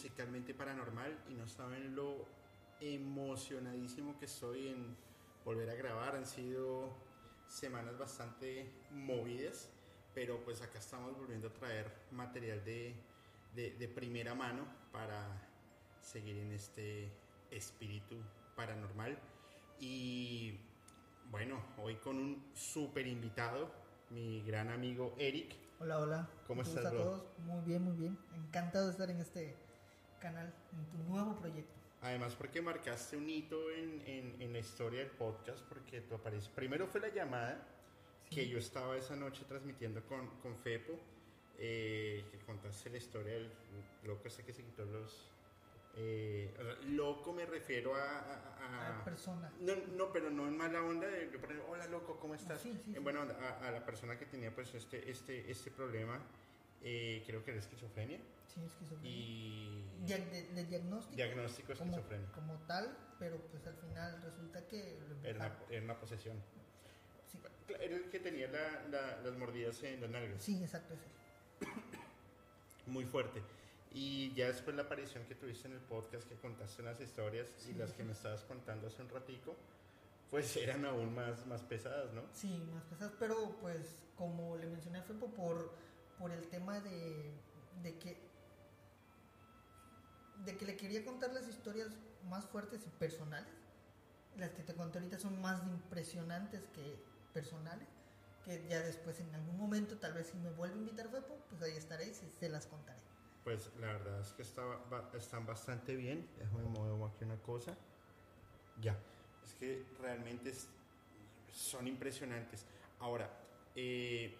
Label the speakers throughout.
Speaker 1: Musicalmente Paranormal y no saben lo emocionadísimo que estoy en volver a grabar. Han sido semanas bastante movidas, pero pues acá estamos volviendo a traer material de, de, de primera mano para seguir en este espíritu paranormal. Y bueno, hoy con un súper invitado, mi gran amigo Eric.
Speaker 2: Hola, hola.
Speaker 1: ¿Cómo estás,
Speaker 2: a
Speaker 1: bro?
Speaker 2: todos? Muy bien, muy bien. Encantado de estar en este canal, en tu nuevo proyecto.
Speaker 1: Además porque marcaste un hito en, en, en la historia del podcast porque tú apareces. Primero fue la llamada
Speaker 2: Sí.
Speaker 1: que yo estaba esa noche transmitiendo con, con Fepo, eh, que contaste la historia del loco ese que se quitó los... eh, loco me refiero a... a- a-
Speaker 2: A persona.
Speaker 1: No, no, pero no en mala onda de, poner, hola loco, ¿cómo estás?
Speaker 2: Sí, sí,
Speaker 1: En buena onda, a, a la persona que tenía pues este, este, este problema, eh, creo que era esquizofrenia
Speaker 2: Sí, esquizofrenia.
Speaker 1: y
Speaker 2: Dia- de, de diagnóstico.
Speaker 1: diagnóstico
Speaker 2: como,
Speaker 1: esquizofrenia.
Speaker 2: como tal, pero pues al final resulta que
Speaker 1: Era una, era una posesión.
Speaker 2: Sí,
Speaker 1: Era el que tenía la- la- las mordidas en las nalgas,
Speaker 2: sí, exacto, es él.
Speaker 1: muy fuerte. Y ya después la aparición que tuviste en el podcast, que contaste unas historias y
Speaker 2: Sí,
Speaker 1: las
Speaker 2: sí.
Speaker 1: que me estabas contando hace un ratico, pues eran aún más, más pesadas, ¿no?
Speaker 2: Sí, más pesadas, pero pues como le mencioné Fepo, por, por el tema de, de que de que le quería contar las historias más fuertes y personales. Las que te conté ahorita son más impresionantes que personales. Que ya después en algún momento, tal vez si me vuelve a invitar Fepo, pues ahí estaré y se, las contaré.
Speaker 1: Pues la verdad es que estaba, ba- están bastante bien. Déjame mover aquí una cosa. Ya. Es que realmente es- son impresionantes. Ahora, eh,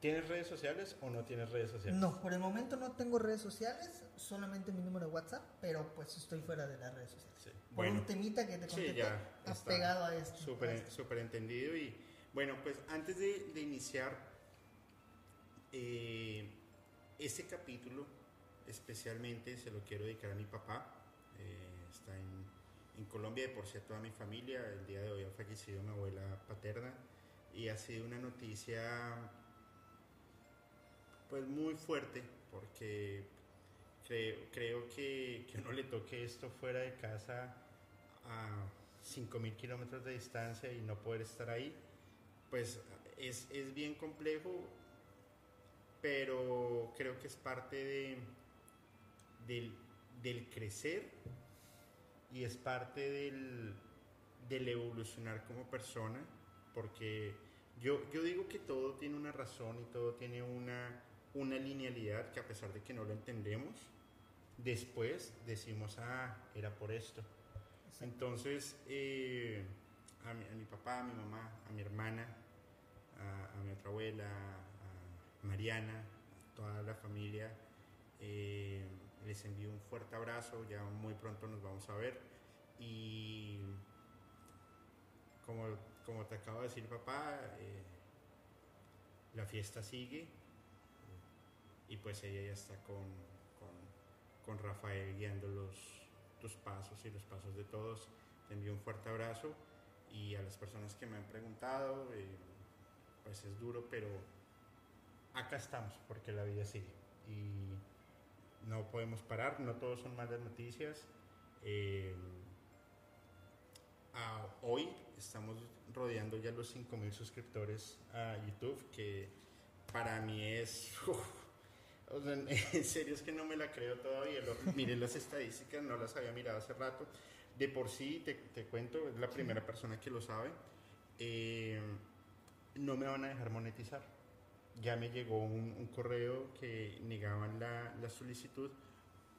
Speaker 1: ¿tienes redes sociales o no tienes redes sociales?
Speaker 2: No, por el momento no tengo redes sociales, solamente mi número de WhatsApp, pero pues estoy fuera de las redes sociales.
Speaker 1: Sí.
Speaker 2: Por
Speaker 1: Bueno,
Speaker 2: un temita que te
Speaker 1: sí,
Speaker 2: conté,
Speaker 1: ya
Speaker 2: has pegado a esto.
Speaker 1: súper súper entendido. Y bueno, pues antes de, de iniciar eh, este capítulo, especialmente se lo quiero dedicar a mi papá. Eh, está en, en Colombia, de por sí a toda mi familia. El día de hoy ha fallecido mi abuela paterna y ha sido una noticia pues muy fuerte porque creo, creo que, que uno le toque esto fuera de casa a 5.000 kilómetros de distancia y no poder estar ahí, pues es, es bien complejo, pero creo que es parte de, del, del crecer y es parte del, del evolucionar como persona, porque yo, yo digo que todo tiene una razón y todo tiene una, una linealidad que a pesar de que no lo entendemos, después decimos, ah, era por esto. Entonces, eh, a, mi, a mi papá, a mi mamá, a mi hermana, a, a mi otra abuela, a Mariana, a toda la familia, eh, les envío un fuerte abrazo, ya muy pronto nos vamos a ver. Y como, como te acabo de decir papá, eh, la fiesta sigue y pues ella ya está con, con, Rafael guiando tus pasos y los pasos de todos. Te envío un fuerte abrazo y a las personas que me han preguntado, eh, pues es duro, pero acá estamos porque la vida sigue y no podemos parar, no todos son malas noticias. Eh, hoy estamos rodeando ya los 5.000 suscriptores a YouTube, que para mí es... o sea, en serio es que no me la creo todavía. Lo- miré las estadísticas, no las había mirado hace rato. De por sí, te, te cuento, es la primera persona que lo sabe. eh, no me van a dejar monetizar. Ya me llegó un, un correo que negaban la, la solicitud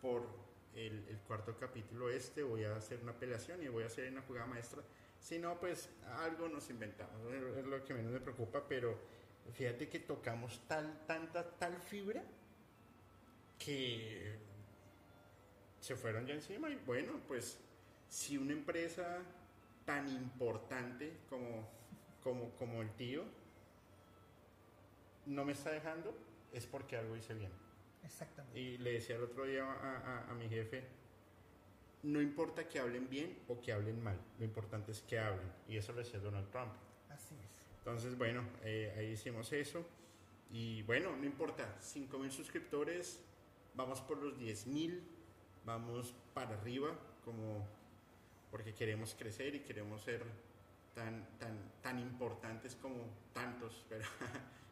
Speaker 1: por el, el cuarto capítulo este. Voy a hacer una apelación y voy a hacer una jugada maestra. Si no, pues algo nos inventamos. Es lo que menos me preocupa, pero fíjate que tocamos tal, tanta, tal fibra que se fueron ya encima y bueno, pues si una empresa tan importante como, como, como el tío no me está dejando, es porque algo hice bien.
Speaker 2: Exactamente.
Speaker 1: Y le decía el otro día a, a- a mi jefe, no importa que hablen bien o que hablen mal, lo importante es que hablen. Y eso lo decía Donald Trump.
Speaker 2: Así es.
Speaker 1: Entonces, bueno, eh, ahí hicimos eso. Y bueno, no importa, 5 mil suscriptores vamos por los 10.000, vamos para arriba, como porque queremos crecer y queremos ser tan, tan, tan importantes como tantos, pero,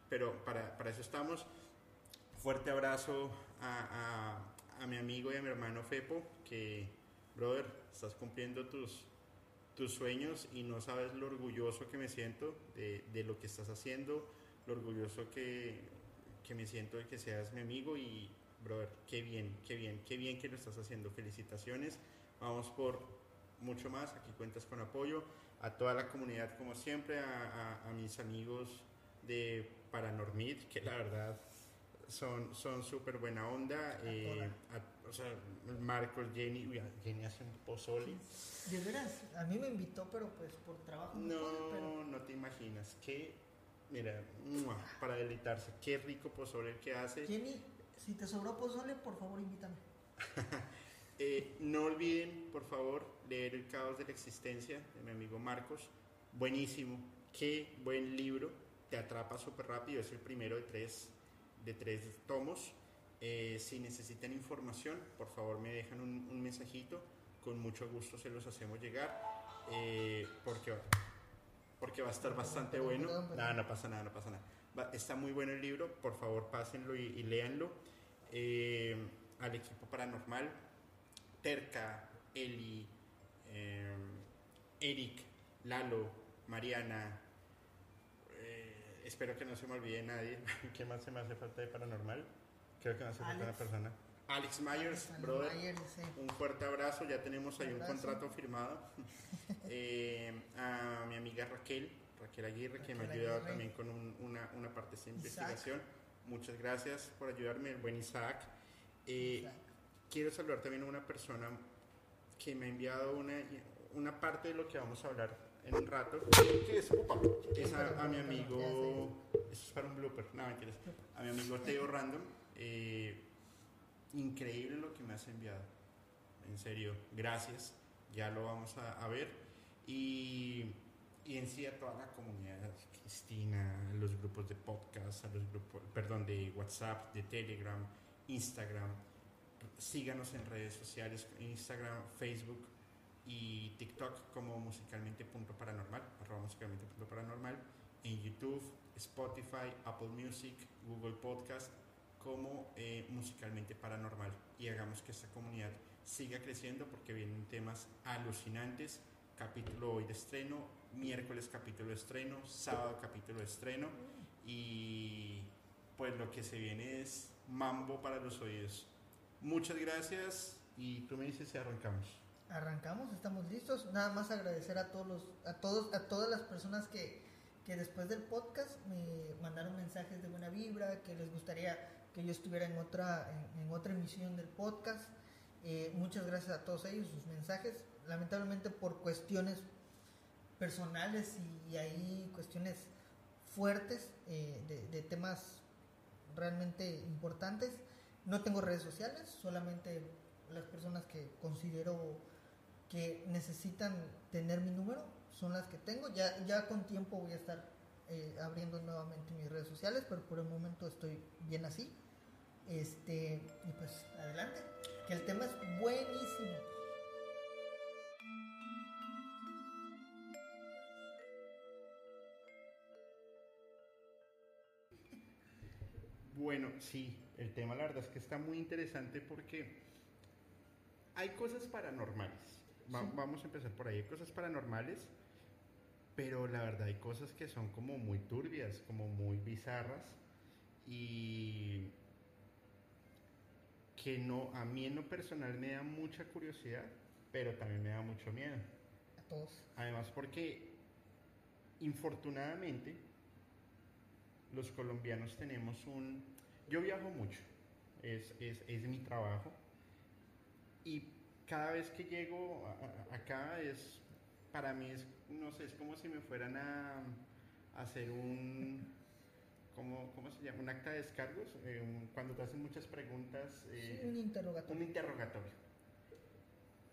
Speaker 1: pero para, para eso estamos. Fuerte abrazo a, a, mi amigo y a mi hermano Fepo, que, brother, estás cumpliendo tus, tus sueños y no sabes lo orgulloso que me siento de, de lo que estás haciendo, lo orgulloso que, que, me siento de que seas mi amigo y, brother, qué bien, qué bien, qué bien que lo estás haciendo. Felicitaciones. Vamos por mucho más. Aquí cuentas con apoyo. A toda la comunidad, como siempre, a, a, a mis amigos de Paranormid, que la verdad son son súper buena onda. Eh, a, o sea, Marcos, Jenny, uy, Jenny hace un pozole.
Speaker 2: De veras, a mí me invitó, pero pues por trabajo.
Speaker 1: No,
Speaker 2: pero...
Speaker 1: no te imaginas. Qué, mira, para deleitarse. Qué rico pozole que hace.
Speaker 2: Jenny, si te sobró pozole, por favor invítame.
Speaker 1: eh, no olviden, por favor, leer El caos de la existencia de mi amigo Marcos. Buenísimo. Qué buen libro. Te atrapa súper rápido. Es el primero de tres de tres tomos. Eh, si necesitan información, por favor me dejan un, un, mensajito. Con mucho gusto se los hacemos llegar. Eh, porque, porque va a estar bastante bueno. Nada, no pasa nada, no pasa nada. Está muy bueno el libro. Por favor, pásenlo y, y léanlo. Eh, al equipo paranormal, Terca, Eli, Eric, Lalo, Mariana, espero que no se me olvide nadie. ¿Qué más se me hace falta de paranormal? Creo que me hace falta una persona. Alex Myers, Alex brother. Myers, sí. Un fuerte abrazo. Ya tenemos ahí un, un contrato firmado. eh, a mi amiga Raquel, Raquel Aguirre, Raquel que me ha ayudado Aguirre. también con un, una, una, parte de investigación. Muchas gracias por ayudarme, el buen Isaac. Eh, Isaac. Quiero saludar también a una persona que me ha enviado una, una parte de lo que vamos a hablar en un rato. ¿Qué es? Opa, es a, a, mi amigo. Eso es para un blooper, no mentiras. A mi amigo Teo Random. Eh, increíble lo que me has enviado. En serio, gracias. Ya lo vamos a, a ver. Y, y, en sí a toda la comunidad, Cristina, los grupos de podcast, a los grupos, perdón, de WhatsApp, de Telegram, Instagram. Síganos en redes sociales, Instagram, Facebook, y TikTok como musicalmente.paranormal, arroba musicalmente.paranormal, en YouTube, Spotify, Apple Music, Google Podcast como eh, musicalmente paranormal. Y hagamos que esta comunidad siga creciendo porque vienen temas alucinantes, capítulo hoy de estreno, miércoles capítulo estreno, sábado capítulo estreno y pues lo que se viene es mambo para los oídos. Muchas gracias y tú me dices si arrancamos.
Speaker 2: Arrancamos, estamos listos. Nada más agradecer a todos los, a todos, a todas las personas que, que después del podcast me mandaron mensajes de buena vibra, que les gustaría que yo estuviera en otra, en, en otra emisión del podcast. Eh, muchas gracias a todos ellos, sus mensajes. Lamentablemente por cuestiones personales y, y ahí cuestiones fuertes eh, de, de temas realmente importantes. No tengo redes sociales, solamente las personas que considero que necesitan tener mi número son las que tengo. Ya, ya con tiempo voy a estar eh, abriendo nuevamente mis redes sociales, pero por el momento estoy bien así. Este, y pues adelante, que el tema es buenísimo.
Speaker 1: Bueno, sí, el tema la verdad es que está muy interesante porque hay cosas paranormales. Va, sí. Vamos a empezar por ahí. Hay cosas paranormales, pero la verdad hay cosas que son como muy turbias, como muy bizarras y que no, a mí en lo personal me da mucha curiosidad, pero también me da mucho miedo.
Speaker 2: A todos.
Speaker 1: Además porque, infortunadamente, los colombianos tenemos un... Yo viajo mucho, es, es, es mi trabajo, y cada vez que llego a, a, acá es, para mí es, no sé, es como si me fueran a, a hacer un, ¿cómo, ¿cómo, se llama? Un acta de descargos, eh, un, cuando te hacen muchas preguntas.
Speaker 2: Eh, sí, un interrogatorio.
Speaker 1: Un interrogatorio.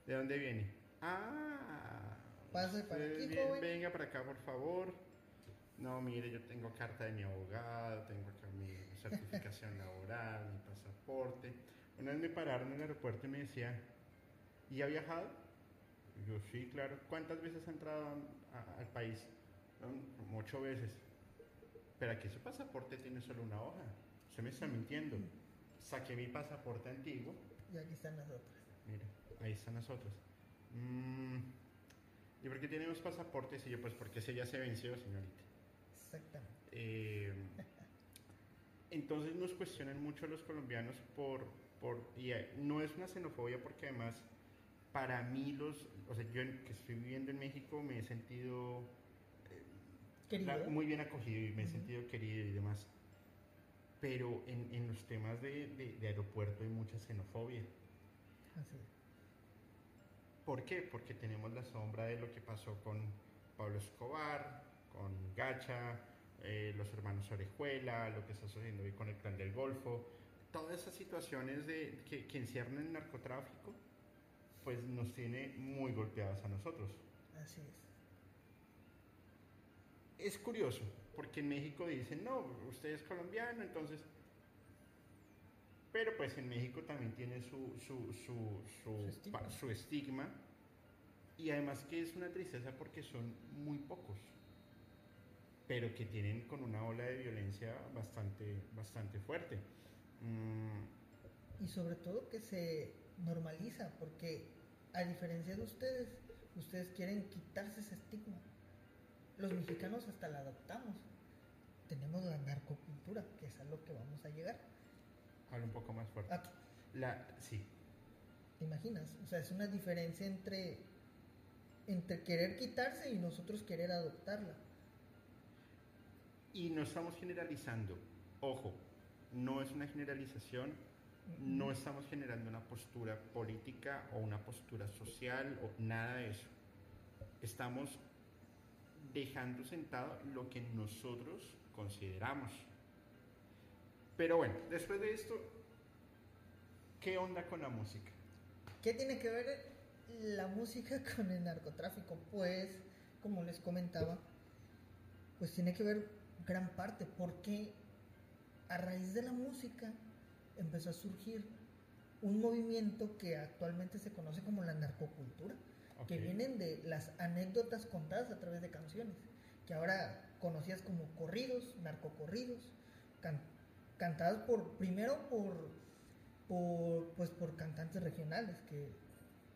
Speaker 1: ¿De dónde viene? Ah.
Speaker 2: Pase para aquí,
Speaker 1: bien, joven. Venga para acá, por favor. No, mire, yo tengo carta de mi abogado, tengo certificación laboral, mi pasaporte Una vez me pararon en el aeropuerto y me decía, ¿y ha viajado? Y yo, sí, claro. ¿Cuántas veces ha entrado a- al país? "No, Como ocho veces. Pero aquí su pasaporte tiene solo una hoja. Usted me está mintiendo. Saqué mi pasaporte antiguo.
Speaker 2: Y aquí están las otras.
Speaker 1: Mira, ahí están las otras. Mm, ¿Y por qué tenemos pasaportes? Y yo, pues porque ese ya se venció, señorita.
Speaker 2: Exactamente.
Speaker 1: Eh, entonces nos cuestionan mucho los colombianos por, por y eh, no es una xenofobia porque además para mí los, o sea, yo que estoy viviendo en México me he sentido eh, la- muy bien acogido y me he sentido querido y demás. Pero en, en los temas de, de- de aeropuerto hay mucha xenofobia.
Speaker 2: Así.
Speaker 1: ¿Por qué? Porque tenemos la sombra de lo que pasó con Pablo Escobar, con Gacha, eh, los hermanos Orejuela, lo que está sucediendo hoy con el Clan del Golfo. Todas esas situaciones de, que, que encierran el narcotráfico, pues nos tiene muy golpeadas a nosotros.
Speaker 2: Así es.
Speaker 1: Es curioso, porque en México dicen, no, usted es colombiano, entonces... Pero pues en México también tiene su, su, su,
Speaker 2: Su estigma.
Speaker 1: Y además que es una tristeza porque son muy pocos. Pero que tienen con una ola de violencia bastante, bastante fuerte. Mm,
Speaker 2: Y sobre todo que se normaliza, porque a diferencia de ustedes, ustedes quieren quitarse ese estigma. Los mexicanos hasta la adoptamos. Tenemos la narcocultura, que es a lo que vamos a llegar.
Speaker 1: habla un poco más fuerte.
Speaker 2: Ah,
Speaker 1: La, sí,
Speaker 2: ¿Te imaginas? O sea, es una diferencia entre, entre querer quitarse y nosotros querer adoptarla.
Speaker 1: Y no estamos generalizando. Ojo, no es una generalización. No estamos generando una postura política o una postura social o nada de eso. Estamos dejando sentado lo que nosotros consideramos. Pero bueno, después de esto, ¿qué onda con la música?
Speaker 2: ¿Qué tiene que ver la música con el narcotráfico? Pues, como les comentaba, pues tiene que ver gran parte porque a raíz de la música empezó a surgir un movimiento que actualmente se conoce como la narcocultura, que vienen de las anécdotas contadas a través de canciones, que ahora conocidas como corridos, narcocorridos, can- cantadas por primero por por pues por cantantes regionales que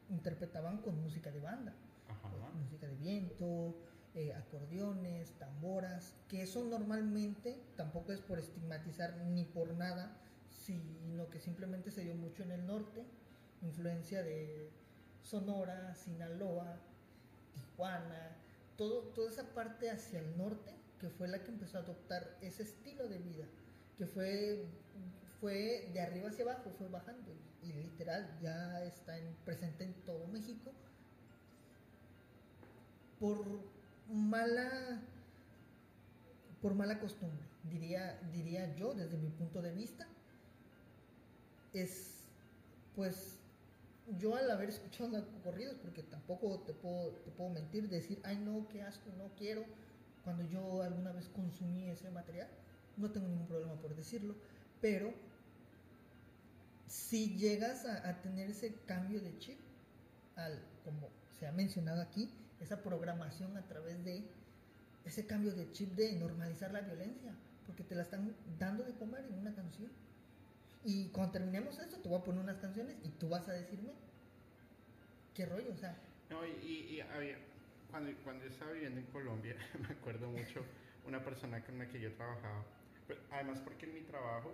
Speaker 2: interpretaban con música de banda,
Speaker 1: Ajá.
Speaker 2: música de viento, eh, acordeones, tamboras, que eso normalmente tampoco es por estigmatizar ni por nada, sino que simplemente se dio mucho en el norte, influencia de Sonora, Sinaloa, Tijuana, todo, toda esa parte hacia el norte que fue la que empezó a adoptar ese estilo de vida, que fue, fue de arriba hacia abajo, fue bajando y, literal ya está en- presente en todo México. Por mala por mala costumbre diría diría yo desde mi punto de vista. Es pues yo al haber escuchado corridos porque tampoco te puedo te puedo mentir decir ay no qué asco no quiero cuando yo alguna vez consumí ese material no tengo ningún problema por decirlo pero si llegas a, a tener ese cambio de chip al como se ha mencionado aquí esa programación a través de ese cambio de chip de normalizar la violencia, porque te la están dando de comer en una canción. Y cuando terminemos esto, te voy a poner unas canciones y tú vas a decirme qué rollo, o sea,
Speaker 1: No, y, y- cuando, cuando yo estaba viviendo en Colombia, me acuerdo mucho una persona con la que yo trabajaba. Además porque en mi trabajo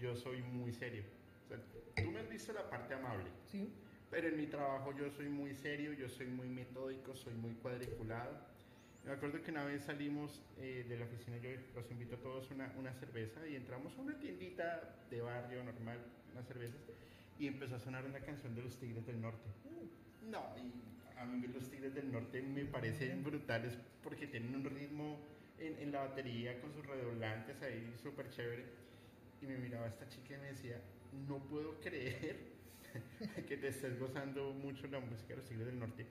Speaker 1: yo soy muy serio. O sea, tú me has visto la parte amable,
Speaker 2: sí,
Speaker 1: pero en mi trabajo yo soy muy serio, yo soy muy metódico, soy muy cuadriculado. Me acuerdo que una vez salimos eh, de la oficina, yo los invito a todos una, una cerveza y entramos a una tiendita de barrio normal, unas cervezas, y empezó a sonar una canción de los Tigres del Norte. No, y a mí los Tigres del Norte me parecen brutales porque tienen un ritmo en, en la batería con sus redoblantes ahí súper chévere. Y me miraba esta chica y me decía, no puedo creer que te estés gozando mucho la música de los Tigres del Norte.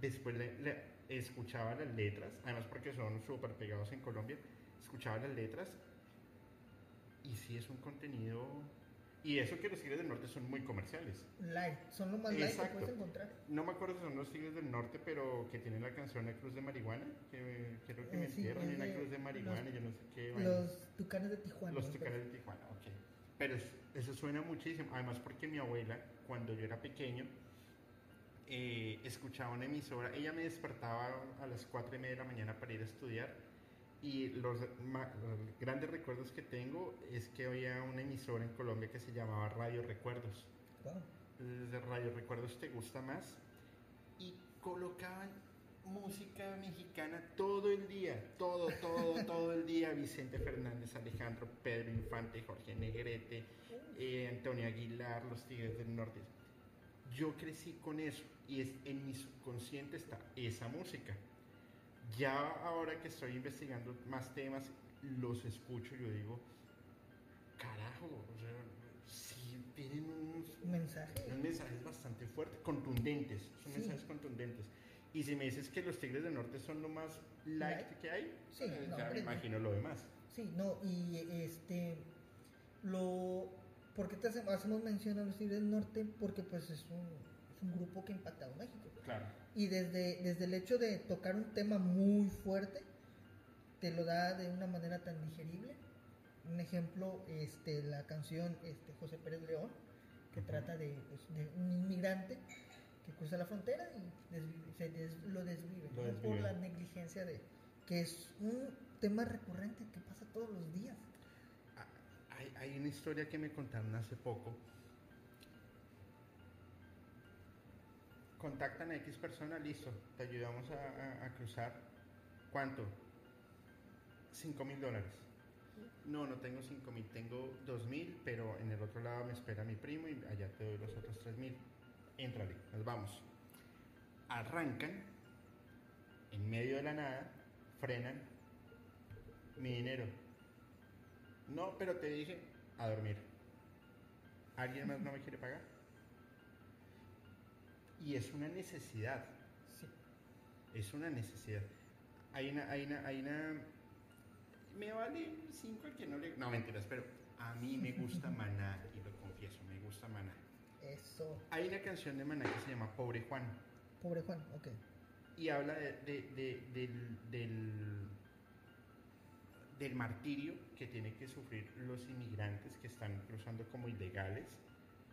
Speaker 1: Después le, le- escuchaba las letras, además porque son súper pegados en Colombia, escuchaba las letras y sí es un contenido Y eso que los Tigres del Norte son muy comerciales.
Speaker 2: Light, son lo más light que
Speaker 1: Exacto.
Speaker 2: puedes encontrar.
Speaker 1: No me acuerdo si son los Tigres del Norte, pero que tienen la canción La Cruz de Marihuana, que creo que
Speaker 2: Eh,
Speaker 1: me
Speaker 2: sí,
Speaker 1: entierran en la
Speaker 2: de
Speaker 1: Cruz de Marihuana,
Speaker 2: los-
Speaker 1: yo no sé qué. vaina.
Speaker 2: Los tucanes de Tijuana.
Speaker 1: Los. Tucanes de Tijuana, ok. Pero es- eso suena muchísimo. Además, porque mi abuela, cuando yo era pequeño, eh, escuchaba una emisora. Ella me despertaba a las 4 y media de la mañana para ir a estudiar. Y los, los grandes recuerdos que tengo es que había una emisora en Colombia que se llamaba Radio Recuerdos. Desde Radio Recuerdos te gusta más. Y colocaban música mexicana todo el día, todo, todo, todo el día. Vicente Fernández, Alejandro, Pedro Infante, Jorge Negrete, eh, Antonio Aguilar, Los Tigres del Norte. Yo crecí con eso y es, en mi subconsciente está esa música. Ya ahora que estoy investigando más temas, los escucho y yo digo, carajo, o sea, sí tienen unos
Speaker 2: Un mensaje.
Speaker 1: unos mensajes bastante fuertes, contundentes, son
Speaker 2: Sí.
Speaker 1: mensajes contundentes. Y si me dices que los Tigres del Norte son lo más light que hay,
Speaker 2: Sí,
Speaker 1: eh,
Speaker 2: no,
Speaker 1: ya me imagino lo demás.
Speaker 2: Sí, no, y este. Lo. ¿Por qué te hace- hacemos mención a los Tigres del Norte? Porque, pues, es un, es un grupo que ha impactado México.
Speaker 1: Claro.
Speaker 2: Y desde, desde el hecho de tocar un tema muy fuerte, te lo da de una manera tan digerible. Un ejemplo, este, la canción este, José Pérez León, que trata de, pues, de un inmigrante que cruza la frontera y desvive- se des- lo desvive,
Speaker 1: Lo
Speaker 2: por la negligencia de que es un tema recurrente que pasa todos los días.
Speaker 1: Ah, Hay, hay una historia que me contaron hace poco. Contactan a X persona, listo, te ayudamos a, a- a cruzar. ¿Cuánto? 5 mil dólares. No, no tengo 5 mil, tengo 2 mil, pero en el otro lado me espera mi primo y allá te doy los otros 3 mil. Éntrale, nos vamos. Arrancan, en medio de la nada, frenan. Mi dinero. No, pero te dije a dormir. ¿Alguien más no me quiere pagar? Y es una necesidad.
Speaker 2: Sí.
Speaker 1: Es una necesidad. Hay una, hay una, hay una. Me vale 5 el que no le. No, mentiras, pero a mí me gusta Maná, y lo confieso, me gusta Maná.
Speaker 2: Eso.
Speaker 1: Hay una canción de Maná que se llama Pobre Juan.
Speaker 2: Pobre Juan, ok.
Speaker 1: y habla de, de- de- del, del, del martirio que tienen que sufrir los inmigrantes que están cruzando como ilegales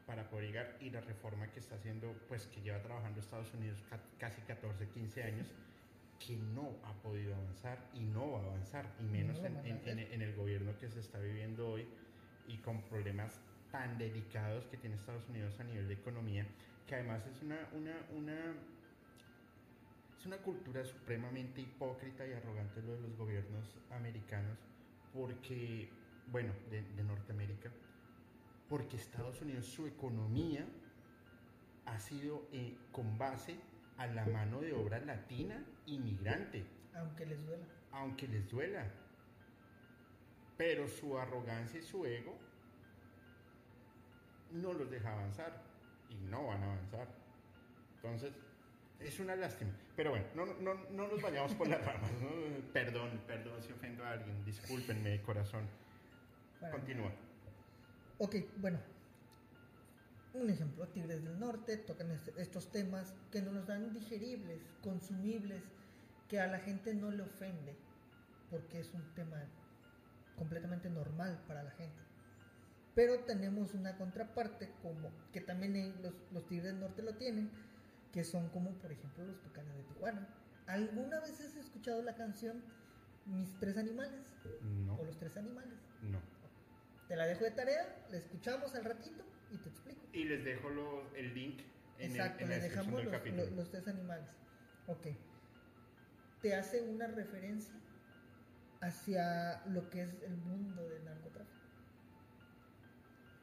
Speaker 1: para poder llegar y la reforma que está haciendo, pues que lleva trabajando Estados Unidos ca- casi 14, 15 años, que no ha podido avanzar y no va a avanzar, y menos
Speaker 2: No
Speaker 1: en el gobierno que se está viviendo hoy y con problemas tan delicados que tiene Estados Unidos a nivel de economía, que además es una, una, una es una cultura supremamente hipócrita y arrogante lo de los gobiernos americanos, porque, bueno, de, de Norteamérica, porque Estados Unidos, su economía ha sido eh, con base a la mano de obra latina inmigrante,
Speaker 2: Aunque les duela.
Speaker 1: aunque les duela. Pero su arrogancia y su ego no los deja avanzar y no van a avanzar. Entonces, es una lástima. Pero bueno, no, no, no nos vayamos por las ramas. ¿no? Perdón, perdón si ofendo a alguien. Discúlpenme corazón. Continúa.
Speaker 2: Ok, bueno. Un ejemplo, Tigres del Norte tocan estos temas que no nos dan digeribles, consumibles, que a la gente no le ofende, porque es un tema completamente normal para la gente. Pero tenemos una contraparte como que también los, los Tigres del Norte lo tienen, que son como por ejemplo los Tucanes de Tijuana. ¿Alguna vez has escuchado la canción Mis tres animales?
Speaker 1: No,
Speaker 2: O los tres animales.
Speaker 1: no.
Speaker 2: Te la dejo de tarea, la escuchamos al ratito y te explico.
Speaker 1: Y les dejo los- el link en, el-
Speaker 2: Exacto,
Speaker 1: en la
Speaker 2: le
Speaker 1: descripción
Speaker 2: dejamos
Speaker 1: del
Speaker 2: los,
Speaker 1: capítulo.
Speaker 2: los- los tres animales. Ok. Te hace una referencia hacia lo que es el mundo del narcotráfico.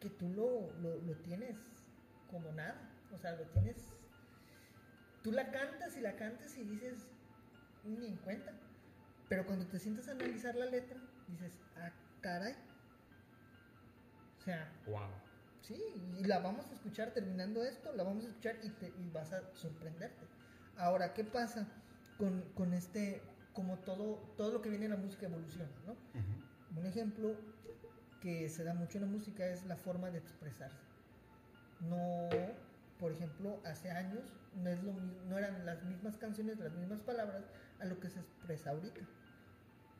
Speaker 2: Que tú lo, lo, lo tienes como nada. O sea, lo tienes. Tú la cantas y la cantas y dices, ni en cuenta. Pero cuando te sientas a analizar la letra, dices, ah, caray. O sea,
Speaker 1: Wow.
Speaker 2: Sí, y la vamos a escuchar terminando esto, la vamos a escuchar y, te, y vas a sorprenderte. Ahora, ¿qué pasa con, con este, como todo, todo lo que viene en la música evoluciona, ¿no?
Speaker 1: Ujú.
Speaker 2: Un ejemplo, que se da mucho en la música es la forma de expresarse. No, por ejemplo, hace años no, es lo, no eran las mismas canciones, las mismas palabras a lo que se expresa ahorita.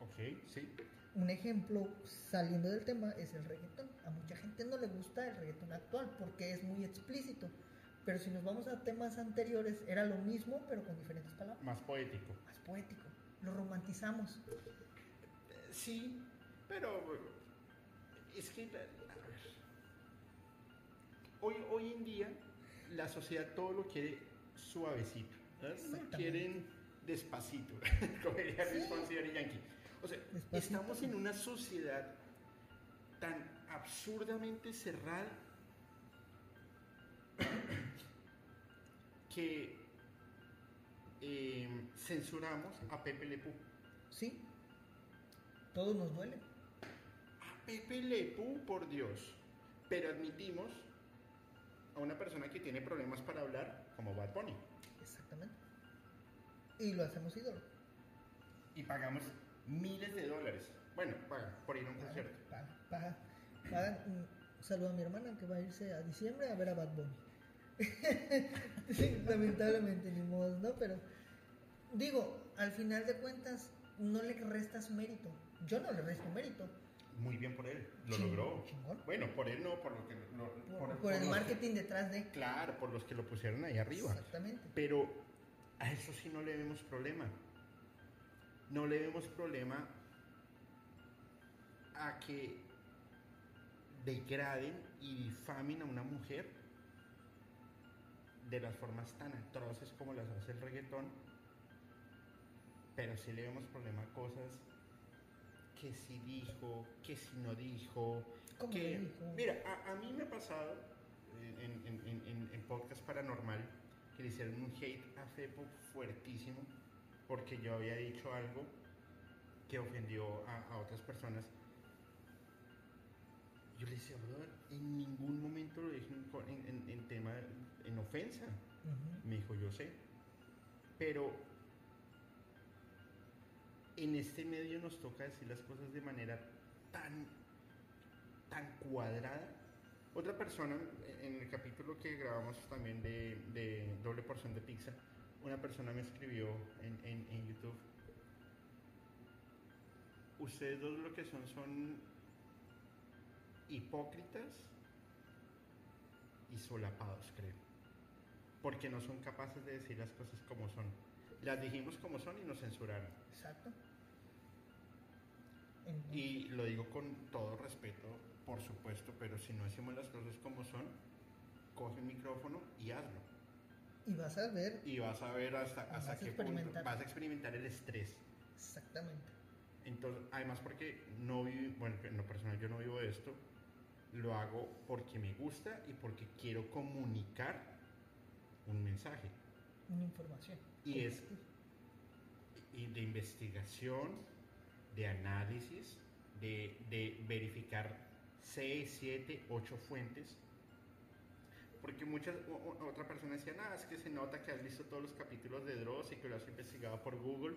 Speaker 1: Ok, sí.
Speaker 2: Un ejemplo saliendo del tema es el reggaetón. A mucha gente no le gusta el reggaetón actual porque es muy explícito. Pero si nos vamos a temas anteriores, era lo mismo, pero con diferentes palabras.
Speaker 1: Más poético.
Speaker 2: Más poético. Lo romantizamos.
Speaker 1: Sí, pero es que, a ver, hoy, hoy en día la sociedad todo lo quiere suavecito. Lo
Speaker 2: Exactamente.
Speaker 1: quieren despacito, como diría Luis Fonsi y Yankee. O sea,
Speaker 2: Despacito.
Speaker 1: estamos en una sociedad tan absurdamente cerrada que eh, censuramos a Pepe Le Pew.
Speaker 2: Sí. Todo nos duele.
Speaker 1: Pepe por Dios. Pero admitimos a una persona que tiene problemas para hablar como Bad Bunny.
Speaker 2: Exactamente. Y lo hacemos ídolo.
Speaker 1: Y pagamos miles de dólares. Bueno, pagan por ir a un
Speaker 2: Pagan,
Speaker 1: concierto.
Speaker 2: pagan, pagan. Saludo a mi hermana que va a irse a diciembre a ver a Bad Bunny. Sí, lamentablemente, ni modo, ¿no? Pero digo, al final de cuentas, no le restas mérito. Yo no le resto mérito.
Speaker 1: Muy bien por él. Lo
Speaker 2: Ching-
Speaker 1: logró.
Speaker 2: chingón.
Speaker 1: Bueno, por él no, por lo que. lo-
Speaker 2: Por,
Speaker 1: por-
Speaker 2: por el
Speaker 1: que-
Speaker 2: marketing detrás de.
Speaker 1: claro, por los que lo pusieron ahí arriba.
Speaker 2: Exactamente.
Speaker 1: Pero a eso sí no le vemos problema. No le vemos problema a que degraden y difamen a una mujer de las formas tan atroces como las hace el reggaetón. Pero sí le vemos problema a cosas que si dijo, que si no dijo,
Speaker 2: ¿Cómo
Speaker 1: que,
Speaker 2: dijo?
Speaker 1: mira, a, a mí me ha pasado en, en, en, en- en podcast paranormal que le hicieron un hate a Fepo fuertísimo porque yo había dicho algo que ofendió a, a otras personas. Yo le decía, en ningún momento lo dije en, tema, en ofensa. Me dijo, yo sé. Pero en este medio nos toca decir las cosas de manera tan, tan cuadrada. Otra persona, en el capítulo que grabamos también de, doble porción de pizza, una persona me escribió en YouTube, ustedes dos lo que son son hipócritas y solapados, creo porque no son capaces de decir las cosas como son. Las dijimos como son y nos censuraron.
Speaker 2: Exacto.
Speaker 1: Y lo digo con todo respeto, por supuesto, pero si no hacemos las cosas como son, coge el micrófono y hazlo.
Speaker 2: y vas a ver
Speaker 1: Y vas a ver hasta, hasta qué punto vas a experimentar el estrés.
Speaker 2: exactamente.
Speaker 1: Entonces, además porque no vivo, bueno, en lo personal yo no vivo de esto, lo hago porque me gusta y porque quiero comunicar un mensaje.
Speaker 2: Una información.
Speaker 1: Y es y de investigación, de análisis, de, de verificar 6, 7, 8 fuentes. Porque muchas, o- otra persona decía, nada, es que se nota que has visto todos los capítulos de Dross y que lo has investigado por Google.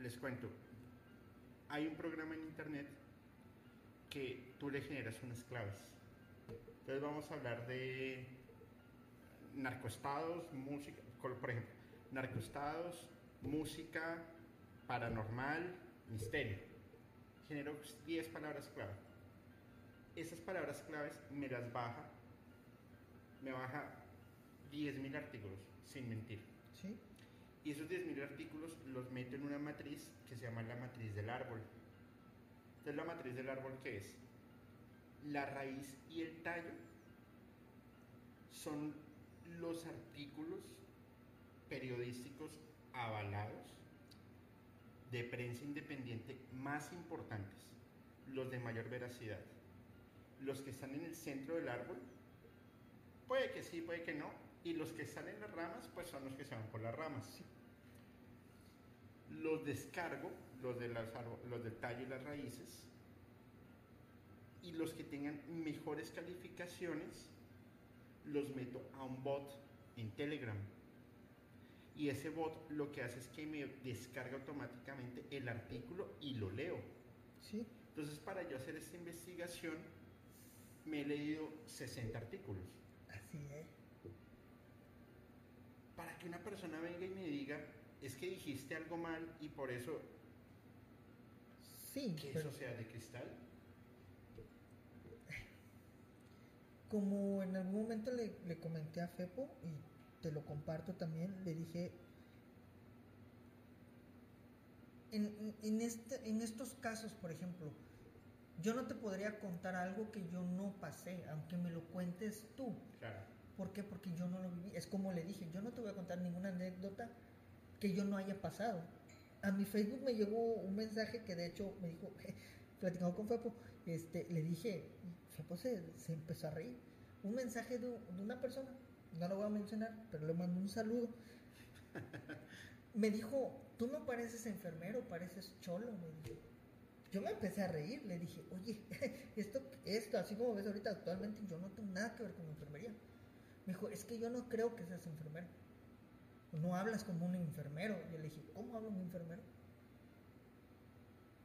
Speaker 1: Les cuento, hay un programa en internet que tú le generas unas claves. Entonces vamos a hablar de narcoestados, música, por ejemplo, narcoestados, música, paranormal, misterio. Genero 10 palabras clave. Esas palabras claves me las baja, me baja 10.000 artículos, sin mentir.
Speaker 2: ¿Sí?
Speaker 1: Y esos 10.000 artículos los meto en una matriz que se llama la matriz del árbol. Entonces, la matriz del árbol, ¿qué es? La raíz y el tallo son los artículos periodísticos avalados de prensa independiente más importantes, los de mayor veracidad. Los que están en el centro del árbol, puede que sí, puede que no, y los que están en las ramas, pues son los que se van por las ramas. Los descargo, los, de las los del tallo y las raíces, y los que tengan mejores calificaciones, los meto a un bot en Telegram. Y ese bot lo que hace es que me descarga automáticamente el artículo y lo leo.
Speaker 2: ¿Sí?
Speaker 1: Entonces, para yo hacer esta investigación, me he leído 60 artículos.
Speaker 2: Así es.
Speaker 1: Para que una persona venga y me diga, es que dijiste algo mal y por eso
Speaker 2: Sí,
Speaker 1: que eso sea de cristal.
Speaker 2: como en algún momento le, le comenté a Fepo y te lo comparto también, le dije, en, en- este, en estos casos, por ejemplo, yo no te podría contar algo que yo no pasé, aunque me lo cuentes tú.
Speaker 1: Claro.
Speaker 2: ¿Por qué? Porque yo no lo viví. Es como le dije, yo no te voy a contar ninguna anécdota que yo no haya pasado. A mi Facebook me llegó un mensaje que de hecho me dijo, platicando con Fepo, este, le dije, Fepo se, se empezó a reír. Un mensaje de, de una persona, no lo voy a mencionar, pero le mando un saludo. Me dijo, tú no pareces enfermero, pareces cholo, me dijo. Yo me empecé a reír, le dije, oye, esto, esto, así como ves ahorita actualmente, yo no tengo nada que ver con enfermería. Me dijo, es que yo no creo que seas enfermero. No hablas como un enfermero. Yo le dije, ¿cómo habla un enfermero?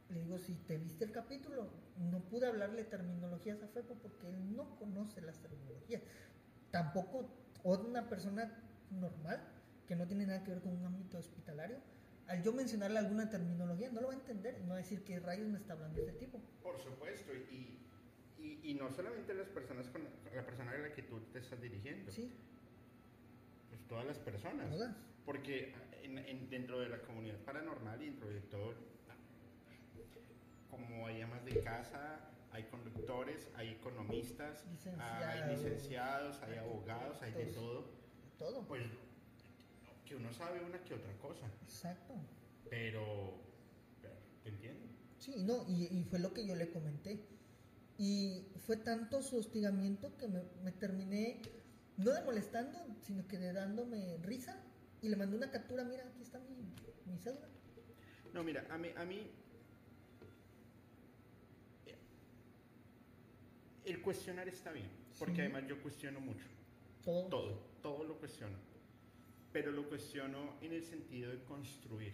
Speaker 2: Le digo, si te viste el capítulo, no pude hablarle terminologías a Fepo porque él no conoce las terminologías. Tampoco una persona normal que no tiene nada que ver con un ámbito hospitalario, al yo mencionarle alguna terminología, no lo va a entender, no va a decir qué rayos me está hablando este tipo.
Speaker 1: Por supuesto, y, y, y no solamente las personas con la persona a la que tú te estás dirigiendo,
Speaker 2: Sí,
Speaker 1: pues todas las personas.
Speaker 2: todas.
Speaker 1: Porque en- en- dentro de la comunidad paranormal y dentro de todo, como hay amas de casa, hay conductores, hay economistas, hay
Speaker 2: Licenciados.
Speaker 1: hay abogados, hay de todo.
Speaker 2: Todo.
Speaker 1: Pues que uno sabe una que otra cosa,
Speaker 2: Exacto.
Speaker 1: pero, pero ¿te entiendo?
Speaker 2: Sí, no, y, y fue lo que yo le comenté. Y fue tanto su hostigamiento que me, me terminé, no de molestando, sino que de dándome risa. Y le mandé una captura, mira, aquí está mi, mi cédula.
Speaker 1: No, mira, a mí, a mí el cuestionar está bien, porque
Speaker 2: Sí.
Speaker 1: además yo cuestiono mucho,
Speaker 2: Todo.
Speaker 1: todo, todo lo cuestiono, pero lo cuestiono en el sentido de construir,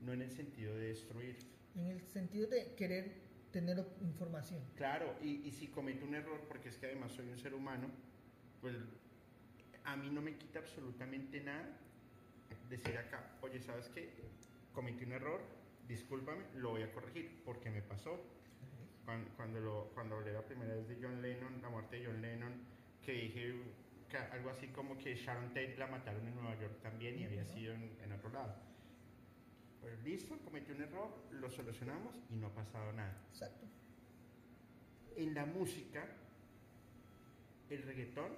Speaker 1: no en el sentido de destruir.
Speaker 2: En el sentido de querer tener información.
Speaker 1: Claro, y, y si cometo un error, porque es que además soy un ser humano, pues a mí no me quita absolutamente nada decir acá, oye, ¿sabes qué? Cometí un error, discúlpame, lo voy a corregir, porque me pasó. Cuando, cuando, lo, cuando hablé la primera vez de John Lennon, la muerte de John Lennon, que dije que algo así como que Sharon Tate la mataron en Nueva York también y había sido en, en otro lado. Pues listo, cometí un error, lo solucionamos y no ha pasado nada
Speaker 2: Exacto.
Speaker 1: en la música, el reggaetón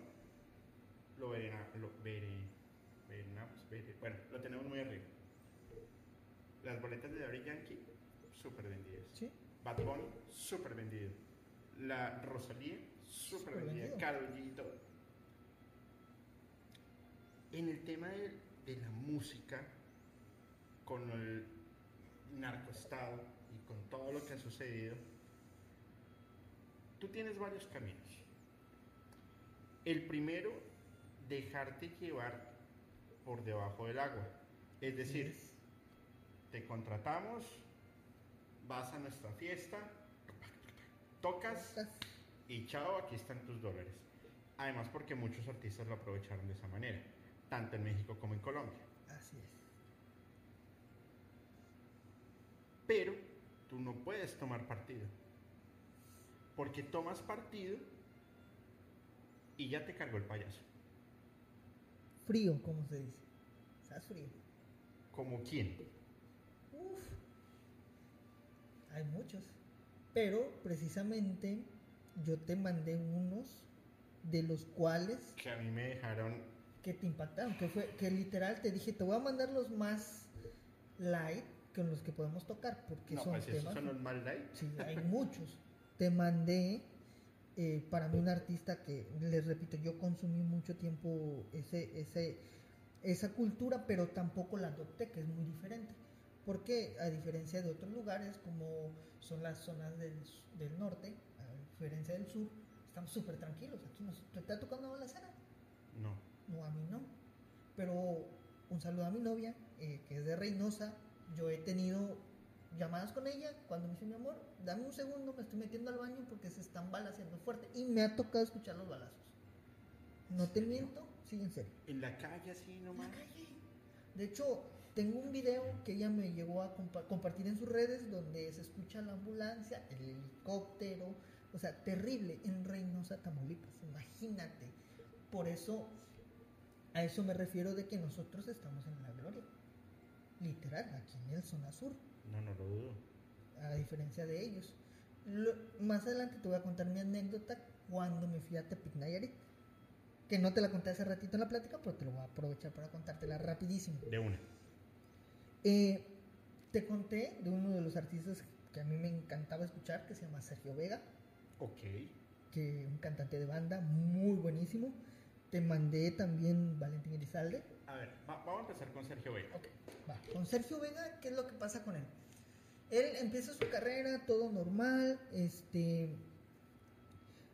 Speaker 1: lo verena, lo vere- verenamos, vere- bueno, lo tenemos muy arriba. Las boletas de Daddy Yankee, súper vendidas.
Speaker 2: Sí.
Speaker 1: Bad Bunny, súper vendido. La Rosalía, súper vendida.
Speaker 2: vendido.
Speaker 1: Karol G y todo. En el tema de, de la música, con el narcoestado y con todo lo que ha sucedido, tú tienes varios caminos. El primero, dejarte llevar por debajo del agua. Es decir, te contratamos, vas a nuestra fiesta, tocas y chao, aquí están tus dólares. Además porque muchos artistas lo aprovecharon de esa manera, tanto en México como en Colombia.
Speaker 2: Así es.
Speaker 1: Pero tú no puedes tomar partido. Porque tomas partido y ya te cargó el payaso.
Speaker 2: Frío, como se dice. Estás frío.
Speaker 1: ¿Como quién?
Speaker 2: Uf. Hay muchos. Pero precisamente yo te mandé unos de los cuales
Speaker 1: Que a mí me dejaron...
Speaker 2: que te impactaron, que fue que literal te dije, te voy a mandar los más light con los que podemos tocar, porque
Speaker 1: no,
Speaker 2: son
Speaker 1: pues esos
Speaker 2: temas.
Speaker 1: son los mal light.
Speaker 2: Sí, hay muchos. Te mandé eh, para mí un artista que les repito, yo consumí mucho tiempo ese, ese, esa cultura, pero tampoco la adopté, que es muy diferente. Porque a diferencia de otros lugares, como son las zonas del, del norte, a diferencia del sur, estamos súper tranquilos. Aquí nos ¿te está tocando la cena.
Speaker 1: No.
Speaker 2: No, a mí no. Pero un saludo a mi novia, eh, que es de Reynosa. Yo he tenido llamadas con ella, cuando me dice mi amor, dame un segundo, me estoy metiendo al baño porque se están balaseando fuerte. Y me ha tocado escuchar los balazos. No te miento, sí, en serio.
Speaker 1: En la calle así nomás.
Speaker 2: De hecho, tengo un video que ella me llegó a compa- compartir en sus redes donde se escucha la ambulancia, el helicóptero, o sea, terrible en Reynosa, Tamaulipas, imagínate. Por eso, a eso me refiero de que nosotros estamos en la gloria. Literal, aquí en el zona sur,
Speaker 1: No, no lo dudo.
Speaker 2: a diferencia de ellos. Lo- más adelante te voy a contar mi anécdota cuando me fui a Tepic Nayarit. Que no te la conté hace ratito en la plática, pero te lo voy a aprovechar para contártela rapidísimo.
Speaker 1: De una.
Speaker 2: Eh, te conté de uno de los artistas que a mí me encantaba escuchar, que se llama Sergio Vega,
Speaker 1: Ok.
Speaker 2: que un cantante de banda muy buenísimo. Te mandé también Valentín Elizalde.
Speaker 1: A ver, va- vamos a empezar con Sergio Vega.
Speaker 2: Ok, va. Con Sergio Vega, ¿qué es lo que pasa con él? Él empieza su carrera, todo normal, este,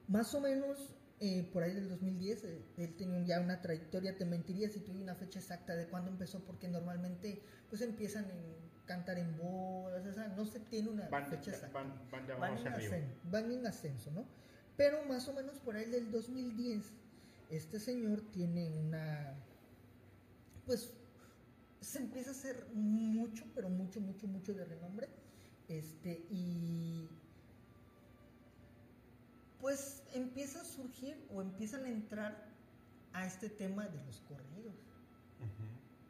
Speaker 2: más o menos eh, por ahí del 2010, eh, él tenía ya una trayectoria, te mentiría si tuviera una fecha exacta de cuándo empezó, porque normalmente pues empiezan en cantar en bodas, o sea, no se tiene una
Speaker 1: Van,
Speaker 2: fecha exacta.
Speaker 1: van, van
Speaker 2: en, ascenso, van en ascenso, ¿no? Pero más o menos por ahí del 2010, este señor tiene una, pues, se empieza a hacer mucho, pero mucho, mucho, mucho de renombre, este, y pues empieza a surgir o empiezan a entrar a este tema de los corridos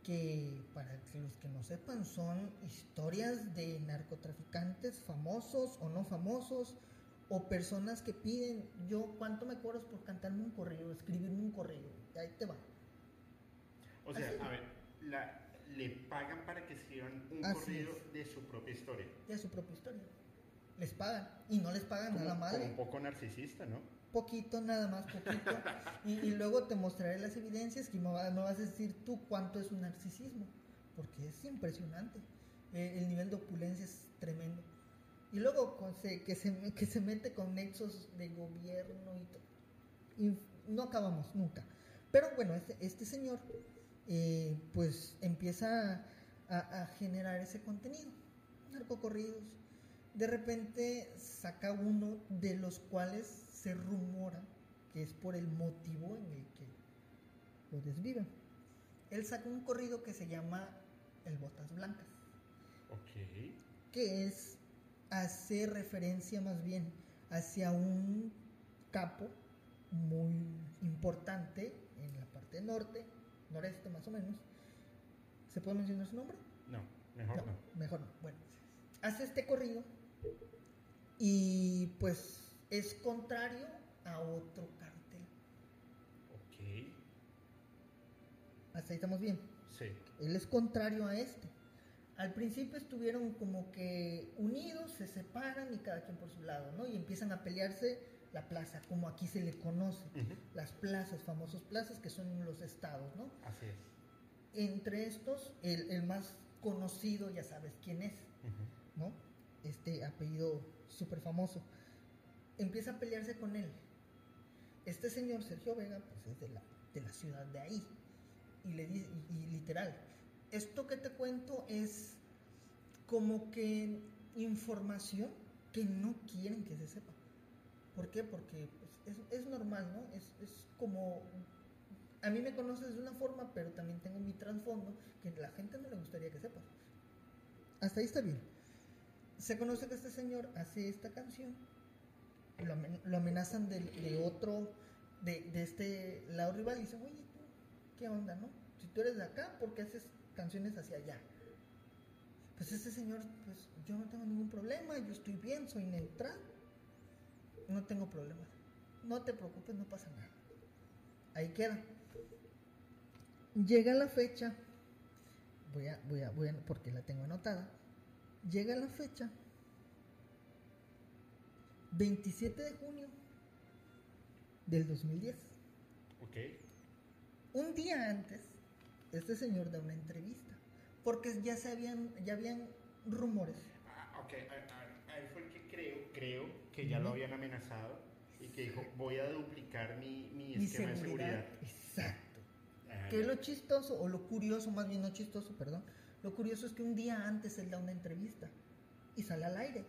Speaker 2: que para los que no sepan son historias de narcotraficantes famosos o no famosos o personas que piden yo cuánto me cobras por cantarme un corrido, escribirme un corrido, y ahí te va.
Speaker 1: O sea,
Speaker 2: Así.
Speaker 1: a ver, la- le pagan para que escriban un
Speaker 2: Así
Speaker 1: corrido
Speaker 2: es.
Speaker 1: de su propia historia.
Speaker 2: Es su propia historia. Les pagan y no les pagan
Speaker 1: Como,
Speaker 2: madre.
Speaker 1: un poco narcisista, ¿no?
Speaker 2: Poquito, nada más poquito. y, y luego te mostraré las evidencias que me, va- me vas a decir tú cuánto es un narcisismo. Porque es impresionante. Eh, el nivel de opulencia es tremendo. Y luego con- se- que, se, que se mete con nexos de gobierno y todo. Y no acabamos nunca. Pero bueno, este, este señor eh, pues empieza a, a generar ese contenido. Narcocorridos. De repente saca uno de los cuales se rumora que es por el motivo en el que lo desviven. Él saca un corrido que se llama El Botas Blancas
Speaker 1: Ok.
Speaker 2: que es hacer referencia más bien hacia un capo muy importante en la parte norte, noreste más o menos. ¿Se puede mencionar su nombre?
Speaker 1: No, mejor no.
Speaker 2: Mejor no. Bueno, hace este corrido y pues es contrario a otro cartel.
Speaker 1: Ok.
Speaker 2: Hasta ahí estamos bien.
Speaker 1: Sí.
Speaker 2: Él es contrario a este. Al principio estuvieron como que unidos, se separan y cada quien por su lado, ¿no? Y empiezan a pelearse la plaza, como aquí se le conoce. Las plazas, famosos plazas que son los estados, ¿no?
Speaker 1: Así es.
Speaker 2: Entre estos, el, el más conocido, ya sabes quién es. ¿no? Este apellido súper famoso. Empieza a pelearse con él. Este señor, Sergio Vega, pues es de la, de la ciudad de ahí. Y le dice, y, literal, esto que te cuento es como que información que no quieren que se sepa. ¿Por qué? Porque pues, es, es normal, ¿no? Es, es como... A mí me conoces de una forma, pero también tengo mi trasfondo que la gente no le gustaría que sepas. Hasta ahí está bien. Se conoce que este señor hace esta canción, lo, amen- lo amenazan de, de otro, de, de este lado rival, y dicen, oye, tú, ¿qué onda, no? Si tú eres de acá, ¿por qué haces canciones hacia allá? Pues este señor, pues yo no tengo ningún problema, yo estoy bien, soy neutral, no tengo problemas. No te preocupes, no pasa nada. Ahí queda. Llega la fecha, voy a, voy a, voy a, porque la tengo anotada. Llega la fecha, 27 de junio del 2010.
Speaker 1: Ok.
Speaker 2: Un día antes, este señor da una entrevista, porque ya se habían, ya habían rumores.
Speaker 1: Ah, ok. A, a- a él fue el que creo, creo que ya lo habían amenazado y que dijo, voy a duplicar mi, mi
Speaker 2: Mi
Speaker 1: esquema de
Speaker 2: seguridad. Exacto.
Speaker 1: Ah,
Speaker 2: Que lo chistoso, o lo curioso, más bien no chistoso, perdón. Lo curioso es que un día antes él da una entrevista. y sale al aire.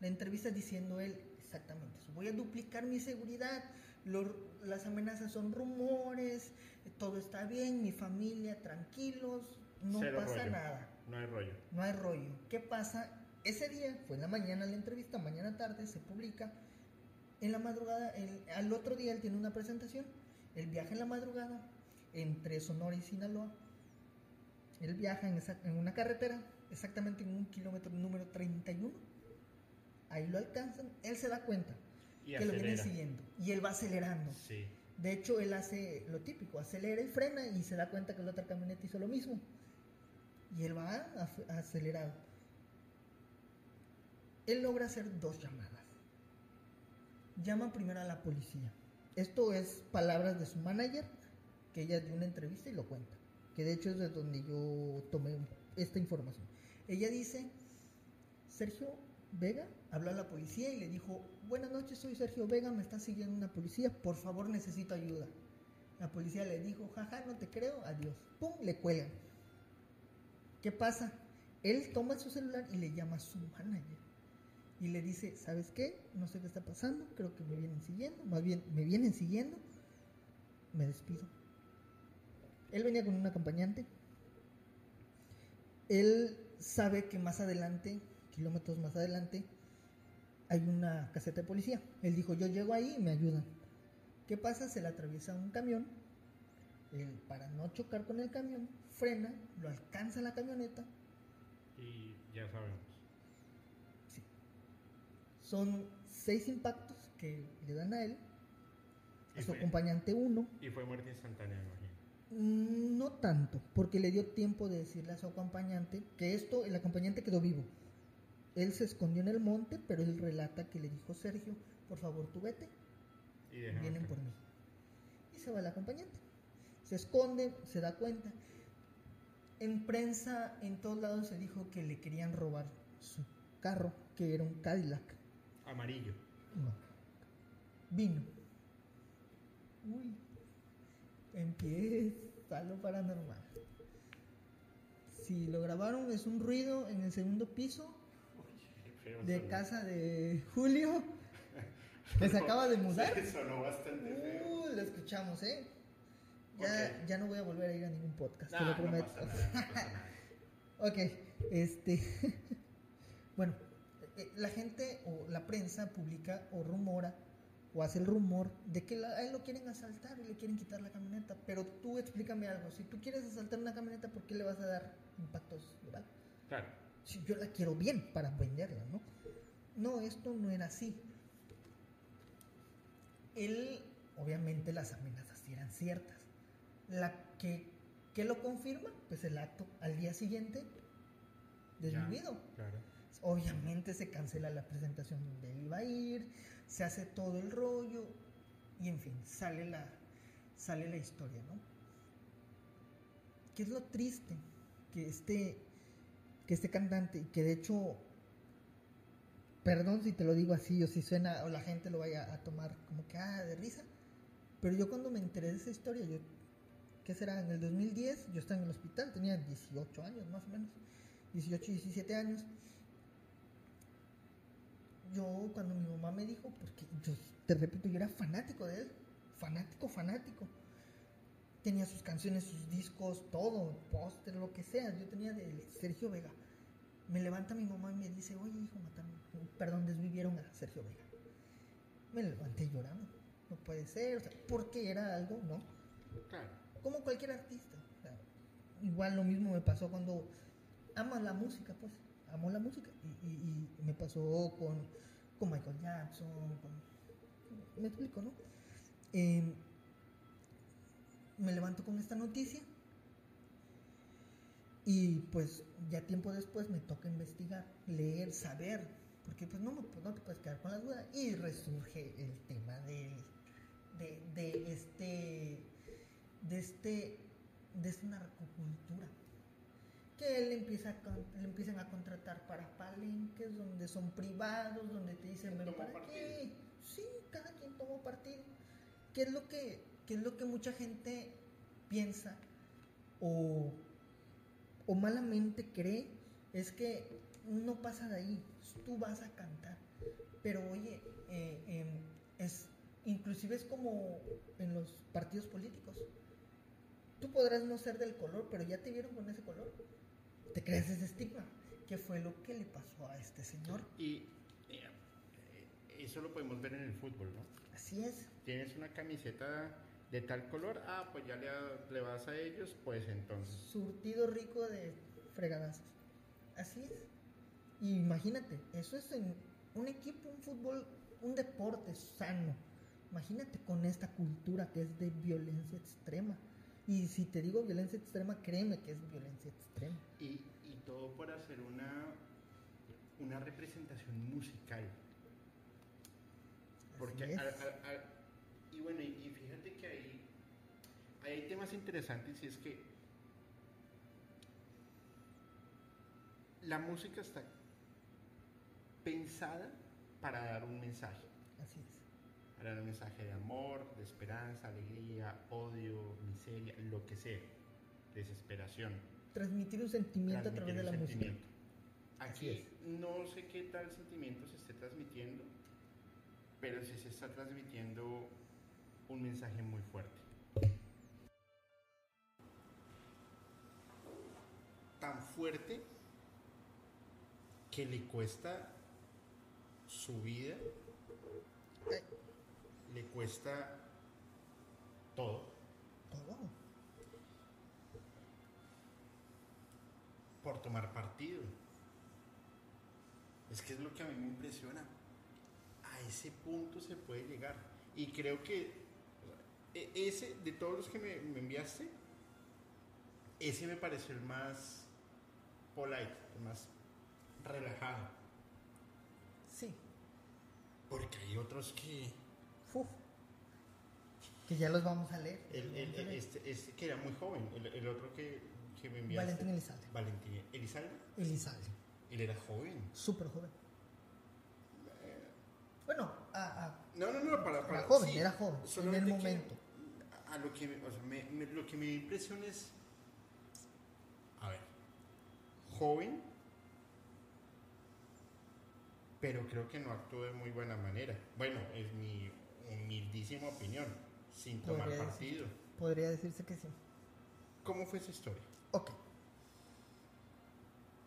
Speaker 2: La entrevista diciendo él exactamente eso. Voy a duplicar mi seguridad. las amenazas son rumores, todo está bien, mi familia tranquilos, no pasa nada.
Speaker 1: No hay rollo.
Speaker 2: No hay rollo. ¿Qué pasa? Ese día, fue en la mañana la entrevista, mañana tarde se publica. En la madrugada, al otro día él tiene una presentación. Él viaja en la madrugada entre Sonora y Sinaloa. Él viaja en, en una carretera, exactamente en un kilómetro número 31. Ahí lo alcanzan. Él se da cuenta que lo vienen siguiendo. Y él va acelerando.
Speaker 1: Sí.
Speaker 2: De hecho, él hace lo típico, acelera y frena y se da cuenta que la otra camioneta hizo lo mismo. Y él va acelerado. Él logra hacer dos llamadas. Llama primero a la policía. Esto es palabras de su manager, que ella dio una entrevista y lo cuenta. Que de hecho es de donde yo tomé esta información. Ella dice, Sergio Vega habló a la policía y le dijo, buenas noches, soy Sergio Vega, me está siguiendo una policía, por favor necesito ayuda. La policía le dijo, jaja, no te creo, adiós. ¡Pum! Le cuelgan. ¿Qué pasa? Él toma su celular y le llama a su manager. Y le dice, ¿sabes qué? No sé qué está pasando, creo que me vienen siguiendo, más bien me vienen siguiendo, me despido. Él venía con un acompañante. Él sabe que más adelante, kilómetros más adelante, hay una caseta de policía. Él dijo, yo llego ahí y me ayudan. ¿Qué pasa? Se le atraviesa un camión. Él, para no chocar con el camión, frena, lo alcanza la camioneta.
Speaker 1: Y ya sabemos.
Speaker 2: Sí. Son seis impactos que le dan a él. A su acompañante uno.
Speaker 1: Y fue muerte instantánea,
Speaker 2: mm, No tanto, porque le dio tiempo de decirle a su acompañante que esto, el acompañante quedó vivo. Él se escondió en el monte, pero él relata que le dijo Sergio, por favor tú vete, y vienen por mí. Y se va el acompañante. Se esconde, se da cuenta. En prensa, en todos lados se dijo que le querían robar su carro, que era un Cadillac.
Speaker 1: Amarillo.
Speaker 2: No. Vino. Uy. Empieza lo paranormal. Si lo grabaron es un ruido en el segundo piso de casa de Julio, que se acaba de mudar.
Speaker 1: Sonó bastante feo.
Speaker 2: Uh, lo escuchamos, ¿eh? Ya, ya no voy a volver a ir a ningún podcast, te lo prometo. ok, este. bueno, eh, la gente o la prensa publica o rumora o hace el rumor de que a él lo quieren asaltar y le quieren quitar la camioneta. Pero tú explícame algo. Si tú quieres asaltar una camioneta, ¿por qué le vas a dar impactos? ¿verdad?
Speaker 1: Claro
Speaker 2: si yo la quiero bien para venderla, ¿no? No, esto no era así. Él, obviamente las amenazas eran ciertas. La que, que lo confirma, pues el acto al día siguiente desvivido.
Speaker 1: Claro.
Speaker 2: Obviamente se cancela la presentación donde él iba a ir, se hace todo el rollo y en fin, sale la, sale la historia, ¿no? ¿Qué es lo triste? Que este que este cantante, que de hecho, perdón si te lo digo así o si suena o la gente lo vaya a tomar como que, ah, de risa, pero yo cuando me enteré de esa historia, yo, ¿qué será? En el 2010 yo estaba en el hospital, tenía 18 años más o menos, 18, 17 años. Yo cuando mi mamá me dijo, porque yo te repito, yo era fanático de él, fanático, fanático tenía sus canciones, sus discos, todo, póster, lo que sea. Yo tenía de Sergio Vega. Me levanta mi mamá y me dice, oye hijo, mataron, perdón, desvivieron a Sergio Vega. Me levanté llorando. No puede ser, o sea, porque era algo, ¿no?
Speaker 1: Claro.
Speaker 2: Como cualquier artista. igual lo mismo me pasó cuando amas la música, pues. Amo la música. Y, me pasó con, con Michael Jackson, me explico, ¿no? Eh, me levanto con esta noticia y pues ya tiempo después me toca investigar, leer, saber, porque pues no, no te puedes quedar con la duda y resurge el tema de, de, este de este de esta narcocultura que él empieza le empiezan a contratar para palenques donde son privados donde te dicen para qué sí cada quien toma partido qué es lo que ¿Qué es lo que mucha gente piensa o, o malamente cree, es que no pasa de ahí, tú vas a cantar. Pero oye, eh, em, es, inclusive es como en los partidos políticos. Tú podrás no ser del color, pero ya te vieron con ese color. Te creas ese estigma. ¿Qué fue lo que le pasó a este señor?
Speaker 1: Y eh, eso lo podemos ver en el fútbol, ¿no?
Speaker 2: Así es.
Speaker 1: Tienes una camiseta de tal color, ah, pues ya le, le vas a ellos, pues entonces.
Speaker 2: Surtido rico de fregadazos. Así es. Y imagínate, eso es en un equipo, un fútbol, un deporte sano. Imagínate con esta cultura que es de violencia extrema. Y si te digo violencia extrema, créeme que es violencia extrema.
Speaker 1: Y, y todo por hacer una, una representación musical. Porque y bueno, y, y fíjate que ahí hay temas interesantes y es que la música está pensada para dar un mensaje,
Speaker 2: Así es.
Speaker 1: Un mensaje de amor, de esperanza, alegría, odio, miseria, lo que sea, desesperación.
Speaker 2: Transmitir un sentimiento a través de la música. Así
Speaker 1: Aquí no sé qué tal sentimiento se esté transmitiendo, pero sí se está transmitiendo un mensaje muy fuerte. Tan fuerte que le cuesta su vida, le cuesta todo
Speaker 2: Todo.
Speaker 1: por tomar partido. Es que es lo que a mí me impresiona. A ese punto se puede llegar. Y creo que e- ese, de todos los que me, me enviaste, ese me pareció el más polite, el más relajado.
Speaker 2: Sí.
Speaker 1: Porque hay otros que...
Speaker 2: Uf. Que ya los vamos a leer.
Speaker 1: El, el- este, este que era muy joven, el, otro que, que me enviaste.
Speaker 2: Valentín Elizalde.
Speaker 1: Valentín Elizalde.
Speaker 2: Elizalde.
Speaker 1: Él era joven.
Speaker 2: Súper joven. Bueno, a, a-
Speaker 1: No, no, no, para, para
Speaker 2: era joven,
Speaker 1: sí,
Speaker 2: era joven. En el
Speaker 1: que
Speaker 2: momento.
Speaker 1: A lo que, me, o sea, me- me- lo que me impresiona es, a ver, joven, pero creo que no actuó de muy buena manera. Bueno, es mi humildísima opinión, sin tomar
Speaker 2: Podría
Speaker 1: partido.
Speaker 2: Podría decirse que sí.
Speaker 1: ¿Cómo fue esa historia?
Speaker 2: Ok.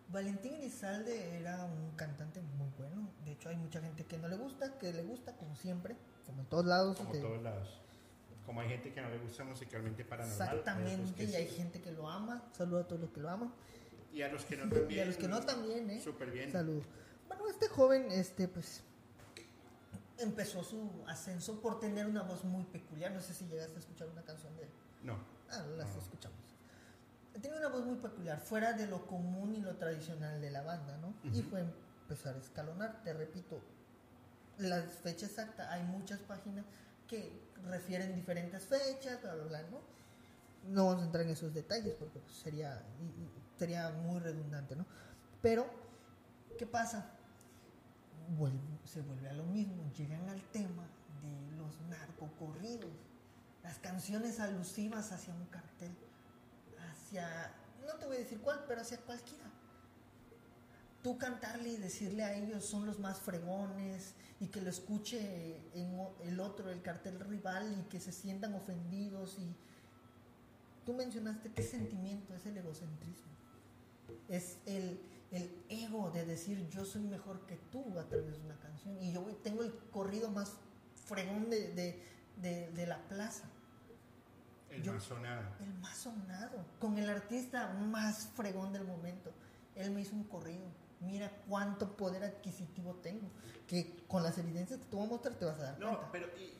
Speaker 2: Valentín Elizalde era un cantante muy bueno. De hecho, hay mucha gente que no le gusta, que le gusta, como siempre, como en todos lados.
Speaker 1: Como
Speaker 2: que-
Speaker 1: todos lados. Como hay gente que no le gusta musicalmente paranormal.
Speaker 2: Exactamente, y hay
Speaker 1: sí.
Speaker 2: gente que lo ama. Saludo a todos los que lo aman.
Speaker 1: Y a los que no también.
Speaker 2: Y a los que no también, ¿eh?
Speaker 1: Súper bien.
Speaker 2: Saludos. Bueno, este joven, este, pues, empezó su ascenso por tener una voz muy peculiar. No sé si llegaste a escuchar una canción de él.
Speaker 1: No.
Speaker 2: Ah, las
Speaker 1: No.
Speaker 2: escuchamos. Tiene una voz muy peculiar, fuera de lo común y lo tradicional de la banda, ¿no? Y fue empezar a escalonar. Te repito, la fecha exacta, hay muchas páginas que refieren diferentes fechas, bla, bla, bla, ¿no? No vamos a entrar en esos detalles porque sería, sería muy redundante, ¿no? Pero, ¿qué pasa? Vuelve- se vuelve a lo mismo, llegan al tema de los narcocorridos, las canciones alusivas hacia un cartel, hacia, no te voy a decir cuál, pero hacia cualquiera. Tú cantarle y decirle a ellos son los más fregones y que lo escuche en el otro, el cartel rival y que se sientan ofendidos y tú mencionaste qué sentimiento es el egocentrismo. Es el, el ego de decir yo soy mejor que tú a través de una canción y yo tengo el corrido más fregón de, de- de- de la plaza,
Speaker 1: El
Speaker 2: Yo-
Speaker 1: más sonado.
Speaker 2: el más sonado, con el artista más fregón del momento. Él me hizo un corrido. Mira cuánto poder adquisitivo tengo. Que con las evidencias que te voy a mostrar te vas a dar
Speaker 1: No,
Speaker 2: cuenta.
Speaker 1: pero y,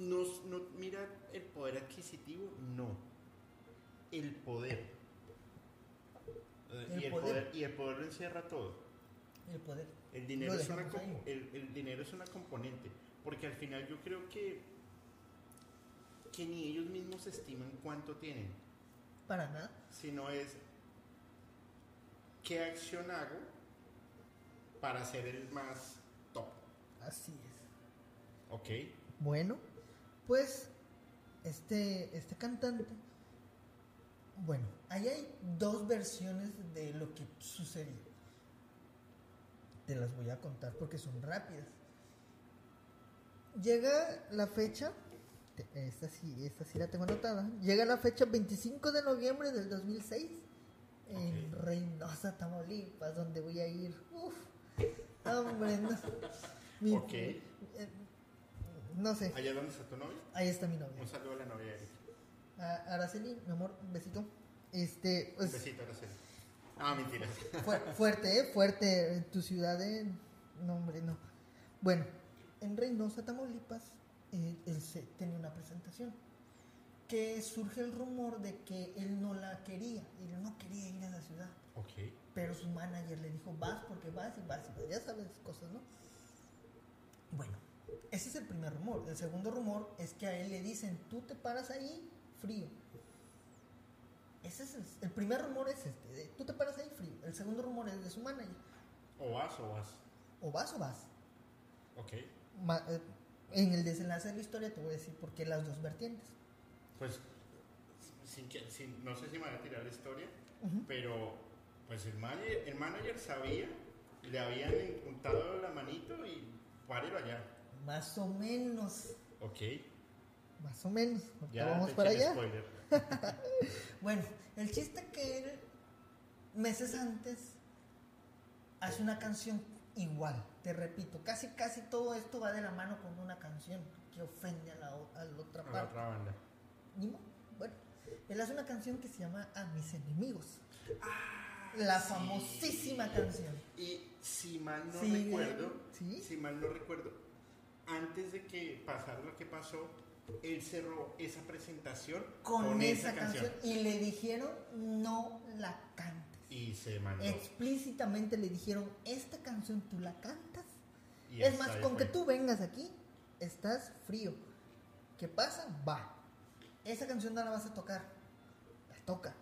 Speaker 1: nos, no, mira el poder adquisitivo, no. El poder.
Speaker 2: El
Speaker 1: y, el
Speaker 2: poder.
Speaker 1: poder. y el poder lo encierra todo.
Speaker 2: El poder.
Speaker 1: El dinero, es una, el dinero es una componente. Porque al final yo creo que, que ni ellos mismos estiman cuánto tienen.
Speaker 2: Para nada.
Speaker 1: Sino es qué acción hago para ser el más top.
Speaker 2: Así es.
Speaker 1: ¿Ok?
Speaker 2: Bueno, pues este, este cantante Bueno, ahí hay dos versiones de lo que sucedió. Te las voy a contar porque son rápidas. Llega la fecha, esta sí, esta sí la tengo anotada. Llega la fecha 25 de noviembre del 2006 en
Speaker 1: Ok.
Speaker 2: Reynosa, Tamaulipas, donde voy a ir. Uf, hombre, no. Mi- eh, no sé,
Speaker 1: ¿Allá dónde está tu novia?
Speaker 2: ahí está mi novia.
Speaker 1: Un saludo a la novia.
Speaker 2: A- Araceli, mi amor, un besito. Este,
Speaker 1: Un
Speaker 2: pues,
Speaker 1: besito, Araceli. Ah, mentiras.
Speaker 2: fu- fuerte, ¿eh? Fuerte. En tu ciudad, ¿eh? No, hombre, no. Bueno, en Reynosa, Tamaulipas, eh, él se, tenía una presentación. Que surge el rumor de que él no la quería. Él no quería ir a esa ciudad.
Speaker 1: Ok.
Speaker 2: Pero su manager le dijo, vas porque vas y vas y. Ya sabes cosas, ¿no? Bueno, ese es el primer rumor. El segundo rumor es que a él le dicen, tú te paras ahí frío. Ese es el, el primer rumor es este, tú te paras ahí frío. El segundo rumor es de su manager.
Speaker 1: O vas o vas.
Speaker 2: O vas o vas.
Speaker 1: Ok.
Speaker 2: Ma- eh, en el desenlace de la historia te voy a decir por qué las dos vertientes.
Speaker 1: Pues, sin que, sin- no sé si me van a tirar la historia, pero pues el manager, el manager sabía, le habían juntado la manito y párelo allá.
Speaker 2: Más o menos.
Speaker 1: Ok.
Speaker 2: Más o menos.
Speaker 1: Ya
Speaker 2: vamos para allá.
Speaker 1: spoiler.
Speaker 2: Bueno, el chiste que él, meses antes, hace una canción igual, te repito, casi casi todo esto va de la mano con una canción que ofende a la, a la otra
Speaker 1: A la
Speaker 2: parte.
Speaker 1: otra banda.
Speaker 2: Ni modo. Bueno, él hace una canción que se llama A mis enemigos. la
Speaker 1: sí.
Speaker 2: famosísima canción.
Speaker 1: Y si mal no
Speaker 2: Sí,
Speaker 1: recuerdo,
Speaker 2: ¿sí?
Speaker 1: si mal no recuerdo, antes de que pasara lo que pasó, él cerró esa presentación
Speaker 2: Con, esa, canción. Y le dijeron, no la cantes.
Speaker 1: Y se mandó.
Speaker 2: Explícitamente le dijeron, esta canción tú la cantas.
Speaker 1: Y
Speaker 2: es más, con
Speaker 1: fue.
Speaker 2: que tú vengas aquí, estás frío. ¿Qué pasa? Va. Esa canción no la vas a tocar. La toca.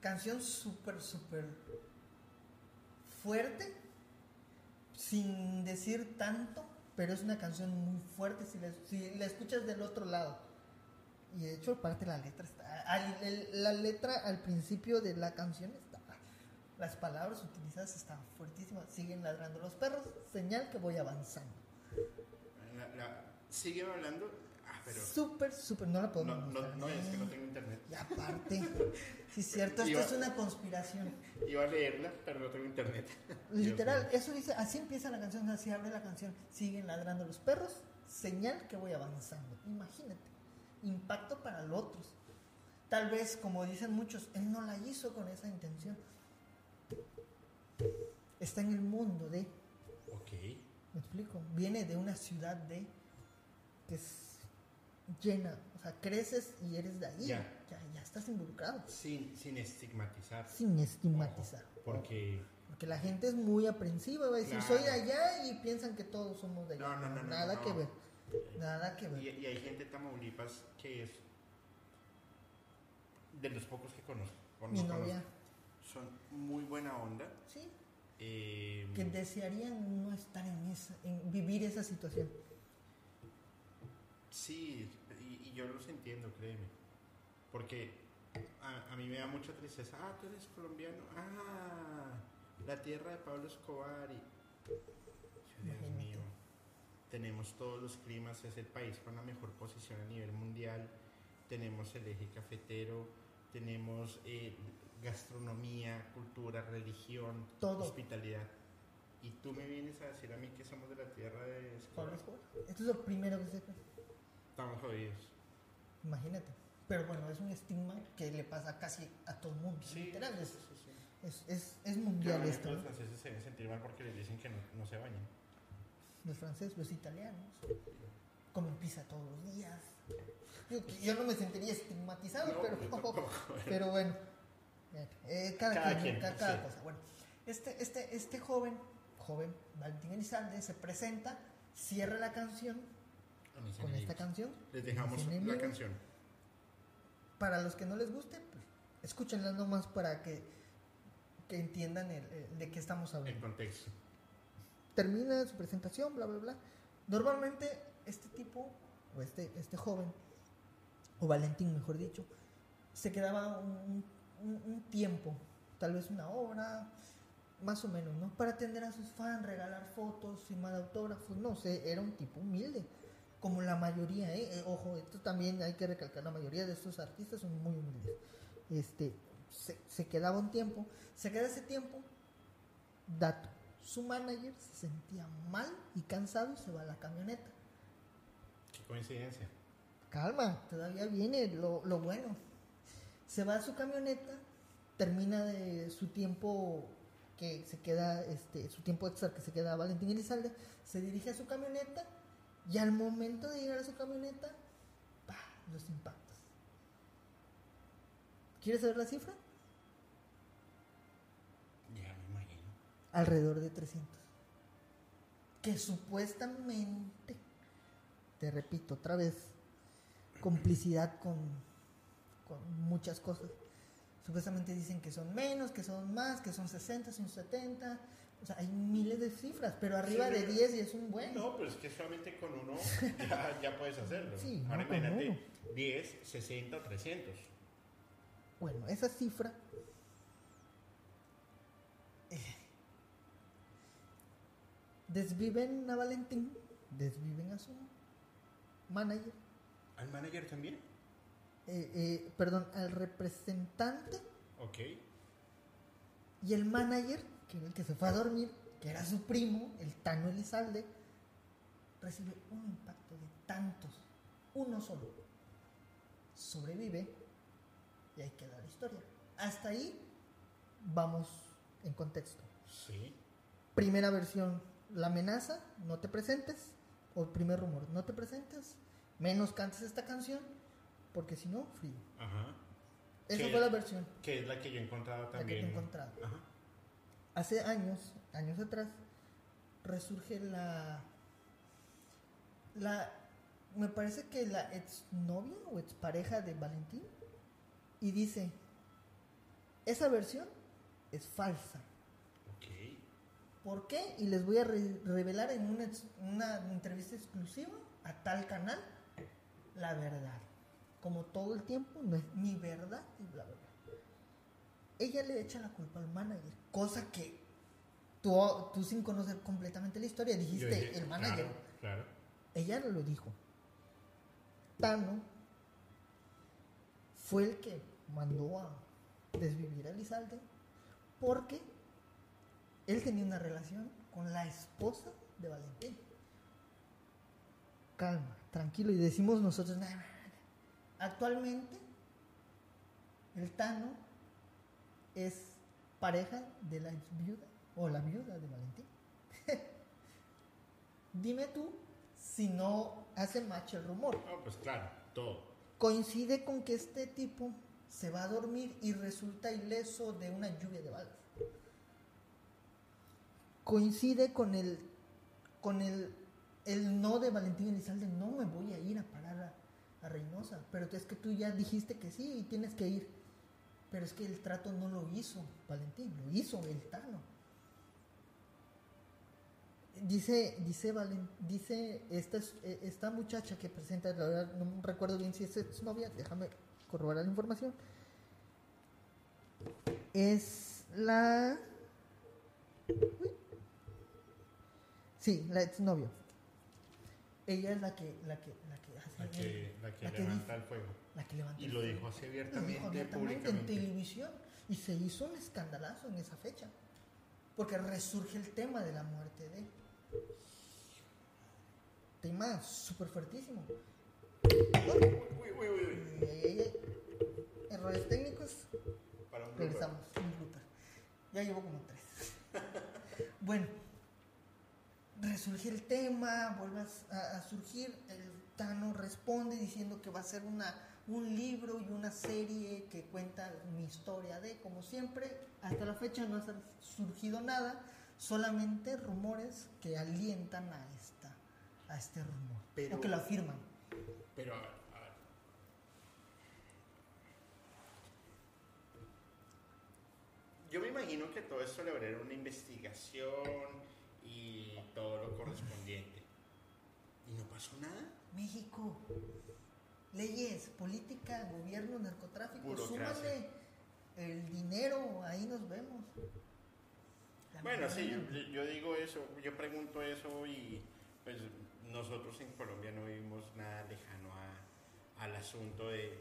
Speaker 2: Canción súper, súper fuerte, sin decir tanto, pero es una canción muy fuerte si la, si la escuchas del otro lado. Y de hecho, parte de la letra está. al- la letra al principio de la canción está. Las palabras utilizadas están fuertísimas. Siguen ladrando los perros, señal que voy avanzando.
Speaker 1: La- sigue hablando. Pero.
Speaker 2: Súper, súper. No la
Speaker 1: No,
Speaker 2: podemos
Speaker 1: no,
Speaker 2: mostrar.
Speaker 1: no, es que no tengo internet.
Speaker 2: Y aparte, sí, es cierto, esto
Speaker 1: Iba-
Speaker 2: es una conspiración.
Speaker 1: Iba a leerla, pero no tengo internet.
Speaker 2: Literal, eso dice, así empieza la canción, así abre la canción. Siguen ladrando los perros, señal que voy avanzando. Imagínate, impacto para los otros. Tal vez, como dicen muchos, él no la hizo con esa intención. Está en el mundo de,
Speaker 1: Ok.
Speaker 2: me explico, viene de una ciudad de, que es llena, o sea, creces y eres de ahí,
Speaker 1: Ya.
Speaker 2: ya, ya estás involucrado,
Speaker 1: Sin, sin estigmatizar.
Speaker 2: sin estigmatizar.
Speaker 1: Ojo, porque.
Speaker 2: Porque la gente es muy aprensiva, va a decir,
Speaker 1: Claro.
Speaker 2: soy de allá y piensan que todos somos de allá.
Speaker 1: No, no, no,
Speaker 2: Nada que ver, nada que ver.
Speaker 1: Y, y hay gente de Tamaulipas que es. De los pocos que conozco.
Speaker 2: Mi novia,
Speaker 1: Son muy buena onda.
Speaker 2: sí,
Speaker 1: eh,
Speaker 2: que desearían no estar en esa, en vivir esa situación.
Speaker 1: Sí, yo los entiendo, créeme. Porque a, a mí me da mucha tristeza. Ah, tú eres colombiano. Ah, la tierra de Pablo Escobar. Y... Dios mío. Tenemos todos los climas. Es el país con la mejor posición a nivel mundial. Tenemos el eje cafetero. Tenemos eh, gastronomía, cultura, religión,
Speaker 2: Todo.
Speaker 1: hospitalidad. Y tú me vienes a decir a mí que somos de la tierra de
Speaker 2: Pablo
Speaker 1: Escobar.
Speaker 2: Escobar. Esto es lo primero que se
Speaker 1: Estamos jodidos.
Speaker 2: Imagínate. Pero bueno, es un estigma que le pasa casi a todo el mundo.
Speaker 1: Sí,
Speaker 2: Literal, es,
Speaker 1: sí, sí.
Speaker 2: es, es, es mundial esto.
Speaker 1: Los franceses se deben sentir mal porque les dicen que no, no se bañan.
Speaker 2: Los franceses, los italianos, comen pizza todos los días. Yo, yo no me sentiría estigmatizado,
Speaker 1: No,
Speaker 2: pero,
Speaker 1: tampoco.
Speaker 2: pero bueno, eh, cada,
Speaker 1: Cada
Speaker 2: quien,
Speaker 1: quien,
Speaker 2: cada, cosa. Bueno, este, este, este joven, joven, Valentín Elizalde, se presenta, cierra la canción con esta canción.
Speaker 1: Les dejamos la canción.
Speaker 2: Para los que no les guste, pues, escúchenla nomás para que, que entiendan el- el- de qué estamos
Speaker 1: El
Speaker 2: hablando.
Speaker 1: contexto.
Speaker 2: termina su presentación, bla, bla, bla. Normalmente este tipo, o este, este joven, o Valentín mejor dicho, se quedaba un, un, un tiempo, tal vez una hora, más o menos, ¿no? Para atender a sus fans, regalar fotos, firmar autógrafos, no sé, era un tipo humilde, como la mayoría, ¿eh? Eh, Ojo, esto también hay que recalcar, la mayoría de estos artistas son muy humildes. Este, se, se quedaba un tiempo, se queda ese tiempo, dato, su manager se sentía mal y cansado, se va a la camioneta.
Speaker 1: Qué coincidencia.
Speaker 2: Calma, todavía viene lo, lo bueno. Se va a su camioneta, termina de su tiempo que se queda, este, su tiempo extra que se queda Valentín Elizalde, se dirige a su camioneta y al momento de llegar a su camioneta, ¡pah! los impactos. ¿Quieres saber la cifra?
Speaker 1: Ya me imagino.
Speaker 2: Alrededor de 300. Que supuestamente, te repito otra vez, complicidad con, con muchas cosas. Supuestamente dicen que son menos, que son más, que son 60, son 70. O sea, hay miles de cifras, pero arriba
Speaker 1: Sí,
Speaker 2: de
Speaker 1: pero-
Speaker 2: 10 y es un bueno.
Speaker 1: No, pero es que solamente con uno ya, ya puedes hacerlo.
Speaker 2: Sí,
Speaker 1: Ahora
Speaker 2: no,
Speaker 1: imagínate
Speaker 2: uno.
Speaker 1: 10, 60 o 300.
Speaker 2: Bueno, esa cifra eh, desviven a Valentín, desviven a su manager,
Speaker 1: ¿Al manager también?
Speaker 2: eh, eh, perdón, al representante
Speaker 1: Ok.
Speaker 2: y el manager, que era el que se fue a dormir, que era su primo, el Tano Elizalde, recibe un impacto de tantos, uno solo. Sobrevive y ahí queda la historia. Hasta ahí vamos en contexto.
Speaker 1: Sí.
Speaker 2: Primera versión, la amenaza, no te presentes. O primer rumor, no te presentes, menos cantes esta canción, porque si no, frío.
Speaker 1: Ajá.
Speaker 2: Esa fue la versión
Speaker 1: Que es la que yo he encontrado
Speaker 2: la que
Speaker 1: también.
Speaker 2: te he encontrado.
Speaker 1: Ajá.
Speaker 2: Hace años, años atrás, resurge la. La. Me parece que la exnovia o expareja de Valentín. Y dice: Esa versión es falsa.
Speaker 1: Ok.
Speaker 2: ¿Por qué? Y les voy a re- revelar en una, entrevista exclusiva a tal canal la verdad. Como todo el tiempo, no es mi verdad bla, bla, bla. Ella le echa la culpa al manager, cosa que tú, tú sin conocer completamente la historia dijiste
Speaker 1: dije,
Speaker 2: el manager.
Speaker 1: Claro, claro.
Speaker 2: Ella lo dijo. Tano fue el que mandó a desvivir a Lizalde porque él tenía una relación con la esposa de Valentín. Calma, tranquilo, y decimos nosotros, "Nah, nah, nah". actualmente el Tano es pareja de la ex viuda o la viuda de Valentín. Dime tú si no hace match el rumor.
Speaker 1: No, pues claro, todo.
Speaker 2: Coincide con que este tipo se va a dormir y resulta ileso de una lluvia de balas. Coincide con el con el, el no de Valentín Elizalde, no me voy a ir a parar a, a Reynosa, pero es que tú ya dijiste que sí y tienes que ir. Pero es que el trato no lo hizo Valentín, lo hizo el Tano. Dice, dice, Valen, dice esta, es- eh, esta muchacha que presenta, la verdad no recuerdo bien si es su novia, déjame corroborar la información. Es la... Uy. Sí, la exnovia. Ella es la que, la que, la que
Speaker 1: La que, la que levanta
Speaker 2: dice-
Speaker 1: el fuego.
Speaker 2: la que levanta
Speaker 1: Y
Speaker 2: el
Speaker 1: lo
Speaker 2: fuego.
Speaker 1: dijo así abiertamente,
Speaker 2: dijo abiertamente en televisión y se hizo un escandalazo en esa fecha porque resurge el tema de la muerte de tema súper fuertísimo
Speaker 1: Uy, uy, uy, uy.
Speaker 2: Ay, ay, ay. errores técnicos
Speaker 1: Para un grupo.
Speaker 2: regresamos un blooper. ya llevo como tres bueno resurge el tema vuelve a, a- a surgir el Tano responde diciendo que va a ser una un libro y una serie que cuenta mi historia de como siempre hasta la fecha no ha sur- surgido nada solamente rumores que alientan a esta a este rumor
Speaker 1: Pero-
Speaker 2: o que lo afirman
Speaker 1: Pero, a ver, a ver. Yo me imagino que todo esto le habría una investigación y todo lo correspondiente. ¿Y no pasó nada?
Speaker 2: México. Leyes, política, gobierno, narcotráfico. Súmale el dinero, ahí nos vemos.
Speaker 1: Bueno, sí, yo, yo digo eso, yo pregunto eso y pues nosotros en Colombia no vivimos nada lejano a- al asunto de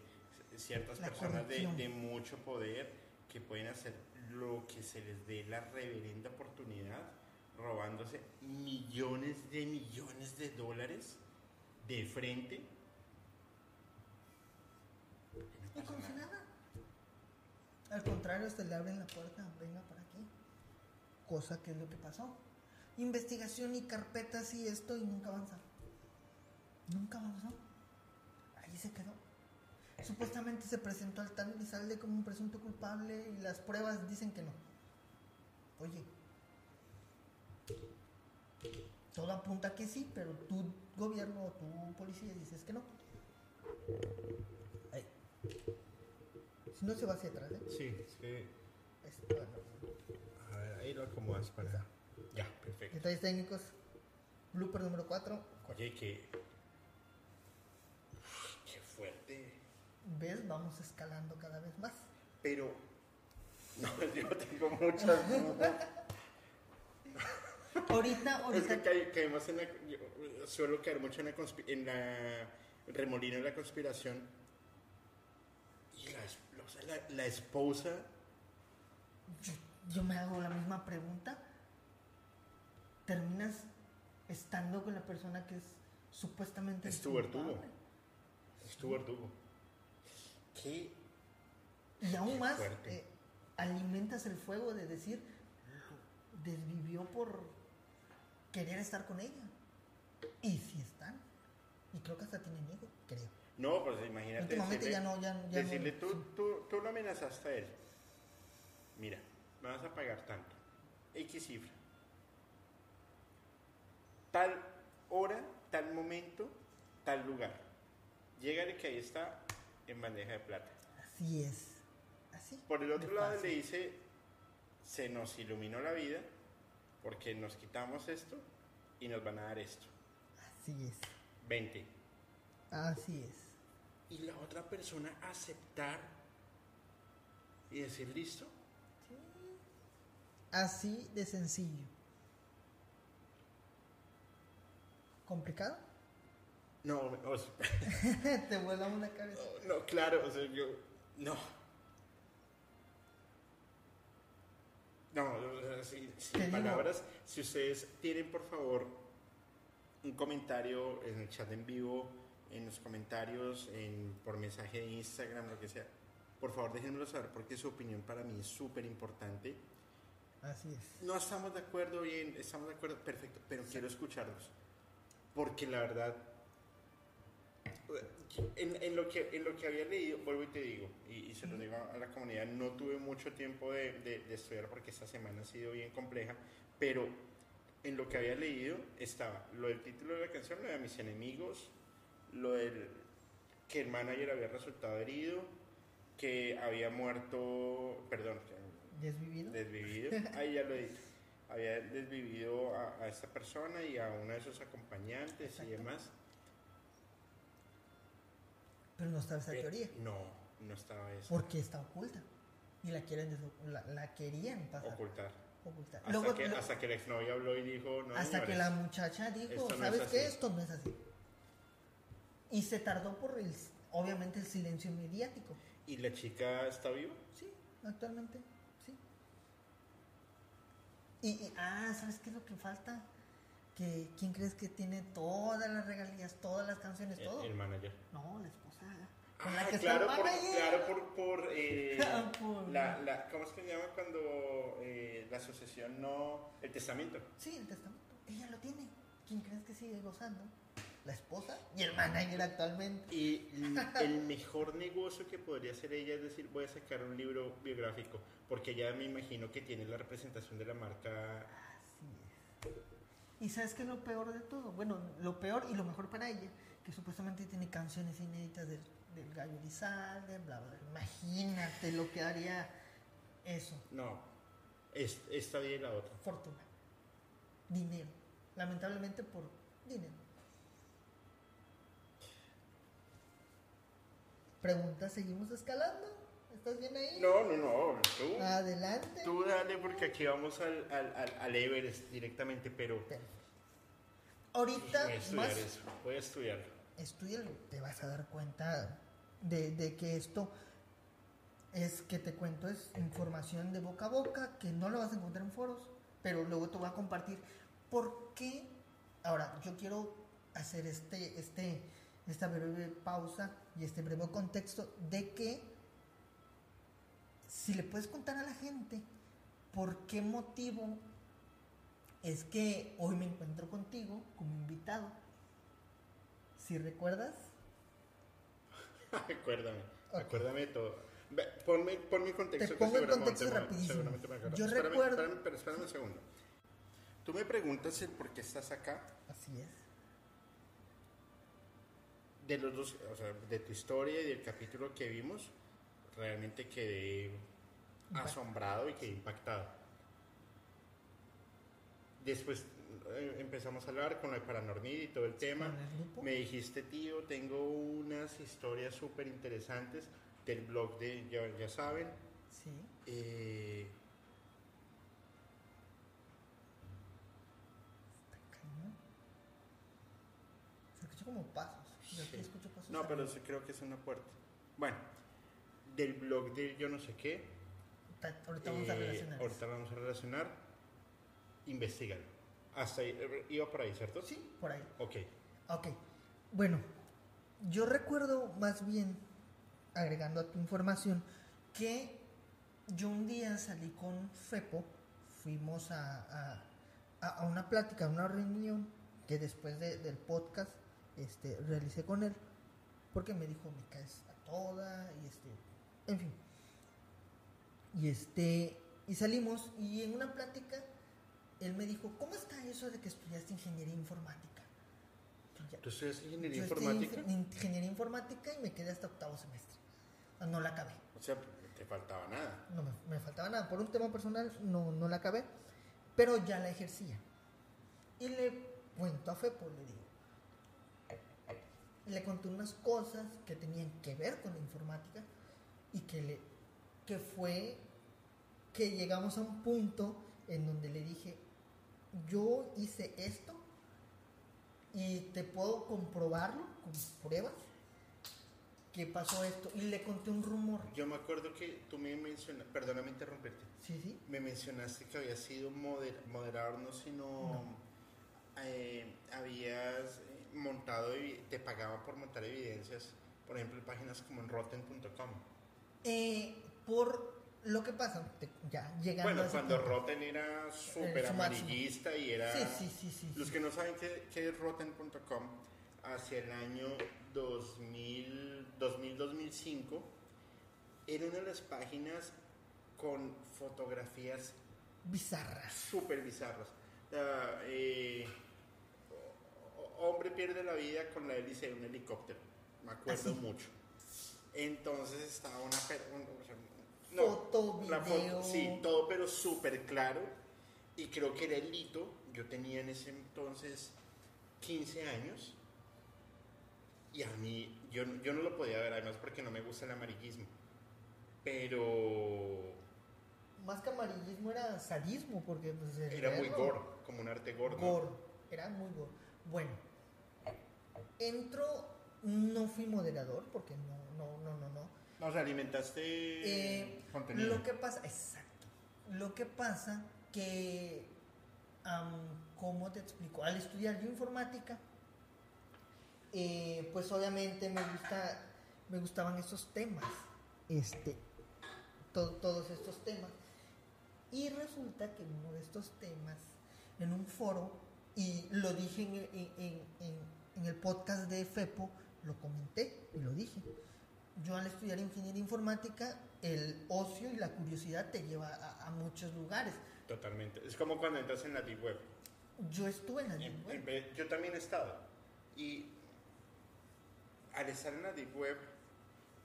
Speaker 1: ciertas
Speaker 2: La
Speaker 1: personas de mucho poder que pueden hacer lo que se les dé la reverenda oportunidad, robándose millones de millones de dólares de frente. Y
Speaker 2: como si
Speaker 1: nada.
Speaker 2: Al contrario, se le abren la puerta, venga para aquí. Cosa que es lo que pasó. Investigación y carpetas y esto y nunca avanza. Nunca avanzó. Ahí se quedó. Supuestamente se presentó al tal Elizalde como un presunto culpable y las pruebas dicen que no. Oye, todo apunta que sí, pero tu gobierno o tu policía dices que no. Ahí. Si no se va hacia atrás, ¿eh?
Speaker 1: Sí, es que.
Speaker 2: Es- bueno,
Speaker 1: A ver, ahí lo acomodas para. Ya, perfecto.
Speaker 2: Detalles técnicos. Blooper número 4.
Speaker 1: Oye, que. Qué fuerte.
Speaker 2: ¿Ves? Vamos escalando cada vez más.
Speaker 1: Pero. No, yo tengo muchas dudas.
Speaker 2: Ahorita,
Speaker 1: Es
Speaker 2: ahorita.
Speaker 1: que caí- caímos en la. yo suelo caer mucho en la, en la remolino de la conspiración. Y la, es- o sea, la, la esposa.
Speaker 2: Yo, yo me hago la misma pregunta. Terminas estando con la persona que es supuestamente.
Speaker 1: Es tu verdugo. Es tu verdugo. ¿Qué?
Speaker 2: Y aún
Speaker 1: Qué
Speaker 2: más, eh, alimentas el fuego de decir, desvivió por querer estar con ella. Y si están. Y creo que hasta tienen hijo, creo.
Speaker 1: No, pues imagínate.
Speaker 2: Últimamente
Speaker 1: decirle-
Speaker 2: ya no, ya, ya no-
Speaker 1: decirle, tú, tú, tú lo amenazaste a él. Mira, me vas a pagar tanto. X cifra. Tal hora, tal momento, tal lugar. Llégale que ahí está en bandeja de plata.
Speaker 2: Así es. Así.
Speaker 1: Por el otro lado
Speaker 2: fácil.
Speaker 1: le dice, se nos iluminó la vida porque nos quitamos esto y nos van a dar esto.
Speaker 2: Así es.
Speaker 1: 20.
Speaker 2: Así es.
Speaker 1: Y la otra persona aceptar y decir, listo.
Speaker 2: Así de sencillo. ¿Complicado?
Speaker 1: No, o sea,
Speaker 2: Te una cabeza.
Speaker 1: no, claro, o sea, yo, no. No, sin, sin
Speaker 2: Te digo-
Speaker 1: palabras, si ustedes tienen por favor un comentario en el chat en vivo, en los comentarios, en, por mensaje de Instagram, lo que sea, por favor déjenmelo saber porque su opinión para mí es súper importante.
Speaker 2: Así es.
Speaker 1: No estamos de acuerdo, bien, estamos de acuerdo, perfecto, pero quiero escucharlos. Porque la verdad, en, en lo que, en lo que había leído, vuelvo y te digo, y, y se lo digo a la comunidad, no tuve mucho tiempo de, de- de estudiar porque esta semana ha sido bien compleja, pero en lo que había leído estaba lo del título de la canción, lo de mis enemigos, lo del que el manager había resultado herido, que había muerto, perdón,
Speaker 2: ¿Desvivido?
Speaker 1: desvivido, ahí ya lo he dicho, había desvivido a, a esta persona y a uno de sus acompañantes
Speaker 2: Exacto.
Speaker 1: y demás.
Speaker 2: Pero no está esa
Speaker 1: Pero
Speaker 2: teoría.
Speaker 1: No, no estaba eso.
Speaker 2: Porque está oculta. Y la quieren la, la querían pasar.
Speaker 1: Ocultar.
Speaker 2: ocultar.
Speaker 1: Hasta,
Speaker 2: Luego-
Speaker 1: que,
Speaker 2: lo-
Speaker 1: hasta que la exnovia habló y dijo, no,
Speaker 2: hasta que la muchacha dijo,
Speaker 1: no
Speaker 2: ¿sabes qué?
Speaker 1: así".
Speaker 2: Esto no es así. Y se tardó por el, obviamente el silencio mediático.
Speaker 1: ¿Y la chica está viva?
Speaker 2: Sí, actualmente, sí. Y, y- ah, ¿sabes qué es lo que falta? Que, ¿Quién crees que tiene todas las regalías, todas las canciones,
Speaker 1: El,
Speaker 2: todo?
Speaker 1: el manager.
Speaker 2: No, la esposa. Con
Speaker 1: Ah,
Speaker 2: la que
Speaker 1: claro, por, claro, por, por, eh,
Speaker 2: Por-
Speaker 1: la, la, ¿cómo es que se llama cuando eh, la asociación no, el testamento?
Speaker 2: Sí, el testamento. Ella lo tiene. ¿Quién crees que sigue gozando? La esposa y el manager actualmente.
Speaker 1: Y el mejor negocio que podría hacer ella es decir, voy a sacar un libro biográfico, porque ya me imagino que tiene la representación de la marca.
Speaker 2: Así es. ¿Y sabes qué es lo peor de todo? Bueno, lo peor y lo mejor para ella, que supuestamente tiene canciones inéditas del, del Gallo Elizalde, bla, bla. Imagínate lo que haría eso.
Speaker 1: No, es, esta y la otra.
Speaker 2: Fortuna. Dinero. Lamentablemente por dinero. Pregunta, ¿seguimos escalando? ¿Estás bien ahí?
Speaker 1: No, no, no. Tú,
Speaker 2: Adelante.
Speaker 1: tú dale porque aquí vamos al, al, al, al Everest directamente, pero
Speaker 2: Perfecto. Ahorita
Speaker 1: voy a estudiar
Speaker 2: más
Speaker 1: eso. Voy a estudiar.
Speaker 2: Estudialo, te vas a dar cuenta de, de que esto es que te cuento, es información de boca a boca que no lo vas a encontrar en foros, pero luego te voy a compartir por qué. Ahora, yo quiero hacer este, este, esta breve pausa y este breve contexto de que si le puedes contar a la gente por qué motivo es que hoy me encuentro contigo como invitado. Si recuerdas,
Speaker 1: Acuérdame.
Speaker 2: Ok.
Speaker 1: Acuérdame de todo. Ve, Ponme, ponme en contexto.
Speaker 2: Te pongo en
Speaker 1: seguramente
Speaker 2: contexto
Speaker 1: me-
Speaker 2: rapidísimo.
Speaker 1: me.
Speaker 2: Yo
Speaker 1: Espérame,
Speaker 2: recuerdo-
Speaker 1: Espérame, pero espérame un segundo. Tú me preguntas el por qué estás acá.
Speaker 2: así es.
Speaker 1: De los dos, o sea, de tu historia y del capítulo que vimos, realmente quedé asombrado y quedé impactado. Después empezamos a hablar con de Paranormal y todo el tema. Me dijiste, tío, tengo unas historias súper interesantes del blog de Ya, ya saben.
Speaker 2: Sí.
Speaker 1: Eh.
Speaker 2: Se escucha como pasos. Yo aquí
Speaker 1: Sí.
Speaker 2: escucho pasos.
Speaker 1: no, pero sí creo que es una puerta. Bueno, del blog de yo no sé qué.
Speaker 2: Ta- Ahorita vamos a
Speaker 1: eh,
Speaker 2: relacionar.
Speaker 1: ahorita vamos a relacionar. Investígalo. Hasta ahí, iba por ahí, ¿cierto?
Speaker 2: Sí, por ahí.
Speaker 1: Ok.
Speaker 2: Ok. Bueno, yo recuerdo más bien, agregando a tu información, que yo un día salí con Fepo, fuimos a, a- a- a una plática, a una reunión que después de- del podcast este, realicé con él, porque me dijo, me caes a toda, y este, en fin. Y este, y salimos, y en una plática, él me dijo, ¿cómo está eso de que estudiaste ingeniería informática? Ya-
Speaker 1: ¿Tú estudias ingeniería
Speaker 2: yo estudié
Speaker 1: informática?
Speaker 2: inge- ingeniería informática y me quedé hasta octavo semestre. Ah, No la acabé.
Speaker 1: O sea, te faltaba nada.
Speaker 2: No me, me faltaba nada. Por un tema personal no, no la acabé. Pero ya la ejercía. Y le cuento a Fepo, le digo. Le conté unas cosas que tenían que ver con la informática y que, le, que fue que llegamos a un punto en donde le dije, yo hice esto y te puedo comprobarlo con pruebas que pasó esto. Y le conté un rumor.
Speaker 1: Yo me acuerdo que tú me mencionaste, perdóname interrumpirte,
Speaker 2: Sí, sí.
Speaker 1: me mencionaste que habías sido moder- moderador, no, sino
Speaker 2: No.
Speaker 1: eh, habías eh, montado, te pagaban por montar evidencias, por ejemplo, en páginas como en rotten.com.
Speaker 2: Eh, por lo que pasa, te- ya llegando a
Speaker 1: Bueno, cuando
Speaker 2: punto.
Speaker 1: Rotten era súper
Speaker 2: su máximo.
Speaker 1: amarillista y era...
Speaker 2: Sí, sí, sí, sí.
Speaker 1: Los
Speaker 2: sí.
Speaker 1: que no saben qué, qué es rotten.com, hacia el año 2000, 2000-2005, era una de las páginas con fotografías
Speaker 2: Bizarras.
Speaker 1: súper bizarras. Eh, hombre pierde la vida con la hélice de un helicóptero, me acuerdo
Speaker 2: Así.
Speaker 1: mucho. Entonces estaba una... no,
Speaker 2: Foto,
Speaker 1: la foto,
Speaker 2: video.
Speaker 1: sí, todo pero súper claro. Y creo que era el hito. Yo tenía en ese entonces 15 años. Y a mí, yo, yo no lo podía ver, además porque no me gusta el amarillismo. Pero
Speaker 2: Más que amarillismo era sadismo, porque pues,
Speaker 1: era muy gore, como un arte gore. ¿no?
Speaker 2: Gore. Era muy gore. Bueno, entro, no fui moderador, porque no, no, no, no, no.
Speaker 1: No, o sea, alimentaste
Speaker 2: Eh,
Speaker 1: contenido.
Speaker 2: Lo que pasa, exacto. Lo que pasa que, am, ¿cómo te explico? Al estudiar yo informática, eh, pues obviamente me gusta, me gustaban estos temas, este, to- todos estos temas. Y resulta que uno de estos temas, en un foro, y lo dije en- en- en- en el podcast de FEPO, lo comenté y lo dije. Yo al estudiar ingeniería informática, el ocio y la curiosidad te lleva a, a muchos lugares.
Speaker 1: Totalmente. Es como cuando entras en la Deep Web.
Speaker 2: Yo estuve en la
Speaker 1: En-
Speaker 2: Deep Web.
Speaker 1: en yo también he estado. Y al estar en la Deep Web,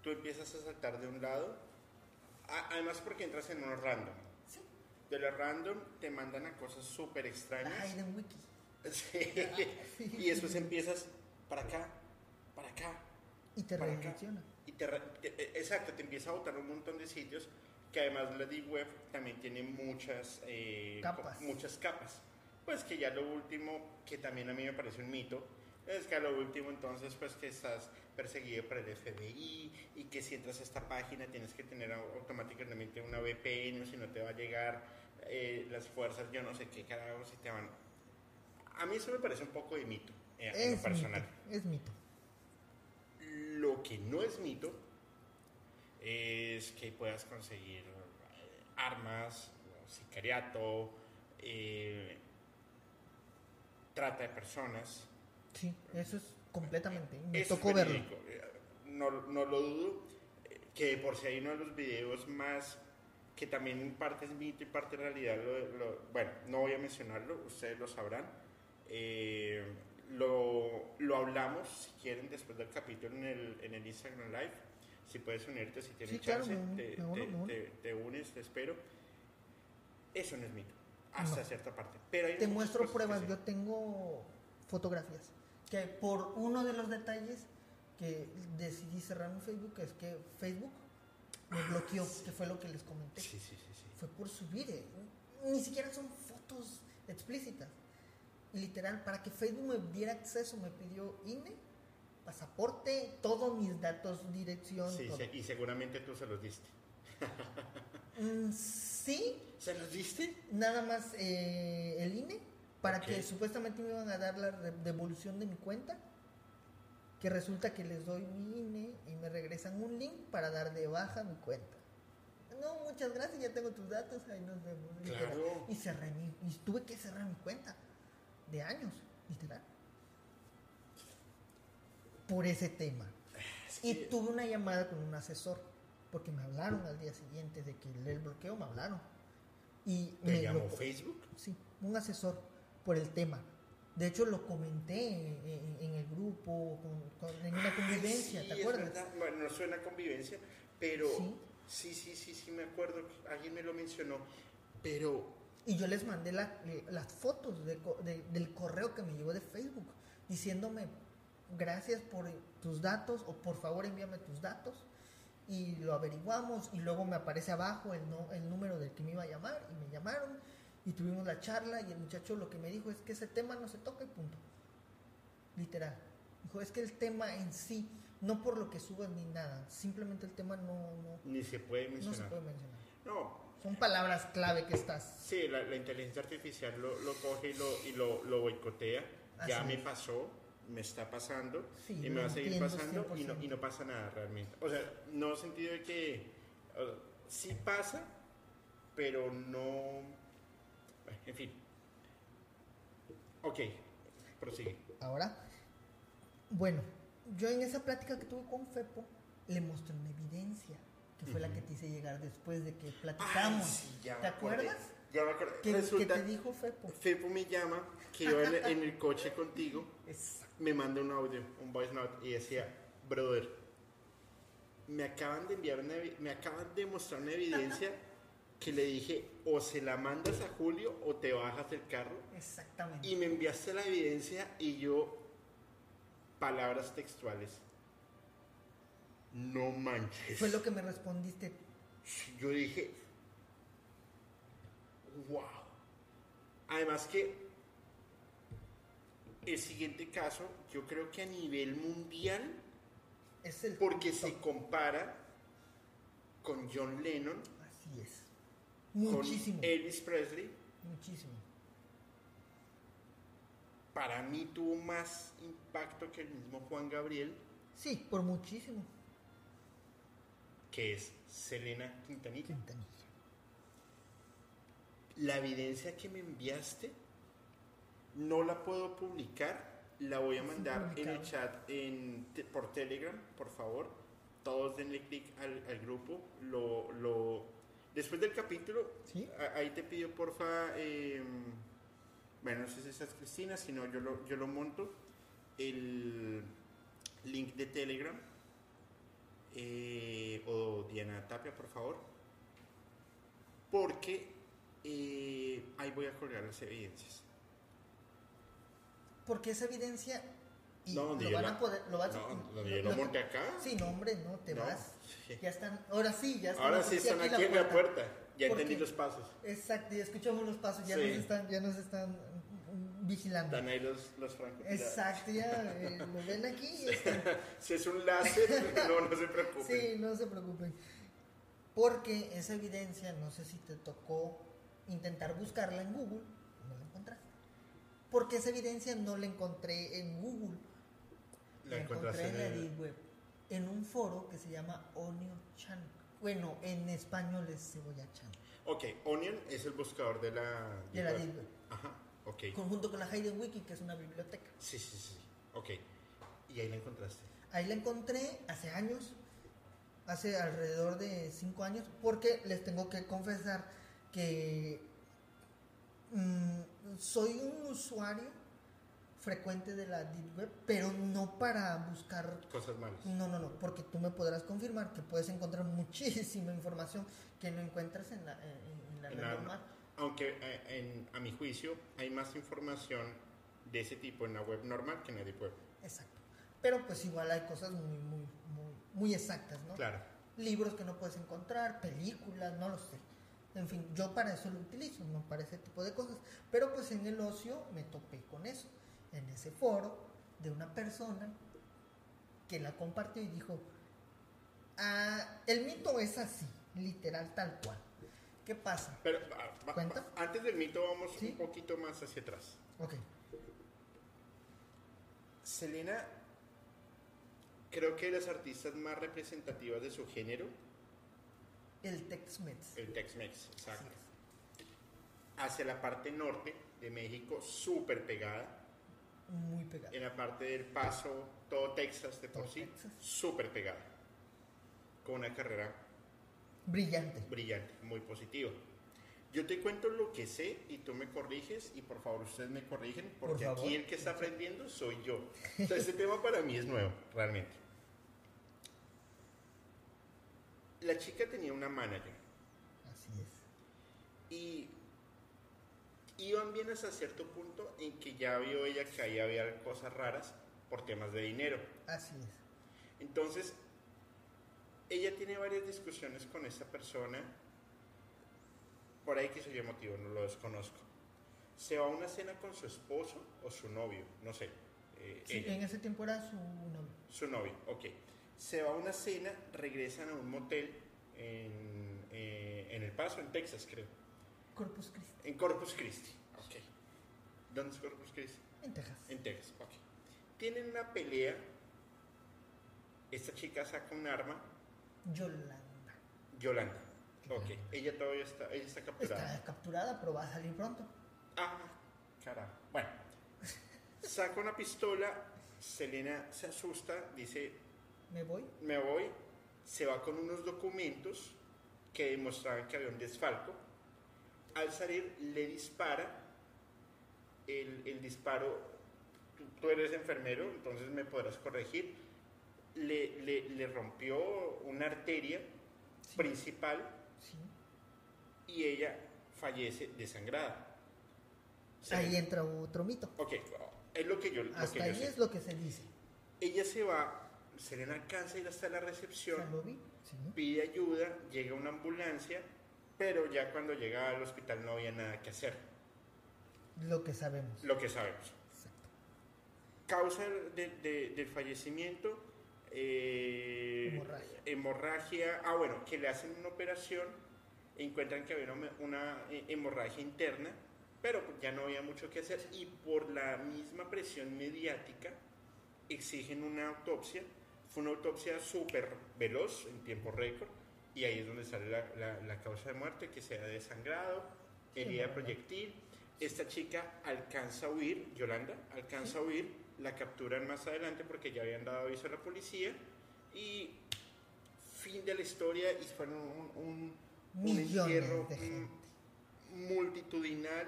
Speaker 1: tú empiezas a saltar de un lado. a- además porque entras en uno random.
Speaker 2: Sí.
Speaker 1: De lo random te mandan a cosas súper extrañas.
Speaker 2: La Hayden Wiki.
Speaker 1: Sí. Y después empiezas para acá, para acá.
Speaker 2: Y te redirecciona.
Speaker 1: Y te, te- eh, exacto, te empieza a botar un montón de sitios que además la Deep Web también tiene muchas, eh,
Speaker 2: Capas.
Speaker 1: muchas capas. Pues que ya lo último, que también a mí me parece un mito, es que a lo último entonces pues que estás perseguido por el FBI y que si entras a esta página tienes que tener au- automáticamente una VPN o si no te va a llegar eh, las fuerzas, yo no sé qué carajo, si te van... A mí eso me parece un poco de mito, eh, en lo
Speaker 2: Es
Speaker 1: personal.
Speaker 2: mito, es mito.
Speaker 1: Lo que no es mito es que puedas conseguir eh, armas, sicariato, eh, trata de personas.
Speaker 2: Sí, eso es completamente. Me
Speaker 1: es
Speaker 2: tocó
Speaker 1: verídico, eh, No, no lo dudo. Que por si hay uno de los videos más que también en parte es mito y parte realidad. lo- lo- bueno, no voy a mencionarlo, ustedes lo sabrán. Eh, lo, lo hablamos si quieren después del capítulo en el, en el Instagram Live. Si puedes unirte, si tienes
Speaker 2: Sí, claro,
Speaker 1: chance,
Speaker 2: me uno,
Speaker 1: te,
Speaker 2: me uno,
Speaker 1: te-
Speaker 2: me uno.
Speaker 1: te- te unes, te espero. Eso no es mito, hasta
Speaker 2: No.
Speaker 1: cierta parte. Pero hay
Speaker 2: Te muestro pruebas, yo tengo fotografías. Que por uno de los detalles que decidí cerrar mi Facebook es que Facebook me bloqueó, que fue lo que les comenté.
Speaker 1: Sí, sí, sí, sí.
Speaker 2: Fue por subir, eh, ni siquiera son fotos explícitas. Literal, para que Facebook me diera acceso, me pidió INE, pasaporte, todos mis datos, dirección,
Speaker 1: Sí,
Speaker 2: todo.
Speaker 1: y seguramente tú se los diste.
Speaker 2: Mm, sí,
Speaker 1: ¿Se los diste?
Speaker 2: nada más eh, el INE para
Speaker 1: Ok.
Speaker 2: que supuestamente me iban a dar la devolución de mi cuenta que resulta que les doy mi INE y me regresan un link para dar de baja mi cuenta no muchas gracias ya tengo tus datos ahí nos vemos.
Speaker 1: Claro.
Speaker 2: y cerré mi y tuve que cerrar mi cuenta de años literal por ese tema
Speaker 1: Es
Speaker 2: y tuve una llamada con un asesor, porque me hablaron al día siguiente de que el bloqueo, me hablaron. Y
Speaker 1: ¿Te
Speaker 2: me
Speaker 1: llamó
Speaker 2: lo-
Speaker 1: Facebook?
Speaker 2: Sí, un asesor por el tema. De hecho, lo comenté en, en- en el grupo, con- con- en una convivencia,
Speaker 1: Sí,
Speaker 2: ¿te acuerdas?
Speaker 1: Bueno, no suena convivencia, pero
Speaker 2: Sí.
Speaker 1: sí, sí, sí, sí, me acuerdo. Alguien me lo mencionó. Pero
Speaker 2: Y yo les mandé la- las fotos de de- del correo que me llegó de Facebook, diciéndome gracias por tus datos o por favor envíame tus datos. Y lo averiguamos y luego me aparece abajo el, no- el número del que me iba a llamar y me llamaron y tuvimos la charla y el muchacho lo que me dijo es que ese tema no se toca y punto. Literal. Dijo, es que el tema en sí, no por lo que subas ni nada, simplemente el tema no, no,
Speaker 1: ni se puede
Speaker 2: no se
Speaker 1: mencionar.
Speaker 2: puede mencionar.
Speaker 1: No,
Speaker 2: Son palabras clave que estás...
Speaker 1: sí, la, la inteligencia artificial lo, lo coge y lo, y lo, lo boicotea. ya me pasó, me está pasando
Speaker 2: Sí,
Speaker 1: y me va a seguir pasando y no,
Speaker 2: 100%.
Speaker 1: y no pasa nada realmente. O sea, no sentido de que sí pasa, pero no... En fin. Ok, prosigue.
Speaker 2: Ahora, bueno, yo en esa plática que tuve con Fepo le mostré una evidencia, que fue la que te hice llegar después de que platicamos.
Speaker 1: Ay, sí, ya
Speaker 2: ¿Te acuerdas?
Speaker 1: Ya me acordé.
Speaker 2: ¿Qué, qué
Speaker 1: Resulta,
Speaker 2: te dijo Fepo?
Speaker 1: Fepo me llama, que iba en, en el coche contigo,
Speaker 2: Exacto.
Speaker 1: me manda un audio, un voice note, y decía, brother, me acaban de enviar una, me acaban de mostrar una evidencia que le dije, o se la mandas a Julio o te bajas del carro,
Speaker 2: Exactamente.
Speaker 1: y me enviaste la evidencia y yo, palabras textuales, no manches.
Speaker 2: Fue lo que me respondiste.
Speaker 1: Yo dije, wow. Además que el siguiente caso, yo creo que a nivel mundial,
Speaker 2: Es el
Speaker 1: porque
Speaker 2: punto.
Speaker 1: se compara con John Lennon,
Speaker 2: Así es. Muchísimo.
Speaker 1: con Elvis Presley,
Speaker 2: Muchísimo.
Speaker 1: para mí tuvo más impacto que el mismo Juan Gabriel,
Speaker 2: Sí, por muchísimo.
Speaker 1: Que es Selena Quintanilla.
Speaker 2: Quintanilla.
Speaker 1: La evidencia que me enviaste no la puedo publicar, la voy a mandar en el chat en, te- por Telegram, por favor. Todos denle clic al, al grupo. Lo, lo, después del capítulo,
Speaker 2: ¿Sí?
Speaker 1: a- ahí te pido porfa, eh, bueno, no sé si estás Cristina, si no yo lo, yo lo monto, el link de Telegram eh, o Diana Tapia, por favor, porque eh, ahí voy a colgar las evidencias.
Speaker 2: Porque esa evidencia Y
Speaker 1: No,
Speaker 2: lo van
Speaker 1: la-
Speaker 2: a poder, lo vas
Speaker 1: No, donde yo
Speaker 2: lo-
Speaker 1: monté acá.
Speaker 2: Sí, no, hombre, no, te
Speaker 1: No,
Speaker 2: vas.
Speaker 1: sí.
Speaker 2: Ya están, ahora sí, ya están.
Speaker 1: Ahora sí están aquí en la puerta. Ya
Speaker 2: ¿Por
Speaker 1: entendí los pasos.
Speaker 2: Exacto, y escuchamos los pasos, ya
Speaker 1: Sí.
Speaker 2: nos están, ya nos están vigilando.
Speaker 1: Están ahí los, los.
Speaker 2: Exacto, ya eh, lo ven aquí. y
Speaker 1: Si es un láser, no, no se preocupen.
Speaker 2: Sí, no se preocupen. Porque esa evidencia, no sé si te tocó intentar buscarla en Google, no la encontraste. Porque esa evidencia no la encontré en Google,
Speaker 1: La
Speaker 2: la encontré en la Deep Web, en un foro que se llama Onio Chan. Bueno, en español es Cebolla Chan.
Speaker 1: Ok, Onion es el buscador de la...
Speaker 2: De la
Speaker 1: web.
Speaker 2: Deep Web.
Speaker 1: Ajá, ok.
Speaker 2: Conjunto con la Hayden Wiki, que es una biblioteca.
Speaker 1: Sí, sí, sí. Ok. Y ahí la encontraste.
Speaker 2: Ahí la encontré hace años, hace alrededor de 5 años, porque les tengo que confesar que mm, soy un usuario frecuente de la Deep Web, pero no para buscar...
Speaker 1: Cosas malas.
Speaker 2: No, no, no, porque tú me podrás confirmar que puedes encontrar muchísima información que no encuentras en la, en, en la
Speaker 1: En
Speaker 2: red
Speaker 1: la-
Speaker 2: normal.
Speaker 1: Aunque eh, en- a mi juicio hay más información de ese tipo en la web normal que en la deep web.
Speaker 2: Exacto. Pero pues igual hay cosas muy, muy, muy, muy exactas, ¿no?
Speaker 1: Claro.
Speaker 2: libros que no puedes encontrar, películas, no lo sé. En fin, yo para eso lo utilizo, no para ese tipo de cosas. Pero pues en el ocio me topé con eso, en ese foro de una persona que la compartió y dijo, "Ah, el mito es así, literal tal cual. ¿Qué pasa?
Speaker 1: Pero ah, antes del mito vamos
Speaker 2: Sí.
Speaker 1: un poquito más hacia atrás.
Speaker 2: Ok,
Speaker 1: Selena, creo que de las artistas más representativas de su género,
Speaker 2: el Tex-Mex.
Speaker 1: el Tex-Mex, exacto. Hacia la parte norte de México, súper pegada.
Speaker 2: Muy pegado.
Speaker 1: En la parte del Paso, todo Texas de por
Speaker 2: Todo
Speaker 1: sí, súper pegada. Con una carrera
Speaker 2: Brillante.
Speaker 1: brillante, muy positiva. Yo te cuento lo que sé y tú me corriges y por favor ustedes me corrigen porque aquí el que está aprendiendo soy yo. O sea, este tema para mí es nuevo, realmente. La chica tenía una manager
Speaker 2: Así es.
Speaker 1: y iban bien hasta cierto punto en que ya vio ella que ahí había cosas raras por temas de dinero.
Speaker 2: Así es.
Speaker 1: Entonces, ella tiene varias discusiones con esta persona, por ahí que se yo motivo, no lo desconozco. Se va a una cena con su esposo o su novio, no sé. eh,
Speaker 2: Sí,
Speaker 1: ella,
Speaker 2: en ese tiempo era su novio.
Speaker 1: su novio, ok. Se va a una cena, regresan a un motel en, eh, en El Paso, en Texas, creo.
Speaker 2: Corpus Christi,
Speaker 1: En Corpus Christi, ok. ¿Dónde es Corpus Christi?
Speaker 2: en Texas.
Speaker 1: En Texas, ok. Tienen una pelea. Esta chica saca un arma
Speaker 2: Yolanda.
Speaker 1: Yolanda. Ok, ella todavía está, ella está capturada.
Speaker 2: Está capturada, pero va a salir pronto.
Speaker 1: Ah, carajo. Bueno, saca una pistola, Selena se asusta, dice,
Speaker 2: Me voy.
Speaker 1: me voy, se va con unos documentos que demostraban que había un desfalco. Al salir le dispara, el, el disparo, tú, tú eres enfermero, entonces me podrás corregir, le, le- le rompió una arteria
Speaker 2: Sí.
Speaker 1: principal
Speaker 2: Sí.
Speaker 1: y ella fallece desangrada. Se-
Speaker 2: Ahí entra otro mito.
Speaker 1: Ok, es lo que yo, lo que
Speaker 2: Hasta
Speaker 1: yo
Speaker 2: ahí es lo que se dice.
Speaker 1: Ella se va, Selena alcanza a ir hasta la recepción, pide ayuda, llega una ambulancia, pero ya cuando llega al hospital no había nada que hacer,
Speaker 2: Lo que sabemos.
Speaker 1: lo que sabemos.
Speaker 2: Exacto.
Speaker 1: Causa de- de- del fallecimiento, eh,
Speaker 2: Hemorragia.
Speaker 1: hemorragia, ah bueno, que le hacen una operación, encuentran que había una, una, eh, hemorragia interna, pero pues ya no había mucho que hacer y por la misma presión mediática exigen una autopsia. Fue una autopsia súper veloz, en tiempo récord, y ahí es donde sale la, la- la causa de muerte, que sea desangrado,
Speaker 2: Sí,
Speaker 1: herida
Speaker 2: no.
Speaker 1: proyectil. Esta chica alcanza a huir, Yolanda, alcanza a huir, la capturan más adelante porque ya habían dado aviso a la policía y fin de la historia y fueron un, un, un entierro multitudinal,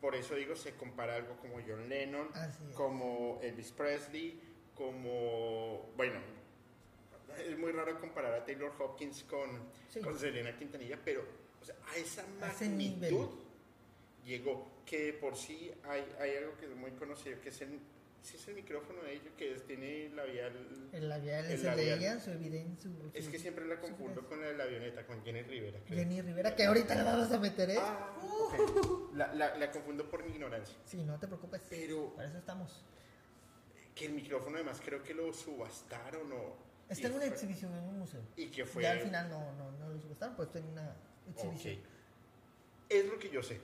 Speaker 1: por eso digo, se compara algo como John Lennon, como Elvis Presley, como, bueno, es muy raro comparar a Taylor Hopkins con,
Speaker 2: Sí.
Speaker 1: con Selena Quintanilla, pero o sea, a esa magnitud llegó. que de por sí hay, hay algo que es muy conocido, que es el, sí es el micrófono de ellos, que es- tiene labial...
Speaker 2: El labial
Speaker 1: El
Speaker 2: es el de ella, su evidencia. su-
Speaker 1: Es que siempre la confundo con la de la avioneta, con Jenny Rivera. creo.
Speaker 2: Jenny Rivera, que ahorita la vamos a meter, ¿eh?
Speaker 1: Ah, ok. la, la, la confundo por mi ignorancia.
Speaker 2: Sí, no te preocupes.
Speaker 1: Pero
Speaker 2: Para eso estamos.
Speaker 1: que el micrófono además creo que lo subastaron o...
Speaker 2: Está en una
Speaker 1: fue-
Speaker 2: exhibición en un museo.
Speaker 1: Y que fue...
Speaker 2: Ya al final no, no, no lo subestaron, pues está en una exhibición.
Speaker 1: Ok. Es lo que yo sé.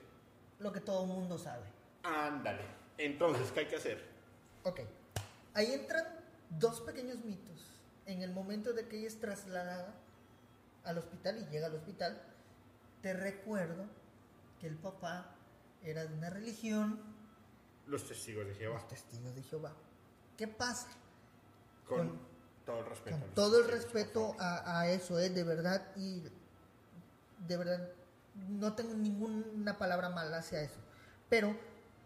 Speaker 2: Lo que todo el mundo sabe.
Speaker 1: Ándale. Entonces, ¿qué hay que hacer?
Speaker 2: Ok. Ahí entran dos pequeños mitos. En el momento de que ella es trasladada al hospital y llega al hospital, te recuerdo que el papá era de una religión,
Speaker 1: Los testigos de Jehová.
Speaker 2: los testigos de Jehová. ¿Qué pasa?
Speaker 1: Con,
Speaker 2: Con-
Speaker 1: todo el respeto.
Speaker 2: Con todo el respeto a, a eso, ¿eh? de verdad, y de verdad, no tengo ninguna palabra mala hacia eso. Pero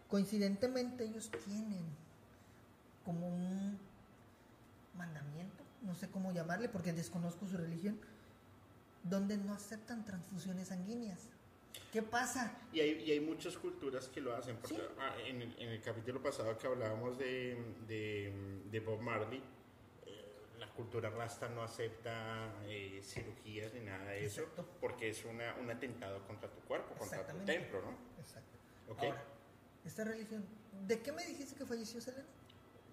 Speaker 2: coincidentemente ellos tienen como un mandamiento, no sé cómo llamarle porque desconozco su religión, donde no aceptan transfusiones sanguíneas. ¿Qué pasa?
Speaker 1: Y hay, y hay muchas culturas que lo hacen. Porque,
Speaker 2: Sí.
Speaker 1: ah, en, el, en el capítulo pasado que hablábamos de, de, de Bob Marley, eh, la cultura rasta no acepta eh, cirugías ni nada de eso,
Speaker 2: Exacto.
Speaker 1: porque es una, un atentado contra tu cuerpo, contra tu templo, ¿no?
Speaker 2: Exacto. Ahora, esta religión, ¿de qué me dijiste que falleció Selena?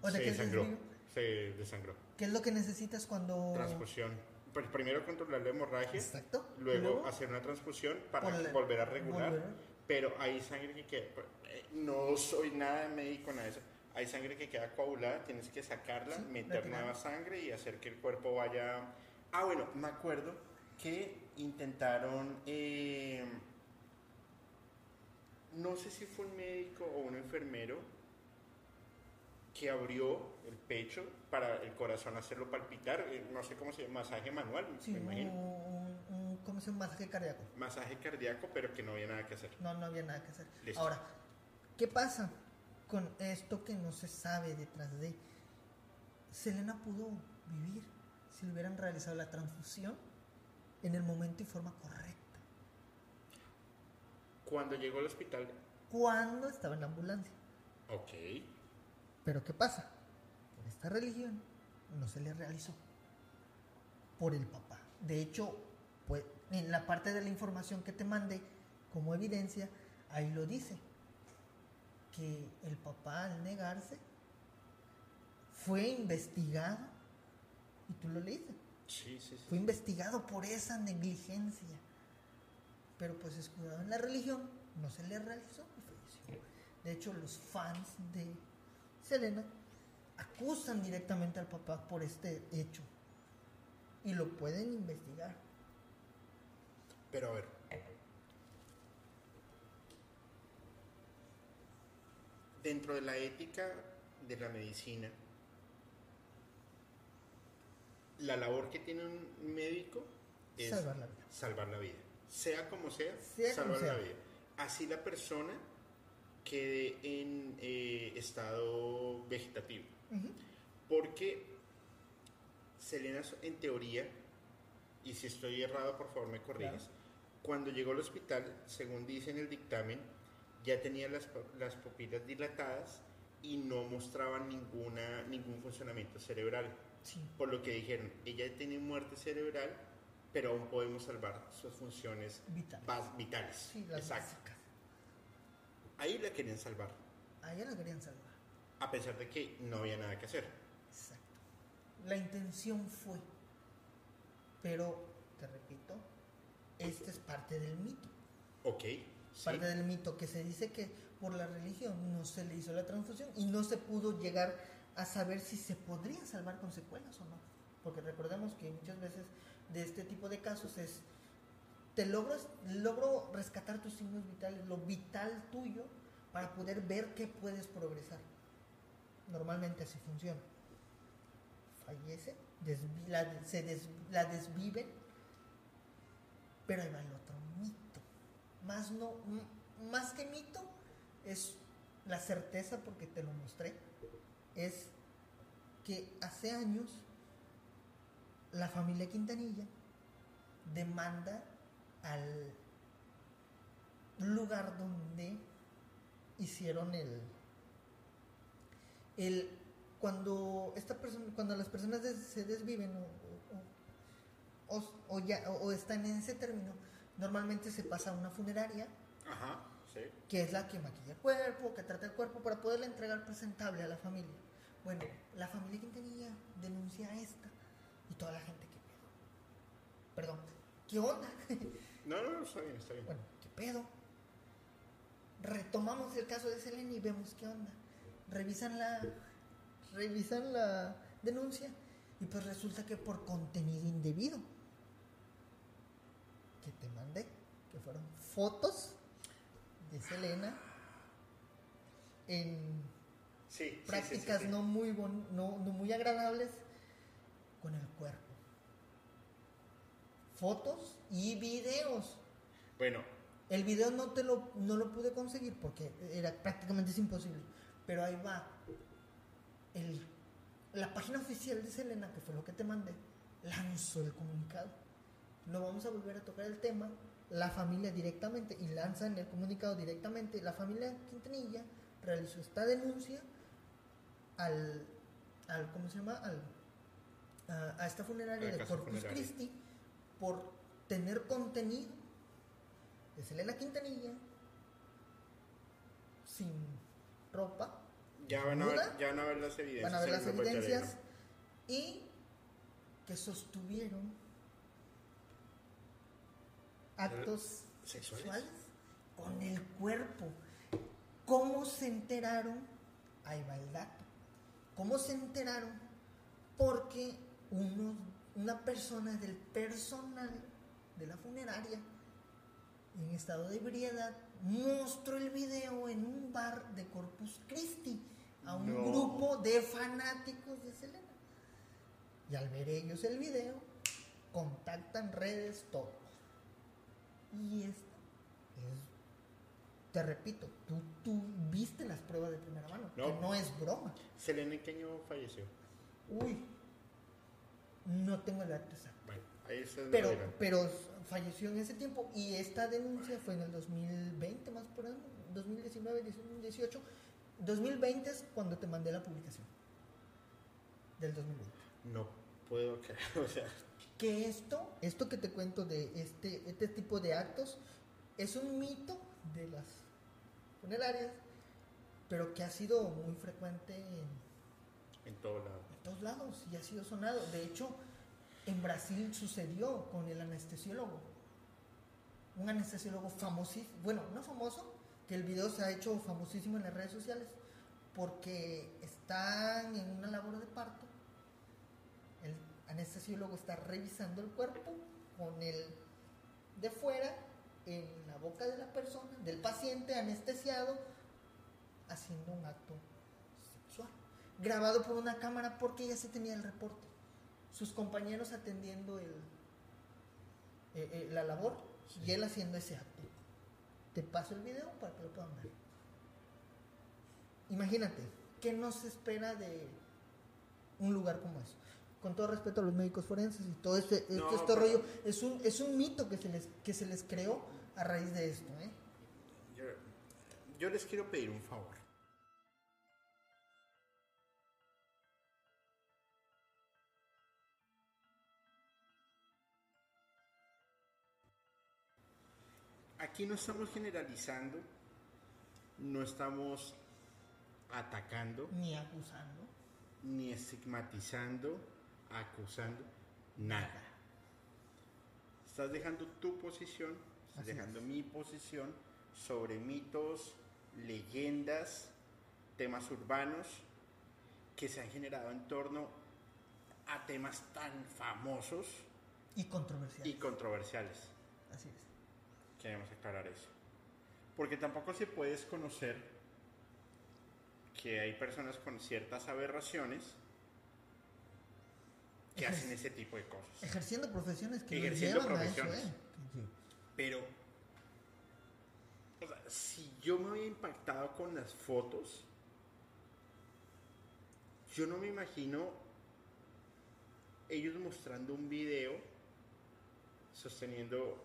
Speaker 2: ¿O de
Speaker 1: se desangró. Se desangró.
Speaker 2: ¿Qué es lo que necesitas cuando...
Speaker 1: Transfusión. Pues primero controlar la hemorragia,
Speaker 2: Exacto.
Speaker 1: luego, hacer una transfusión para
Speaker 2: Volver-
Speaker 1: volver a regular.
Speaker 2: volver.
Speaker 1: Pero hay sangre que queda. eh, No soy nada médico, nada de eso. Hay sangre que queda coagulada, tienes que sacarla,
Speaker 2: Sí,
Speaker 1: meter nueva sangre y hacer que el cuerpo vaya. Ah, bueno, me acuerdo que intentaron. eh, no sé si fue un médico o un enfermero que abrió el pecho para el corazón hacerlo palpitar. eh, No sé cómo se llama, masaje manual,
Speaker 2: Sí,
Speaker 1: me imagino.
Speaker 2: un, un- ¿cómo se llama? Masaje cardíaco.
Speaker 1: Masaje cardíaco, pero que no había nada que hacer.
Speaker 2: No, no había nada que hacer.
Speaker 1: Listo.
Speaker 2: Ahora, ¿qué pasa con esto que no se sabe detrás de? Selena pudo vivir si le hubieran realizado la transfusión en el momento y forma correcta.
Speaker 1: Cuando llegó al hospital,
Speaker 2: Cuando estaba en la ambulancia.
Speaker 1: ok.
Speaker 2: Pero ¿qué pasa? Por esta religión no se le realizó. Por el papá. De hecho, pues, en la parte de la información que te mandé como evidencia, ahí lo dice. Que el papá al negarse fue investigado. Y tú lo leíste.
Speaker 1: Sí, sí, sí.
Speaker 2: Fue investigado por esa negligencia. Pero pues escudado en la religión, no se le realizó. De hecho, los fans de Selena acusan directamente al papá por este hecho. Y lo pueden investigar.
Speaker 1: Pero a ver. Dentro de la ética de la medicina, la labor que tiene un médico es
Speaker 2: Salvar la vida.
Speaker 1: salvar la vida. Sea como sea,
Speaker 2: Sea como
Speaker 1: salvar la vida. Así la persona quede en eh, estado vegetativo. Porque Selena, en teoría, y si estoy errado, por favor me corriges,
Speaker 2: Claro.
Speaker 1: cuando llegó al hospital, según dice en el dictamen, ya tenía las, las pupilas dilatadas y no mostraban ninguna, ningún funcionamiento cerebral.
Speaker 2: Sí.
Speaker 1: Por lo que dijeron, ella tiene muerte cerebral, pero aún podemos salvar sus funciones
Speaker 2: Vital.
Speaker 1: bas- vitales.
Speaker 2: Sí, las
Speaker 1: Exacto.
Speaker 2: básicas.
Speaker 1: Ahí la querían salvar,
Speaker 2: A ella la querían salvar.
Speaker 1: a pesar de que no había nada que hacer.
Speaker 2: Exacto. La intención fue. Pero, te repito, este es parte del mito.
Speaker 1: Ok, sí.
Speaker 2: Parte del mito que se dice que por la religión no se le hizo la transfusión y no se pudo llegar a saber si se podría salvar con secuelas o no. Porque recordemos que muchas veces de este tipo de casos es, te logras, logro rescatar tus signos vitales, lo vital tuyo, para poder ver que puedes progresar. Normalmente así funciona. Fallece, la, se la desviven, pero ahí va el otro mito. Más, no, más que mito, es la certeza, porque te lo mostré, es que hace años la familia Quintanilla demanda al lugar donde hicieron el, el cuando esta persona, cuando las personas des- se desviven o, o- o- o ya o, están en ese término, normalmente se pasa a una funeraria
Speaker 1: Ajá, sí.
Speaker 2: que es la que maquilla el cuerpo, que trata el cuerpo para poderle entregar presentable a la familia. Bueno, la familia Quintanilla denuncia a esta y toda la gente que. Perdón, ¿qué onda?
Speaker 1: No, no, no, está bien, está bien.
Speaker 2: bueno, ¿qué pedo? Retomamos el caso de Selena y vemos qué onda. Revisan la revisan la denuncia y pues resulta que por contenido indebido que te mandé, que fueron fotos de Selena en
Speaker 1: Sí,
Speaker 2: prácticas
Speaker 1: sí, sí.
Speaker 2: no muy bon- no, no muy agradables con el cuerpo. Fotos y videos.
Speaker 1: Bueno,
Speaker 2: El video no te lo, no lo pude conseguir porque era prácticamente es imposible. Pero ahí va. El, la página oficial de Selena, que fue lo que te mandé, lanzó el comunicado. No vamos a volver a tocar el tema. La familia directamente, y lanzan el comunicado directamente. La familia Quintanilla realizó esta denuncia al, al ¿cómo se llama? Al, a, a esta funeraria de Corpus
Speaker 1: funeraria.
Speaker 2: Christi por tener contenido de Selena Quintanilla sin ropa,
Speaker 1: ya van, a ver, ya van a ver las evidencias.
Speaker 2: van a ver las evidencias y que sostuvieron actos
Speaker 1: ¿Sexuales?
Speaker 2: sexuales con el cuerpo. ¿Cómo se enteraron? Ahí va el dato. ¿Cómo se enteraron? Porque uno, una persona del personal de la funeraria en estado de ebriedad mostró el video en un bar de Corpus Christi a un
Speaker 1: No.
Speaker 2: grupo de fanáticos de Selena. Y al ver ellos el video, contactan redes, todo. Y esta es, te repito, tú, tú viste las pruebas de primera mano,
Speaker 1: No.
Speaker 2: que no es broma.
Speaker 1: ¿Selena en qué año falleció?
Speaker 2: Uy, no tengo el dato exacto.
Speaker 1: Bueno, ahí está
Speaker 2: Pero, pero falleció en ese tiempo y esta denuncia fue en el 2020 más por ahí, 2019, 2018. 2020 es cuando te mandé la publicación del 2020.
Speaker 1: No puedo creer, o sea,
Speaker 2: Que esto, esto que te cuento de este, este tipo de actos, es un mito de las funerarias, pero que ha sido muy frecuente en,
Speaker 1: en todo lado.
Speaker 2: Todos lados y ha sido sonado. De hecho, en Brasil sucedió con el anestesiólogo. Un anestesiólogo famosísimo, bueno, no famoso, que el video se ha hecho famosísimo en las redes sociales porque están en una labor de parto. El anestesiólogo está revisando el cuerpo con el de fuera en la boca de la persona, del paciente anestesiado, haciendo un acto. Grabado por una cámara porque ya se tenía el reporte. Sus compañeros atendiendo el, eh, eh, la labor y él haciendo ese acto. Te paso el video para que lo puedan ver. Imagínate, ¿qué nos espera de un lugar como eso? Con todo respeto a los médicos forenses y todo este, este,
Speaker 1: No,
Speaker 2: este
Speaker 1: pero-
Speaker 2: rollo, es un, es un mito que se, les, que se les creó a raíz de esto. ¿eh?
Speaker 1: Yo, yo les quiero pedir un favor. Aquí no estamos generalizando, no estamos atacando,
Speaker 2: Ni acusando.
Speaker 1: ni estigmatizando, acusando, nada. Estás dejando tu posición, estás
Speaker 2: Así
Speaker 1: dejando
Speaker 2: es.
Speaker 1: mi posición sobre mitos, leyendas, temas urbanos que se han generado en torno a temas tan famosos
Speaker 2: Y controversial.
Speaker 1: y controversiales.
Speaker 2: Así es.
Speaker 1: Queremos aclarar eso. Porque tampoco se puede desconocer que hay personas con ciertas aberraciones que hacen ese tipo de cosas.
Speaker 2: Ejerciendo profesiones que
Speaker 1: Ejerciendo
Speaker 2: a eso,
Speaker 1: profesiones.
Speaker 2: ¿eh?
Speaker 1: Pero, o sea, si yo me había impactado con las fotos, yo no me imagino ellos mostrando un video sosteniendo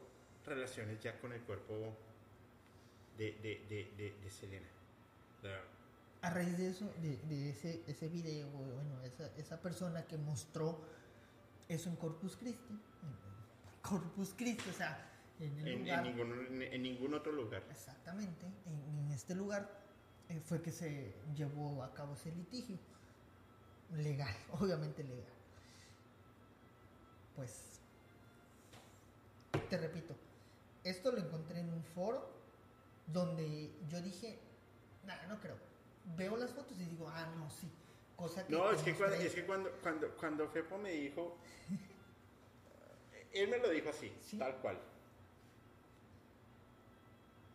Speaker 1: relaciones ya con el cuerpo de, de, de, de- Selena.
Speaker 2: A raíz de eso, de, ese, ese video, bueno, esa, esa persona que mostró eso en Corpus Christi, Corpus Christi, o sea, en el
Speaker 1: En,
Speaker 2: lugar.
Speaker 1: en ningún, en, ningún otro lugar.
Speaker 2: Exactamente, en, en este lugar eh, fue que se llevó a cabo ese litigio. Legal, obviamente legal. Pues, te repito, esto lo encontré en un foro donde yo dije, nada, no creo. Veo las fotos y digo, ah, no, sí. Cosa que
Speaker 1: No, es que, cuando, es que cuando, cuando, cuando Fepo me dijo, él me lo dijo así,
Speaker 2: Sí.
Speaker 1: tal cual.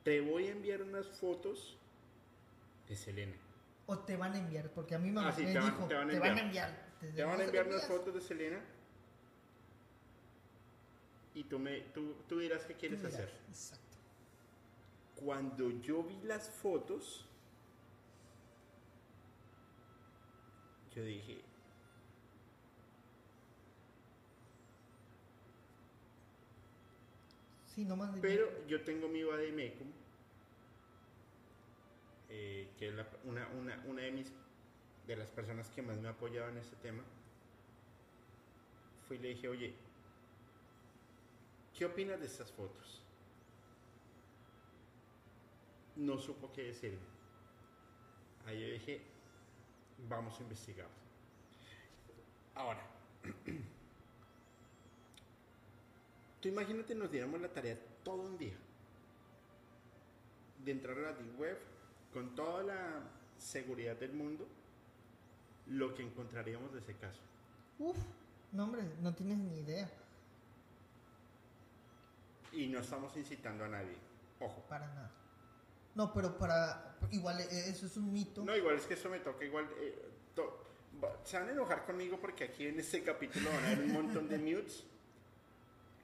Speaker 1: Te voy a enviar unas fotos de Selena.
Speaker 2: O te van a enviar, porque a mí me,
Speaker 1: Ah, sí,
Speaker 2: me
Speaker 1: te van-
Speaker 2: dijo,
Speaker 1: te van a
Speaker 2: te van a
Speaker 1: enviar.
Speaker 2: enviar.
Speaker 1: Te van a
Speaker 2: ¿No
Speaker 1: enviar unas fotos de Selena y tú, me, tú, tú dirás qué quieres
Speaker 2: dirás,
Speaker 1: hacer.
Speaker 2: Exacto.
Speaker 1: Cuando yo vi las fotos, yo dije,
Speaker 2: Sí, no más de-
Speaker 1: Pero yo tengo mi Bademecum, eh, que es la- una, una, una de mis de las personas que más me ha apoyado en este tema. Fui y le dije, oye, ¿qué opinas de estas fotos? No supo qué decirme. Ahí yo dije, vamos a investigar. Ahora, Tú imagínate nos diéramos la tarea todo un día de entrar a la Deep Web con toda la seguridad del mundo, lo que encontraríamos de ese caso.
Speaker 2: Uf, no hombre, no tienes ni idea.
Speaker 1: Y no estamos incitando a nadie. Ojo.
Speaker 2: Para nada. No, pero para. Igual eh, eso es un mito.
Speaker 1: No, igual es que eso me toca igual. eh, to- se van a enojar conmigo porque aquí en este capítulo van a haber un montón de mutes.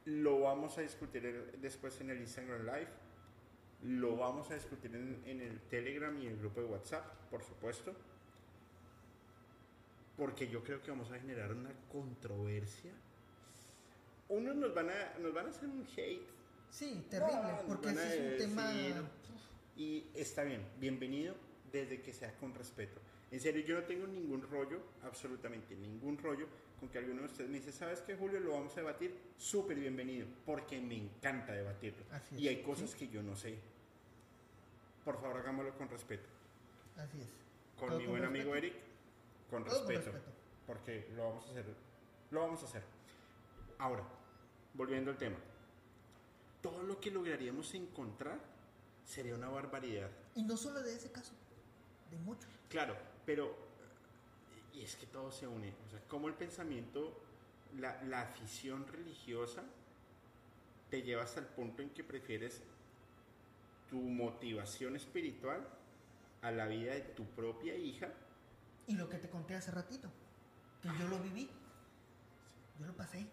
Speaker 1: Lo vamos a discutir después en el Instagram Live. Lo vamos a discutir en, en el Telegram y en el grupo de WhatsApp, por supuesto. Porque yo creo que vamos a generar una controversia. Unos nos van a, nos van a hacer un hate
Speaker 2: Sí, terrible,
Speaker 1: No,
Speaker 2: porque ese es un tema.
Speaker 1: decir, Y está bien, bienvenido desde que sea con respeto. En serio, yo no tengo ningún rollo, absolutamente ningún rollo, con que alguno de ustedes me dice, ¿sabes qué, Julio? Lo vamos a debatir. Súper bienvenido, porque me encanta debatirlo.
Speaker 2: Así
Speaker 1: Y
Speaker 2: es,
Speaker 1: hay cosas
Speaker 2: sí.
Speaker 1: que yo no sé. Por favor, hagámoslo con respeto.
Speaker 2: Así es.
Speaker 1: Con
Speaker 2: Todo
Speaker 1: mi
Speaker 2: con
Speaker 1: buen amigo
Speaker 2: respeto.
Speaker 1: Eric, con
Speaker 2: Todo con
Speaker 1: respeto.
Speaker 2: respeto.
Speaker 1: Porque lo vamos a hacer. Lo vamos a hacer. Ahora, volviendo al tema. Todo lo que lograríamos encontrar sería una barbaridad.
Speaker 2: Y no solo de ese caso, de muchos.
Speaker 1: Claro, pero. Y es que todo se une. O sea, como el pensamiento, la, la afición religiosa te lleva hasta el punto en que prefieres tu motivación espiritual a la vida de tu propia hija.
Speaker 2: Y lo que te conté hace ratito, que yo lo viví, yo lo pasé.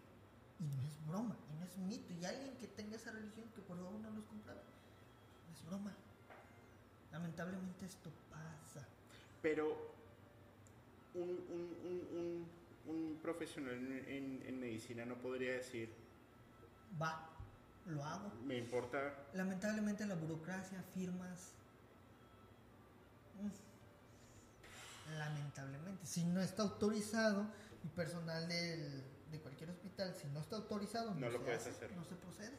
Speaker 2: Y no es broma, y no es mito. Y alguien que tenga esa religión, que por favor no los comprara, no es broma. Lamentablemente esto pasa.
Speaker 1: Pero un, un- un- un- un profesional en, medicina no podría decir,
Speaker 2: Va, lo hago.
Speaker 1: me importa,
Speaker 2: Lamentablemente la burocracia, firmas. mm, Lamentablemente, si no está autorizado y personal del- de cualquier hospital, si no está autorizado,
Speaker 1: No lo
Speaker 2: se
Speaker 1: puedes
Speaker 2: hace,
Speaker 1: hacer.
Speaker 2: No se procede.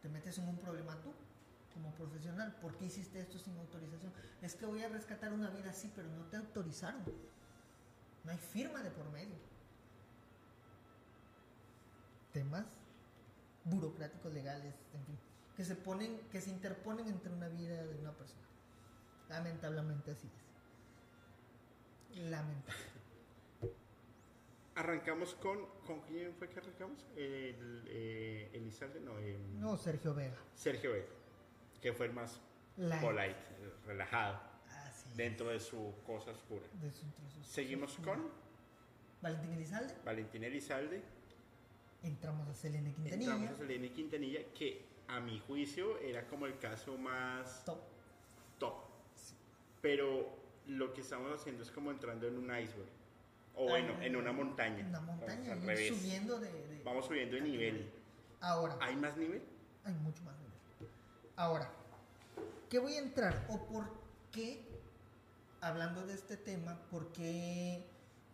Speaker 2: Te metes en un problema tú, como profesional. ¿Por qué hiciste esto sin autorización? Es que voy a rescatar una vida así, pero no te autorizaron. No hay firma de por medio. Temas burocráticos legales, en fin, que se ponen, que se interponen entre una vida de una persona. Lamentablemente así es. Lamentable.
Speaker 1: Arrancamos con, ¿con quién fue que arrancamos? El, eh, Elizalde, no, eh,
Speaker 2: No, Sergio Vega.
Speaker 1: Sergio Vega, que fue el más
Speaker 2: Light.
Speaker 1: polite, relajado,
Speaker 2: Así es.
Speaker 1: dentro de su cosa oscura.
Speaker 2: De su- sus-
Speaker 1: Seguimos con
Speaker 2: Valentín Elizalde.
Speaker 1: Valentina Elizalde,
Speaker 2: Entramos a Selene Quintanilla.
Speaker 1: entramos a Selene Quintanilla, que a mi juicio era como el caso más
Speaker 2: Top.
Speaker 1: top. Pero lo que estamos haciendo es como entrando en un iceberg. O bueno, en una montaña.
Speaker 2: Una
Speaker 1: Vamos
Speaker 2: montaña.
Speaker 1: al revés.
Speaker 2: subiendo de, de-
Speaker 1: Vamos subiendo de nivel.
Speaker 2: Ahora.
Speaker 1: ¿Hay más nivel?
Speaker 2: Hay mucho más nivel. Ahora, ¿qué voy a entrar? ¿O por qué hablando de este tema, ¿por qué,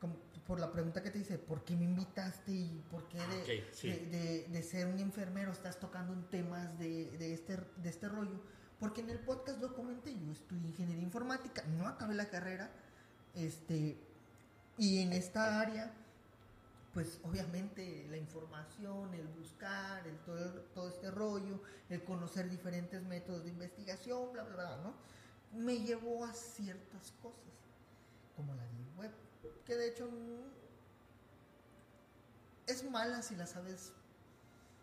Speaker 2: como- por la pregunta que te hice, ¿por qué me invitaste y por qué de,
Speaker 1: Ah, sí.
Speaker 2: de, de- ser un enfermero estás tocando en temas de, de este, de este rollo? Porque en el podcast lo comenté, yo estudié ingeniería informática, no acabé la carrera, este, y en esta área, pues obviamente la información, el buscar, el todo, todo este rollo, el conocer diferentes métodos de investigación, bla, bla, bla, ¿no? Me llevó a ciertas cosas, como la Deep Web, que de hecho mm, es mala si la sabes,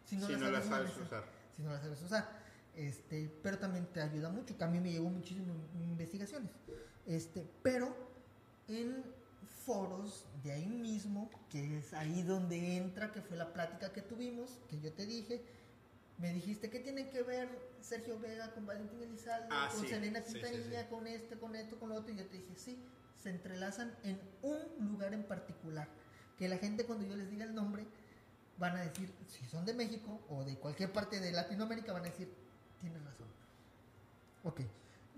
Speaker 2: si no,
Speaker 1: si
Speaker 2: la,
Speaker 1: no la
Speaker 2: sabes
Speaker 1: sabes
Speaker 2: manejar
Speaker 1: usar.
Speaker 2: si no la sabes usar. Este, pero también te ayuda mucho, que a mí me llegó muchísimo en investigaciones. Este, pero en foros de ahí mismo, que es ahí donde entra, que fue la plática que tuvimos, que yo te dije, me dijiste que tiene que ver Sergio Vega con Valentín Elizalde,
Speaker 1: Ah,
Speaker 2: con
Speaker 1: sí,
Speaker 2: Selena
Speaker 1: sí,
Speaker 2: Quintanilla,
Speaker 1: sí.
Speaker 2: con este, con esto, con lo otro, y yo te dije, sí, se entrelazan en un lugar en particular, que la gente cuando yo les diga el nombre, van a decir, si son de México o de cualquier parte de Latinoamérica, van a decir, tienes razón. Ok.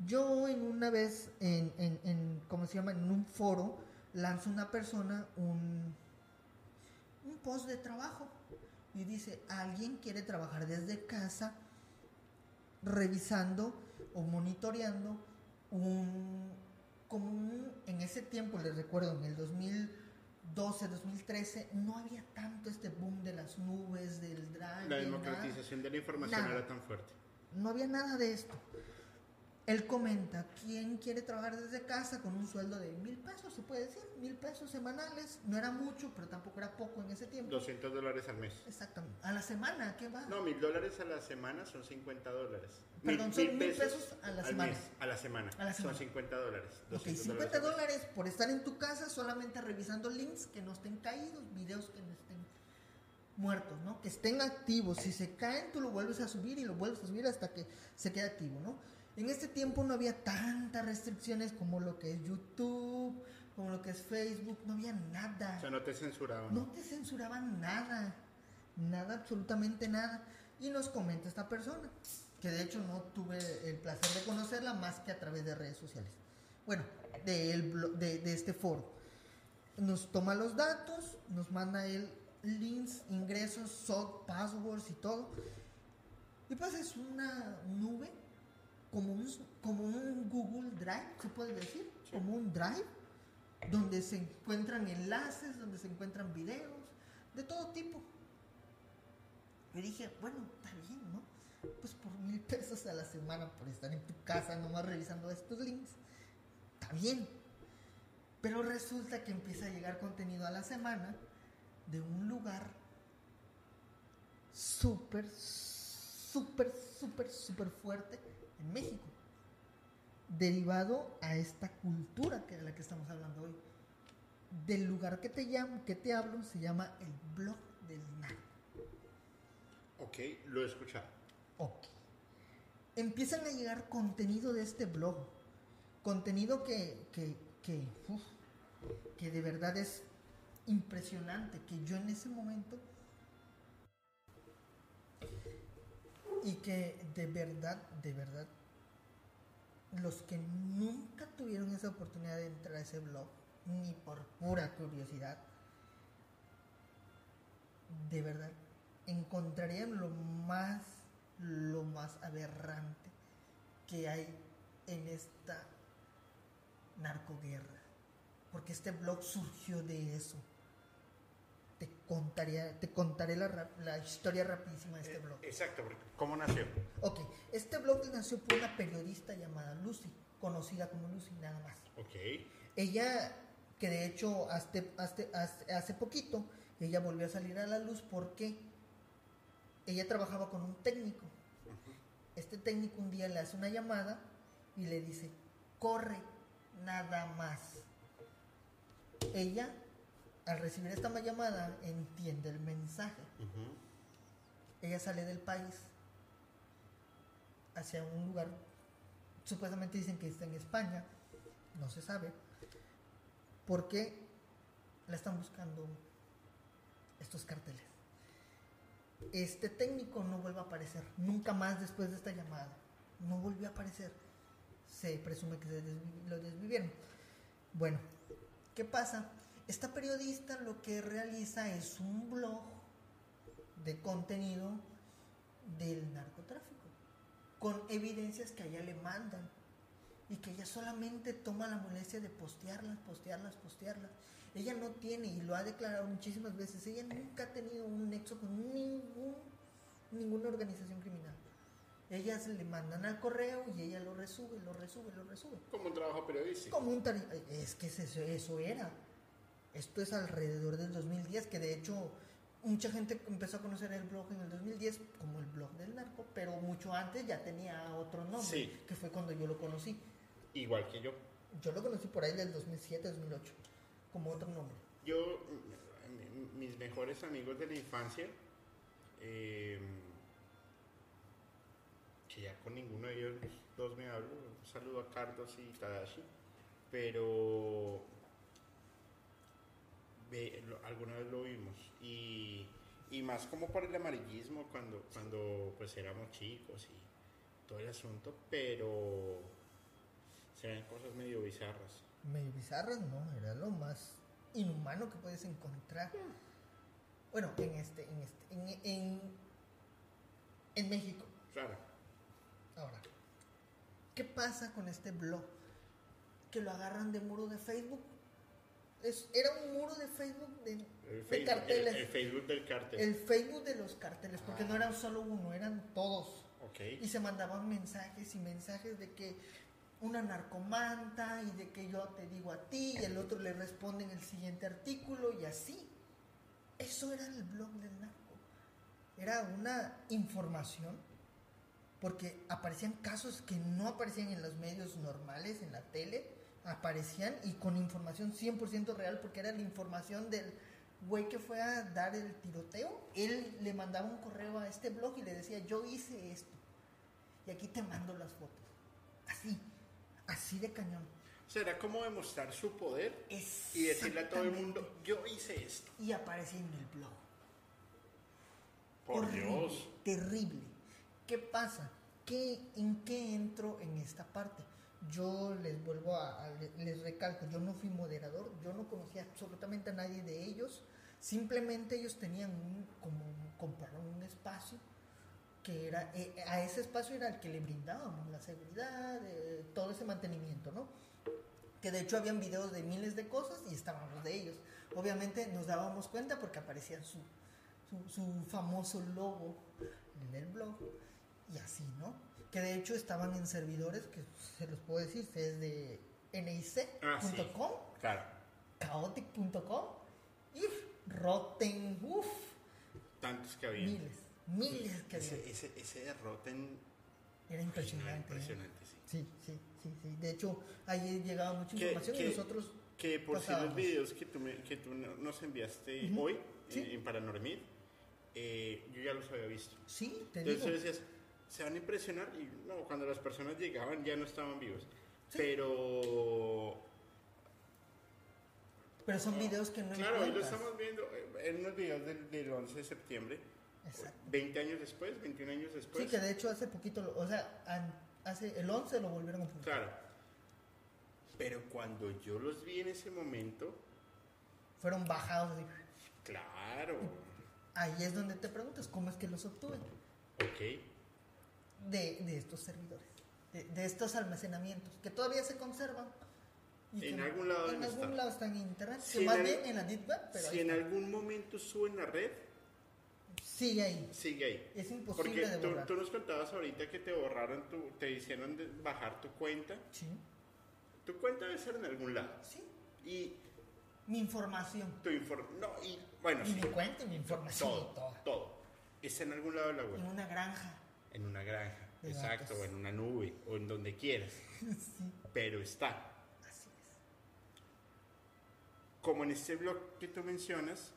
Speaker 2: Yo en una vez, en, en, en, ¿cómo se llama? En un foro, lanza una persona un, un post de trabajo y dice, alguien quiere trabajar desde casa revisando o monitoreando un, como un, en ese tiempo, les recuerdo, en el 2012, 2013, no había tanto este boom de las nubes, del drive.
Speaker 1: La
Speaker 2: de
Speaker 1: democratización de la información
Speaker 2: Nada.
Speaker 1: era tan fuerte.
Speaker 2: No había nada de esto. Él comenta, ¿quién quiere trabajar desde casa con un sueldo de mil pesos? Se puede decir, mil pesos semanales. No era mucho, pero tampoco era poco en ese tiempo.
Speaker 1: 200 dólares al mes.
Speaker 2: Exactamente. A la semana, ¿qué va?
Speaker 1: No, mil dólares a la semana son 50 dólares.
Speaker 2: Perdón, son mil pesos a la
Speaker 1: al
Speaker 2: semana.
Speaker 1: mes, a la semana.
Speaker 2: A la semana.
Speaker 1: Son 50 dólares.
Speaker 2: Ok,
Speaker 1: 200
Speaker 2: 50
Speaker 1: al mes.
Speaker 2: dólares por estar en tu casa solamente revisando links que no estén caídos, videos que no estén muertos, ¿no? Que estén activos. Si se caen, tú lo vuelves a subir y lo vuelves a subir hasta que se quede activo, ¿no? En este tiempo no había tantas restricciones como lo que es YouTube, como lo que es Facebook, no había nada.
Speaker 1: O sea, no te censuraban.
Speaker 2: No te censuraban nada, nada, absolutamente nada. Y nos comenta esta persona, que de hecho no tuve el placer de conocerla más que a través de redes sociales. Bueno, de, el blo- de, de este foro. Nos toma los datos, nos manda él links, ingresos, SOC, passwords y todo. Y pues es una nube, como un, como un Google Drive, se puede decir, como un Drive, donde se encuentran enlaces, donde se encuentran videos, de todo tipo. Y dije, bueno, está bien, ¿no? Pues por mil pesos a la semana por estar en tu casa nomás revisando estos links, está bien. Pero resulta que empieza a llegar contenido a la semana de un lugar súper, súper, súper, súper fuerte en México. Derivado a esta cultura que de la que estamos hablando hoy. Del lugar que te llamo, que te hablo, se llama el blog del narco.
Speaker 1: Ok, lo he escuchado.
Speaker 2: Ok. Empiezan a llegar contenido de este blog. Contenido que, que, que, uf, que de verdad es impresionante. Que yo en ese momento. Y que de verdad, de verdad. Los que nunca tuvieron esa oportunidad de entrar a ese blog, ni por pura curiosidad, de verdad encontrarían lo más lo más aberrante que hay en esta narcoguerra porque este blog surgió de eso contaría te contaré la, historia rapidísima de este
Speaker 1: Eh,
Speaker 2: blog
Speaker 1: Exacto, ¿cómo nació?
Speaker 2: ok este blog nació por una periodista llamada Lucy conocida como Lucy nada más
Speaker 1: Ok,
Speaker 2: ella, que de hecho hasta, hasta- hasta- hace poquito, ella volvió a salir a la luz porque ella trabajaba con un técnico. Este técnico un día le hace una llamada y le dice, corre, nada más. Ella, al recibir esta llamada, entiende el mensaje. Ella sale del país hacia un lugar, supuestamente dicen que está en España, no se sabe, porque la están buscando estos carteles. Este técnico no vuelve a aparecer, nunca más después de esta llamada, no volvió a aparecer. Se presume que se desvi- lo desvivieron. Bueno, ¿qué pasa? Esta periodista lo que realiza es un blog de contenido del narcotráfico, con evidencias que a ella le mandan y que ella solamente toma la molestia de postearlas, postearlas, postearlas. Ella no tiene, y lo ha declarado muchísimas veces, ella nunca ha tenido un nexo con ningún, ninguna organización criminal. Ellas le mandan al correo y ella lo resube, lo resube, lo resube.
Speaker 1: Como un trabajo periodístico.
Speaker 2: Como un es que eso, eso era. Esto es alrededor del 2010, que de hecho mucha gente empezó a conocer el blog en el 2010 como el blog del narco, pero mucho antes ya tenía otro nombre,
Speaker 1: Sí.
Speaker 2: que fue cuando yo lo conocí.
Speaker 1: Igual que yo.
Speaker 2: Yo lo conocí por ahí del 2007, 2008, como otro nombre.
Speaker 1: Yo, mis mejores amigos de la infancia, eh, que ya con ninguno de ellos dos me hablo, un saludo a Carlos y Tadashi, pero ve- lo- alguna vez lo vimos y, y más como por el amarillismo cuando, cuando pues éramos chicos y todo el asunto, pero se ven cosas medio bizarras.
Speaker 2: Medio bizarras, no, era lo más inhumano que puedes encontrar. Bueno, en este, en este, en, en, en México.
Speaker 1: Claro.
Speaker 2: Ahora, ¿qué pasa con este blog? Que lo agarran de muro de Facebook. Es, era un muro de Facebook de, carteles.
Speaker 1: el- el Facebook del cartel.
Speaker 2: El Facebook de los carteles, porque
Speaker 1: Ah.
Speaker 2: no eran solo uno, eran todos. Y se mandaban mensajes y mensajes de que una narcomanta y de que yo te digo a ti y el otro le responde en el siguiente artículo y así. Eso era el blog del narco. Era una información porque aparecían casos que no aparecían en los medios normales, en la tele, aparecían y con información 100% real porque era la información del güey que fue a dar el tiroteo. Él le mandaba un correo a este blog y le decía, yo hice esto. Y aquí te mando las fotos. Así, así de cañón.
Speaker 1: Era como demostrar su poder y decirle a todo el mundo, yo hice esto.
Speaker 2: Y aparecía en el blog.
Speaker 1: Por
Speaker 2: Horrible,
Speaker 1: Dios.
Speaker 2: Terrible. ¿Qué pasa? ¿Qué, ¿En qué entro en esta parte? Yo les vuelvo a, les recalco, yo no fui moderador, yo no conocía absolutamente a nadie de ellos, simplemente ellos tenían un, como compraron un espacio que era, eh, a ese espacio era el que le brindábamos la seguridad, eh, todo ese mantenimiento, ¿no? Que de hecho habían videos de miles de cosas y estábamos de ellos. Obviamente nos dábamos cuenta porque aparecía su, su famoso logo en el blog y así, ¿no? Que de hecho estaban en servidores que se los puedo decir, es de
Speaker 1: Ah, sí.
Speaker 2: nic.com,
Speaker 1: Claro.
Speaker 2: chaotic.com y Rotten, uff,
Speaker 1: Tantos que había.
Speaker 2: miles, miles que había.
Speaker 1: Ese, ese, Rotten.
Speaker 2: Era impresionante. ¿eh?
Speaker 1: Impresionante, sí.
Speaker 2: Sí, sí, sí, sí. De hecho, ahí llegaba mucha
Speaker 1: ¿Qué-
Speaker 2: información y nosotros
Speaker 1: Que por si los videos que tú, me- que tú no- nos enviaste hoy
Speaker 2: Sí.
Speaker 1: en, en eh, yo ya los había visto.
Speaker 2: Sí, te
Speaker 1: Entonces tú
Speaker 2: digo.
Speaker 1: decías, se van a impresionar y no, cuando las personas llegaban ya no estaban vivos.
Speaker 2: Sí.
Speaker 1: Pero
Speaker 2: Pero son videos que no
Speaker 1: Claro, hoy lo estamos viendo eh, en unos videos del, del 11 de septiembre,
Speaker 2: Exacto.
Speaker 1: 20 años después, 21 años después.
Speaker 2: Sí, que de hecho hace poquito, o sea, hace el 11 lo volvieron a publicar.
Speaker 1: Claro. Pero cuando yo los vi en ese momento,
Speaker 2: Fueron bajados. de-
Speaker 1: claro,
Speaker 2: Ahí es donde te preguntas cómo es que los obtuve
Speaker 1: ok.
Speaker 2: De, de estos servidores, de, de estos almacenamientos que todavía se conservan. y
Speaker 1: En
Speaker 2: que
Speaker 1: algún lado
Speaker 2: En algún lado están en internet,
Speaker 1: Si
Speaker 2: que más
Speaker 1: en al-
Speaker 2: bien en la deep web, pero
Speaker 1: Si en
Speaker 2: está.
Speaker 1: algún momento suben la red,
Speaker 2: sigue ahí.
Speaker 1: sigue ahí.
Speaker 2: Es
Speaker 1: Porque
Speaker 2: imposible de
Speaker 1: tú,
Speaker 2: borrar.
Speaker 1: tú nos contabas ahorita que te borraron, tu, te hicieron de- bajar tu cuenta.
Speaker 2: Sí,
Speaker 1: Tu cuenta debe ser en algún lado.
Speaker 2: sí.
Speaker 1: Y
Speaker 2: Mi información.
Speaker 1: tu información, no, y bueno,
Speaker 2: Y
Speaker 1: sí,
Speaker 2: mi cuenta y mi información
Speaker 1: todo,
Speaker 2: todo.
Speaker 1: todo. Está en algún lado de la web.
Speaker 2: En una granja.
Speaker 1: En una granja,
Speaker 2: De
Speaker 1: exacto, o en una nube, o en donde quieras.
Speaker 2: sí,
Speaker 1: Pero está.
Speaker 2: así es.
Speaker 1: Como en este blog que tú mencionas,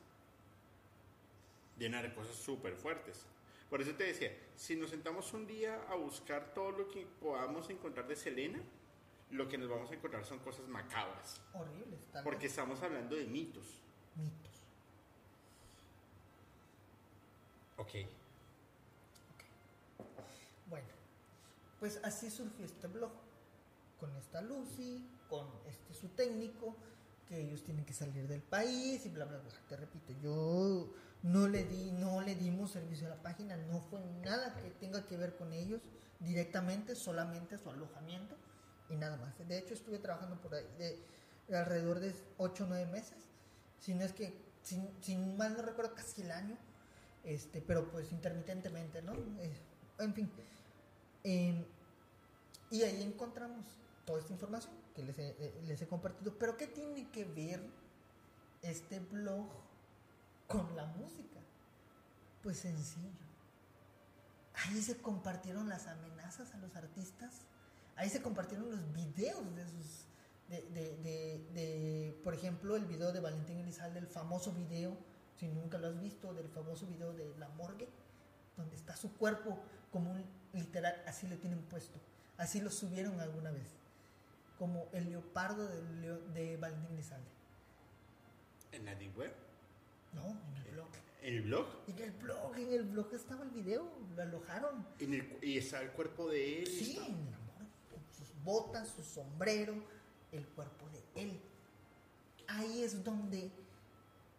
Speaker 1: llena de cosas súper fuertes. Por eso te decía, si nos sentamos un día a buscar todo lo que podamos encontrar de Selena, lo que nos vamos a encontrar son cosas macabras.
Speaker 2: Horribles, tal
Speaker 1: Porque estamos hablando de mitos.
Speaker 2: Mitos.
Speaker 1: Ok.
Speaker 2: Bueno, pues así surgió este blog, con esta Lucy, con este su técnico, que ellos tienen que salir del país y bla bla bla. Te repito, yo no le di, no le dimos servicio a la página, no fue nada que tenga que ver con ellos directamente, solamente su alojamiento y nada más. De hecho, estuve trabajando por ahí de, alrededor de 8 o 9 meses, si no es que, sin, sin mal no recuerdo, casi el año, este, pero pues intermitentemente, ¿no? Eh, en fin. Y ahí encontramos toda esta información que les he, eh, les he compartido. Pero ¿qué tiene que ver este blog con la música? Pues sencillo. Ahí se compartieron las amenazas a los artistas. Ahí se compartieron los videos de sus... De, de, de, por ejemplo, el video de Valentín Elizalde, el famoso video, si nunca lo has visto, del famoso video de La Morgue, donde está su cuerpo como un literal, así lo tienen puesto. Así lo subieron alguna vez como el leopardo de, de Valentín Elizalde.
Speaker 1: ¿En la Web?
Speaker 2: No, en el blog.
Speaker 1: ¿En el blog?
Speaker 2: En el blog, en el blog estaba el video, lo alojaron.
Speaker 1: ¿Y está el cuerpo de él?
Speaker 2: Sí, mi amor, sus botas, su sombrero, el cuerpo de él. Ahí es donde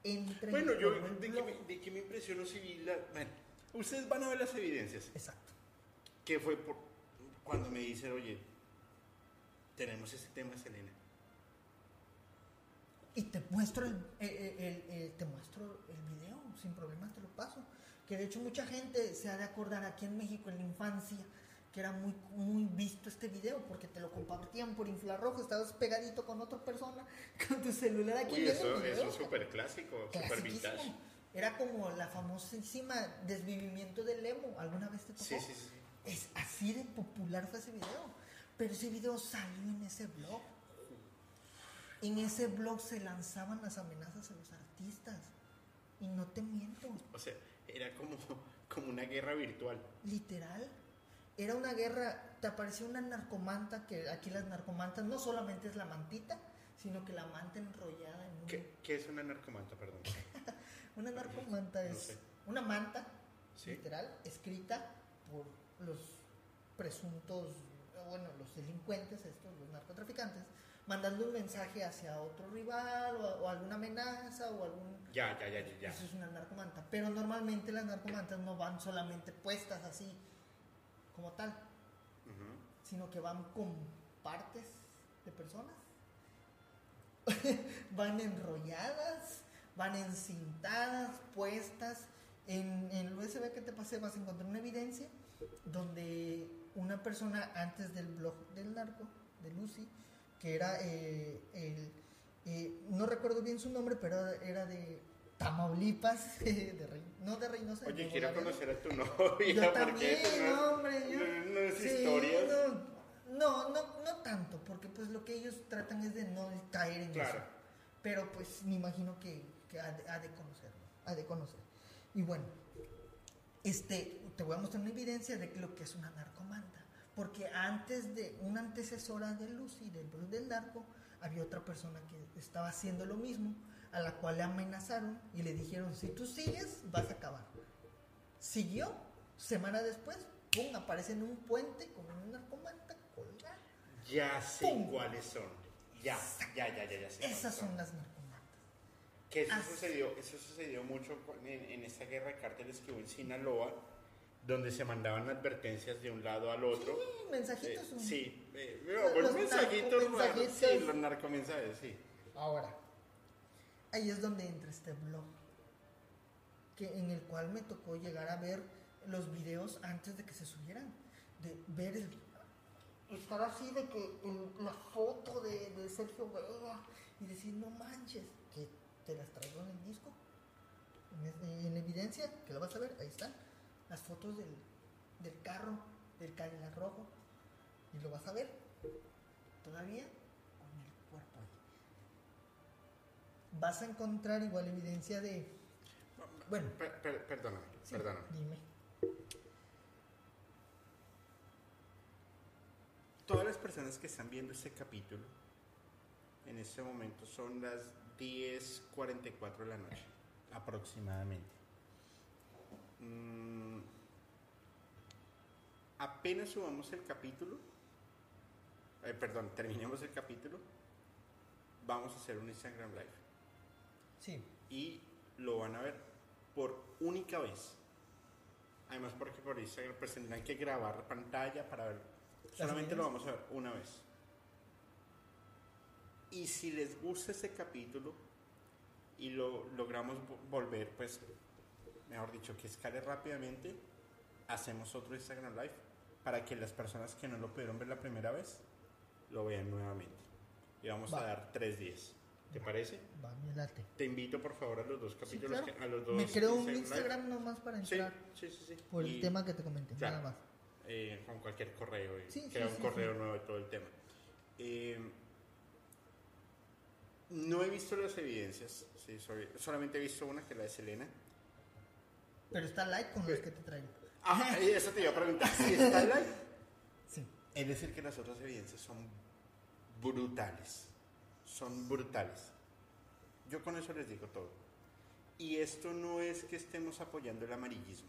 Speaker 2: entra.
Speaker 1: Bueno, yo, de que, me, de que, me, impresionó si la. Bueno, ustedes van a ver las evidencias.
Speaker 2: Exacto.
Speaker 1: Que fue por, cuando me dicen, oye, tenemos ese tema, Selena.
Speaker 2: Y te muestro el, te muestro el video, sin problemas te lo paso. Que de hecho mucha gente se ha de acordar aquí en México en la infancia que era muy, muy visto este video porque te lo compartían por infrarrojo, estabas pegadito con otra persona con tu celular aquí.
Speaker 1: Uy, eso, eso es súper clásico, súper vintage.
Speaker 2: Era como la famosísima desvivimiento del emo, ¿alguna vez te tocó?
Speaker 1: Sí, sí, sí.
Speaker 2: Es así de popular fue ese video. Pero ese video salió en ese blog. En ese blog se lanzaban las amenazas a los artistas. Y no te miento.
Speaker 1: O sea, era como, como una guerra virtual.
Speaker 2: Literal. Era una guerra, te apareció una narcomanta, que aquí las narcomantas no solamente es la mantita, sino que la manta enrollada en un...
Speaker 1: ¿Qué, es una narcomanta, perdón?
Speaker 2: Una narcomanta es una manta, literal, escrita por los presuntos bueno, los delincuentes, estos, los narcotraficantes, mandando un mensaje hacia otro rival o, alguna amenaza o algún...
Speaker 1: Ya, ya, ya, ya.
Speaker 2: Eso es una narcomanta. Pero normalmente las narcomantas no van solamente puestas así como tal, sino que van con partes de personas. van enrolladas, van encintadas, puestas. En, en el USB que te pasé vas a encontrar una evidencia donde una persona antes del blog del narco, de Lucy, que era eh, el, eh, no recuerdo bien su nombre, pero era de Tamaulipas, de no de Reynosa.
Speaker 1: Oye, quiero conocer a tu novia.
Speaker 2: Yo también, no, hombre, yo,
Speaker 1: no, es historia.
Speaker 2: No, no, no, tanto, porque pues lo que ellos tratan es de no caer en
Speaker 1: claro.
Speaker 2: eso. Pero pues me imagino que, que ha, de, ha de conocerlo, ha de conocer. Y bueno, este, te voy a mostrar una evidencia de lo que es una narcomanta. Porque antes de una antecesora de Lucy, del Bruce del narco, había otra persona que estaba haciendo lo mismo, a la cual le amenazaron y le dijeron, si tú sigues, vas a acabar. Siguió, semana después, ¡pum!, aparece en un puente con una narcomanta colgada.
Speaker 1: Ya sé cuáles son. Ya, ya, ya, ya, ya sé
Speaker 2: Esas son las narcomantas.
Speaker 1: Que eso sucedió, eso sucedió mucho en, en esta guerra de cárteles que hubo en Sinaloa donde se mandaban advertencias de un lado al otro.
Speaker 2: Sí, mensajitos.
Speaker 1: Eh, sí, eh, los, mensajitos, narco sí, los narcomensajes, sí.
Speaker 2: Ahora, ahí es donde entra este blog, que, en el cual me tocó llegar a ver los videos antes de que se subieran, de ver el, estar así de que la foto de, de Sergio Vega y decir, no manches, te las traigo en el disco, en, en evidencia, que lo vas a ver, ahí están las fotos del, del carro, del Cadillac rojo, y lo vas a ver todavía con el cuerpo ahí. Vas a encontrar igual evidencia de. Bueno,
Speaker 1: perdóname, perdóname.
Speaker 2: Dime.
Speaker 1: Todas las personas que están viendo este capítulo en este momento son las 10:44 de la noche, aproximadamente. Mm, apenas subamos el capítulo, eh, perdón, terminemos el capítulo, vamos a hacer un Instagram Live.
Speaker 2: Sí.
Speaker 1: Y lo van a ver por única vez. Además porque por Instagram pues tendrán que grabar la pantalla para ver. Solamente lo vamos a ver una vez. Y si les gusta este capítulo y lo logramos vo- volver, pues, mejor dicho, que escale rápidamente, hacemos otro Instagram Live para que las personas que no lo pudieron ver la primera vez lo vean nuevamente. Y vamos
Speaker 2: Va.
Speaker 1: a dar tres días. ¿Te parece?
Speaker 2: Va, me late.
Speaker 1: Te invito por favor a los dos
Speaker 2: Sí,
Speaker 1: capítulos,
Speaker 2: claro.
Speaker 1: que- a los dos.
Speaker 2: Me creo un
Speaker 1: Live.
Speaker 2: Instagram nomás para
Speaker 1: Sí,
Speaker 2: entrar
Speaker 1: sí, sí, sí.
Speaker 2: por el
Speaker 1: Y,
Speaker 2: tema que te comenté,
Speaker 1: claro.
Speaker 2: nada más.
Speaker 1: eh, con cualquier correo y
Speaker 2: Sí, sí, sí,
Speaker 1: un correo
Speaker 2: sí.
Speaker 1: nuevo de todo el tema. Eh, no he visto las evidencias, sí, soy- solamente he visto una que es la de Selena.
Speaker 2: Pero está like con los que te traigo.
Speaker 1: Ah, eso te iba a preguntar. Si está live.
Speaker 2: Sí.
Speaker 1: Es decir, que las otras evidencias son brutales. Son brutales. Yo con eso les digo todo. Y esto no es que estemos apoyando el amarillismo.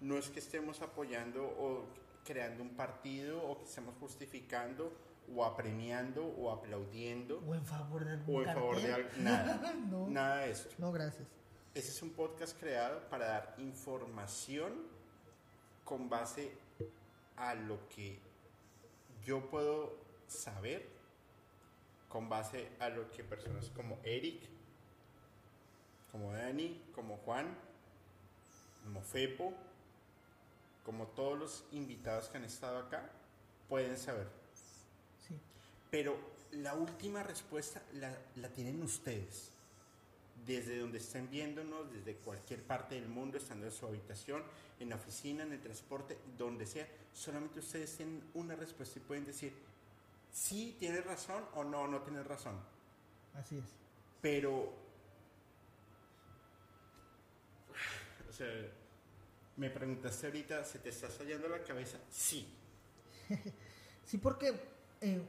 Speaker 1: No es que estemos apoyando o creando un partido o que estemos justificando o apremiando o aplaudiendo
Speaker 2: O en favor de algún
Speaker 1: o en favor de algo. Nada.
Speaker 2: no,
Speaker 1: Nada de esto.
Speaker 2: no, gracias.
Speaker 1: Ese es un podcast creado para dar información con base a lo que yo puedo saber, con base a lo que personas como Eric, como Dani, como Juan, como Fepo, como todos los invitados que han estado acá, pueden saber. Pero la última respuesta la, la tienen ustedes. Desde donde estén viéndonos, desde cualquier parte del mundo, estando en su habitación, en la oficina, en el transporte, donde sea, solamente ustedes tienen una respuesta y pueden decir, sí, tienes razón o no, no tienes razón.
Speaker 2: Así es.
Speaker 1: Pero, o sea, me preguntaste ahorita, ¿se te está saliendo la cabeza? Sí.
Speaker 2: Sí, porque, eh,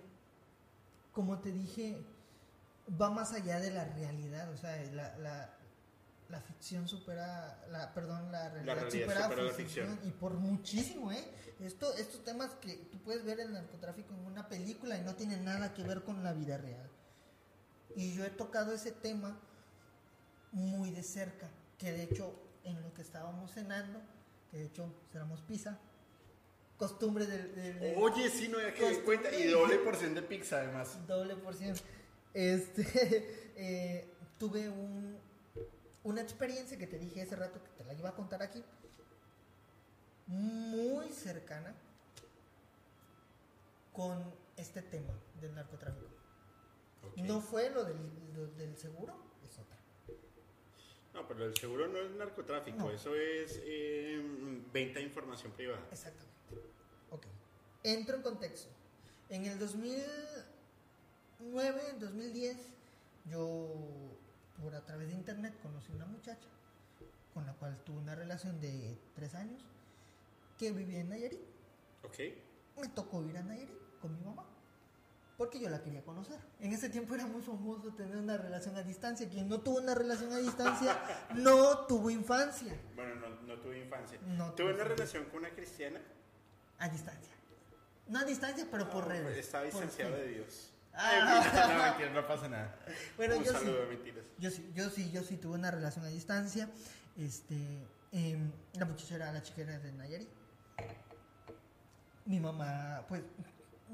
Speaker 2: como te dije, va más allá de la realidad. O sea, la, la, la ficción supera, la, perdón, la realidad,
Speaker 1: realidad
Speaker 2: supera,
Speaker 1: supera la
Speaker 2: la ficción.
Speaker 1: ficción.
Speaker 2: Y por muchísimo, ¿eh? Esto, estos temas que tú puedes ver el narcotráfico en una película y no tienen nada que ver con la vida real. Y yo he tocado ese tema muy de cerca, que de hecho en lo que estábamos cenando, que de hecho cenamos pizza, costumbre del... del- del-
Speaker 1: Oye, sí, no había que cuenta. Y doble porción de pizza, además.
Speaker 2: doble porción. Este, eh, tuve un, una experiencia que te dije hace rato que te la iba a contar aquí, muy cercana con este tema del narcotráfico. No fue lo del, lo del seguro, es otra.
Speaker 1: No, pero el seguro no es narcotráfico,
Speaker 2: No.
Speaker 1: eso es eh, venta de información privada.
Speaker 2: Exactamente. Ok. Entro en contexto. En el 2009, 2010, yo por a través de internet conocí una muchacha con la cual tuve una relación de tres años que vivía en Nayarit.
Speaker 1: ¿Ok?
Speaker 2: Me tocó ir a Nayarit con mi mamá porque yo la quería conocer. En ese tiempo era muy famoso tener una relación a distancia. Quien no tuvo una relación a distancia no tuvo infancia.
Speaker 1: Bueno, no, no tuve infancia.
Speaker 2: No
Speaker 1: tuve una
Speaker 2: infancia.
Speaker 1: relación con una cristiana.
Speaker 2: A distancia. No a distancia, pero por redes.
Speaker 1: Distanciado
Speaker 2: Skype.
Speaker 1: de Dios.
Speaker 2: Ah.
Speaker 1: no, no pasa nada.
Speaker 2: Bueno,
Speaker 1: Un
Speaker 2: yo sí.
Speaker 1: mentiras.
Speaker 2: Yo sí, yo sí, yo sí tuve una relación a distancia. Este, em, la muchacha era la chica era de Nayarit. Mi mamá, pues,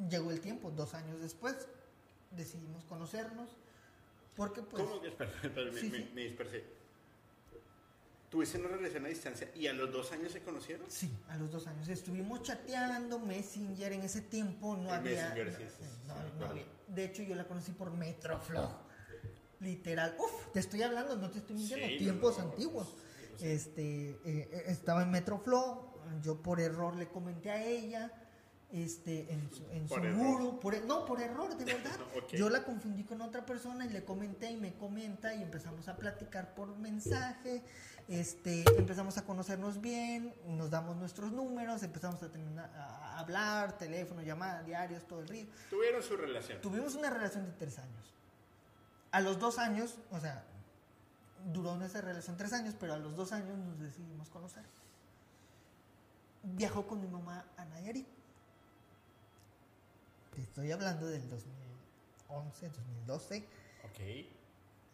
Speaker 2: llegó el tiempo, dos años después, decidimos conocernos. Porque, pues,
Speaker 1: ¿Cómo que? Espera, espera, me,
Speaker 2: Sí,
Speaker 1: me-
Speaker 2: sí.
Speaker 1: me dispersé. ¿Tuviste una relación a distancia y a los dos años se conocieron?
Speaker 2: sí, a los dos años estuvimos chateando, Messenger en ese tiempo no
Speaker 1: El
Speaker 2: había,
Speaker 1: Messenger, sí, sí, sí,
Speaker 2: no, había. De hecho, yo la conocí por Metroflow. Literal. Uf, te estoy hablando, no te estoy mintiendo. Tiempos antiguos. Este, eh, eh, estaba en Metroflow. Yo por error le comenté a ella. Este, en su, en
Speaker 1: Por
Speaker 2: su muro. Por, e- no, por error, de verdad. Yo la confundí con otra persona y le comenté y me comenta y empezamos a platicar por mensaje. Este, empezamos a conocernos bien, nos damos nuestros números, empezamos a, tener una- a hablar, teléfono, llamadas, diarios, todo el río.
Speaker 1: Tuvieron su relación.
Speaker 2: Tuvimos una relación de tres años. A los dos años, o sea, duró nuestra relación tres años, pero a los dos años nos decidimos conocer. Viajó con mi mamá a Nayarit. te estoy hablando del 2011, 2012.
Speaker 1: Ok.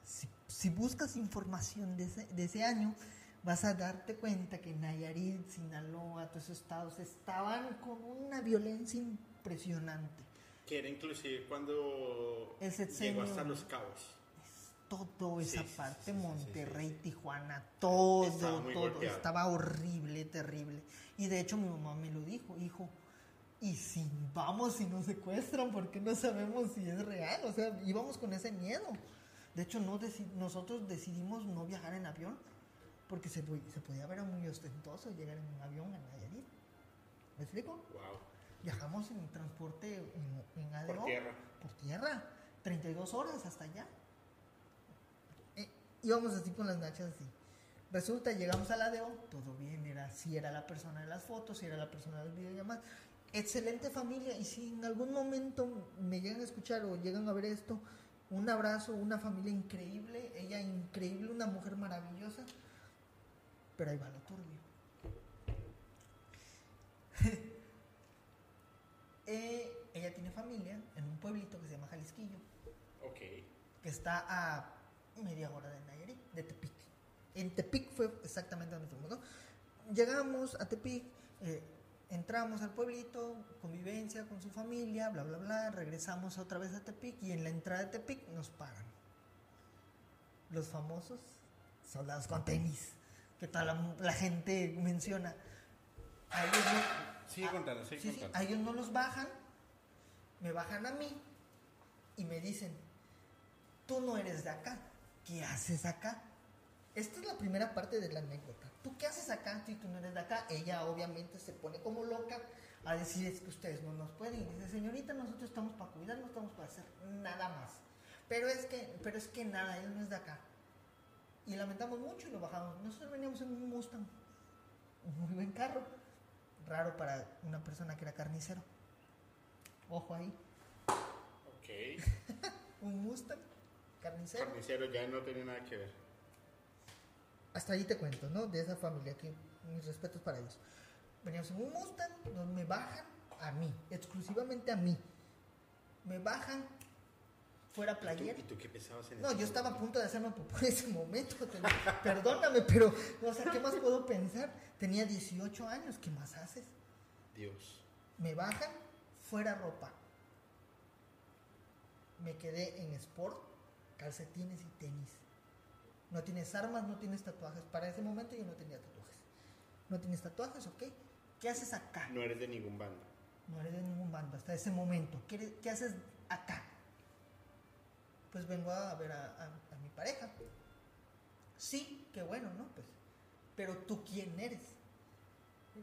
Speaker 2: Si, si buscas información de ese, de ese año, vas a darte cuenta que Nayarit, Sinaloa, todos esos estados estaban con una violencia impresionante.
Speaker 1: Que era inclusive cuando llegó hasta Los Cabos.
Speaker 2: Es todo esa
Speaker 1: Sí,
Speaker 2: parte,
Speaker 1: sí,
Speaker 2: Monterrey,
Speaker 1: sí.
Speaker 2: Tijuana, todo,
Speaker 1: Estaba
Speaker 2: todo,
Speaker 1: golpeado.
Speaker 2: estaba horrible, terrible. Y de hecho mi mamá me lo dijo, hijo, y si vamos y nos secuestran, porque no sabemos si es real, o sea, íbamos con ese miedo. De hecho, no deci- nosotros decidimos no viajar en avión, porque se, se podía ver muy ostentoso llegar en un avión a Nayarit. ¿Me explico?
Speaker 1: Wow.
Speaker 2: Viajamos en transporte en, en ADO.
Speaker 1: Por tierra.
Speaker 2: Por tierra. 32 horas hasta allá. Eh, íbamos así con las nachas así. Resulta, llegamos al ADO, todo bien, era, si era la persona de las fotos, si era la persona de las videollamadas. Excelente familia, y si en algún momento me llegan a escuchar o llegan a ver esto, un abrazo, una familia increíble, ella increíble, una mujer maravillosa, pero ahí va lo turbio. Eh, ella tiene familia en un pueblito que se llama Jalisquillo,
Speaker 1: Ok.
Speaker 2: que está a media hora de Nayarit, de Tepic. En Tepic fue exactamente donde fuimos, ¿no? Llegamos a Tepic, eh, entramos al pueblito, convivencia con su familia, bla, bla, bla, regresamos otra vez a Tepic y en la entrada de Tepic nos paran. Los famosos soldados con tenis, que toda la, la gente menciona. A ellos no-
Speaker 1: Sigue contando, sigue
Speaker 2: Sí, sí,
Speaker 1: contando.
Speaker 2: a ellos no los bajan, me bajan a mí y me dicen, tú no eres de acá, ¿qué haces acá? Esta es la primera parte de la anécdota. ¿Tú qué haces acá si tú no eres de acá? Ella obviamente se pone como loca a decir es que ustedes no nos pueden. Y dice, señorita, nosotros estamos para cuidar, no estamos para hacer nada más. Pero es que, pero es que nada, él no es de acá. Y lamentamos mucho y lo bajamos. Nosotros veníamos en un Mustang, un muy buen carro raro para una persona que era carnicero. Ojo ahí,
Speaker 1: Ok.
Speaker 2: un Mustang, carnicero.
Speaker 1: Carnicero ya no tiene nada que ver.
Speaker 2: Hasta ahí te cuento, ¿no? De esa familia, que mis respetos para ellos. Veníamos en un Mustang, donde me bajan a mí, exclusivamente a mí. Me bajan fuera
Speaker 1: ¿Y tú,
Speaker 2: playera.
Speaker 1: y tú qué pensabas en
Speaker 2: No,
Speaker 1: ese
Speaker 2: yo estaba a punto de hacerme en ese momento. Perdóname, pero, o sea, ¿qué más puedo pensar? Tenía 18 años, ¿qué más haces?
Speaker 1: Dios.
Speaker 2: Me bajan, fuera ropa. Me quedé en sport, calcetines y tenis. No tienes armas, no tienes tatuajes. Para ese momento yo no tenía tatuajes. No tienes tatuajes, ¿ok? ¿Qué haces acá?
Speaker 1: No eres de ningún bando.
Speaker 2: No eres de ningún bando hasta ese momento. ¿Qué, eres- qué haces acá? Pues vengo a ver a, a- a mi pareja. Sí, qué bueno, ¿no? Pues, pero tú quién eres.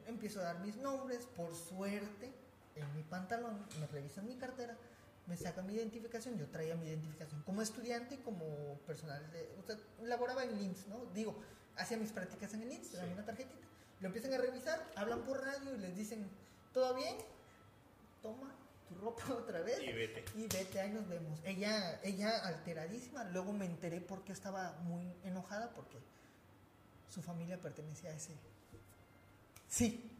Speaker 2: Empiezo a dar mis nombres, por suerte, en mi pantalón, me revisan mi cartera, me sacan mi identificación, yo traía mi identificación como estudiante y como personal de, o sea, laboraba en LIMS, ¿no? Digo, hacía mis prácticas en el LIMS, dan una tarjetita. Lo empiezan a revisar, hablan por radio y les dicen, ¿todo bien? Toma tu ropa otra vez.
Speaker 1: Y vete.
Speaker 2: Y vete, ahí nos vemos. Ella, ella alteradísima. Luego me enteré porque estaba muy enojada porque su familia pertenecía a ese. Sí,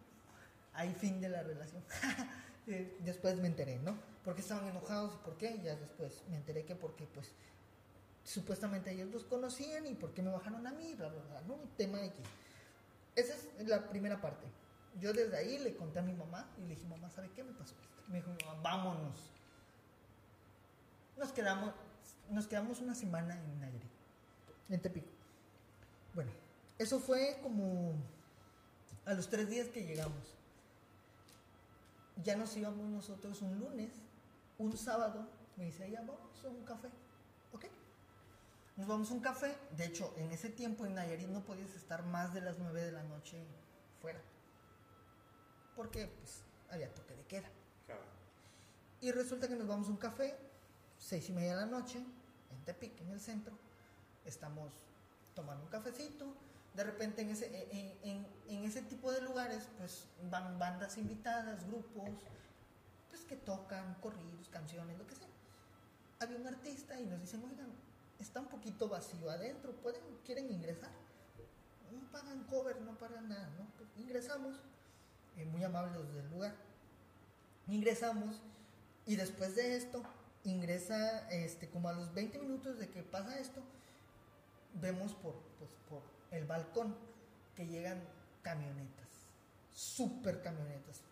Speaker 2: ahí fin de la relación. Eh, después me enteré, ¿no? ¿Por qué estaban enojados y por qué? Ya después me enteré que porque, pues, supuestamente ellos los conocían y por qué me bajaron a mí, bla, bla, bla, ¿no? Tema X. Esa es la primera parte. Yo desde ahí le conté a mi mamá y le dije, mamá, ¿sabe qué me pasó? Me dijo, mamá, vámonos. Nos quedamos, nos quedamos una semana en Nayarit, en Tepic. Bueno, eso fue como a los tres días que llegamos. Ya nos íbamos nosotros un lunes, un sábado, me dice ella, vamos a un café. ¿Ok? Nos vamos a un café. De hecho, en ese tiempo en Nayarit no podías estar más de las 9 de la noche fuera. Porque pues había toque de queda.
Speaker 1: Claro.
Speaker 2: Y resulta que nos vamos a un café, seis y media de la noche, en Tepic, en el centro. Estamos tomando un cafecito. De repente en ese, en, en- en ese tipo de lugares, pues van bandas invitadas, grupos, pues que tocan corridos, canciones, lo que sea. Había un artista y nos dicen, oigan, está un poquito vacío adentro, ¿pueden, quieren ingresar? No pagan cover, no pagan nada, ¿no? Pues ingresamos, eh, muy amables del lugar. Ingresamos Y después de esto, ingresa, este, como a los 20 minutos de que pasa esto, vemos por, pues, por el balcón que llegan camionetas, super camionetas,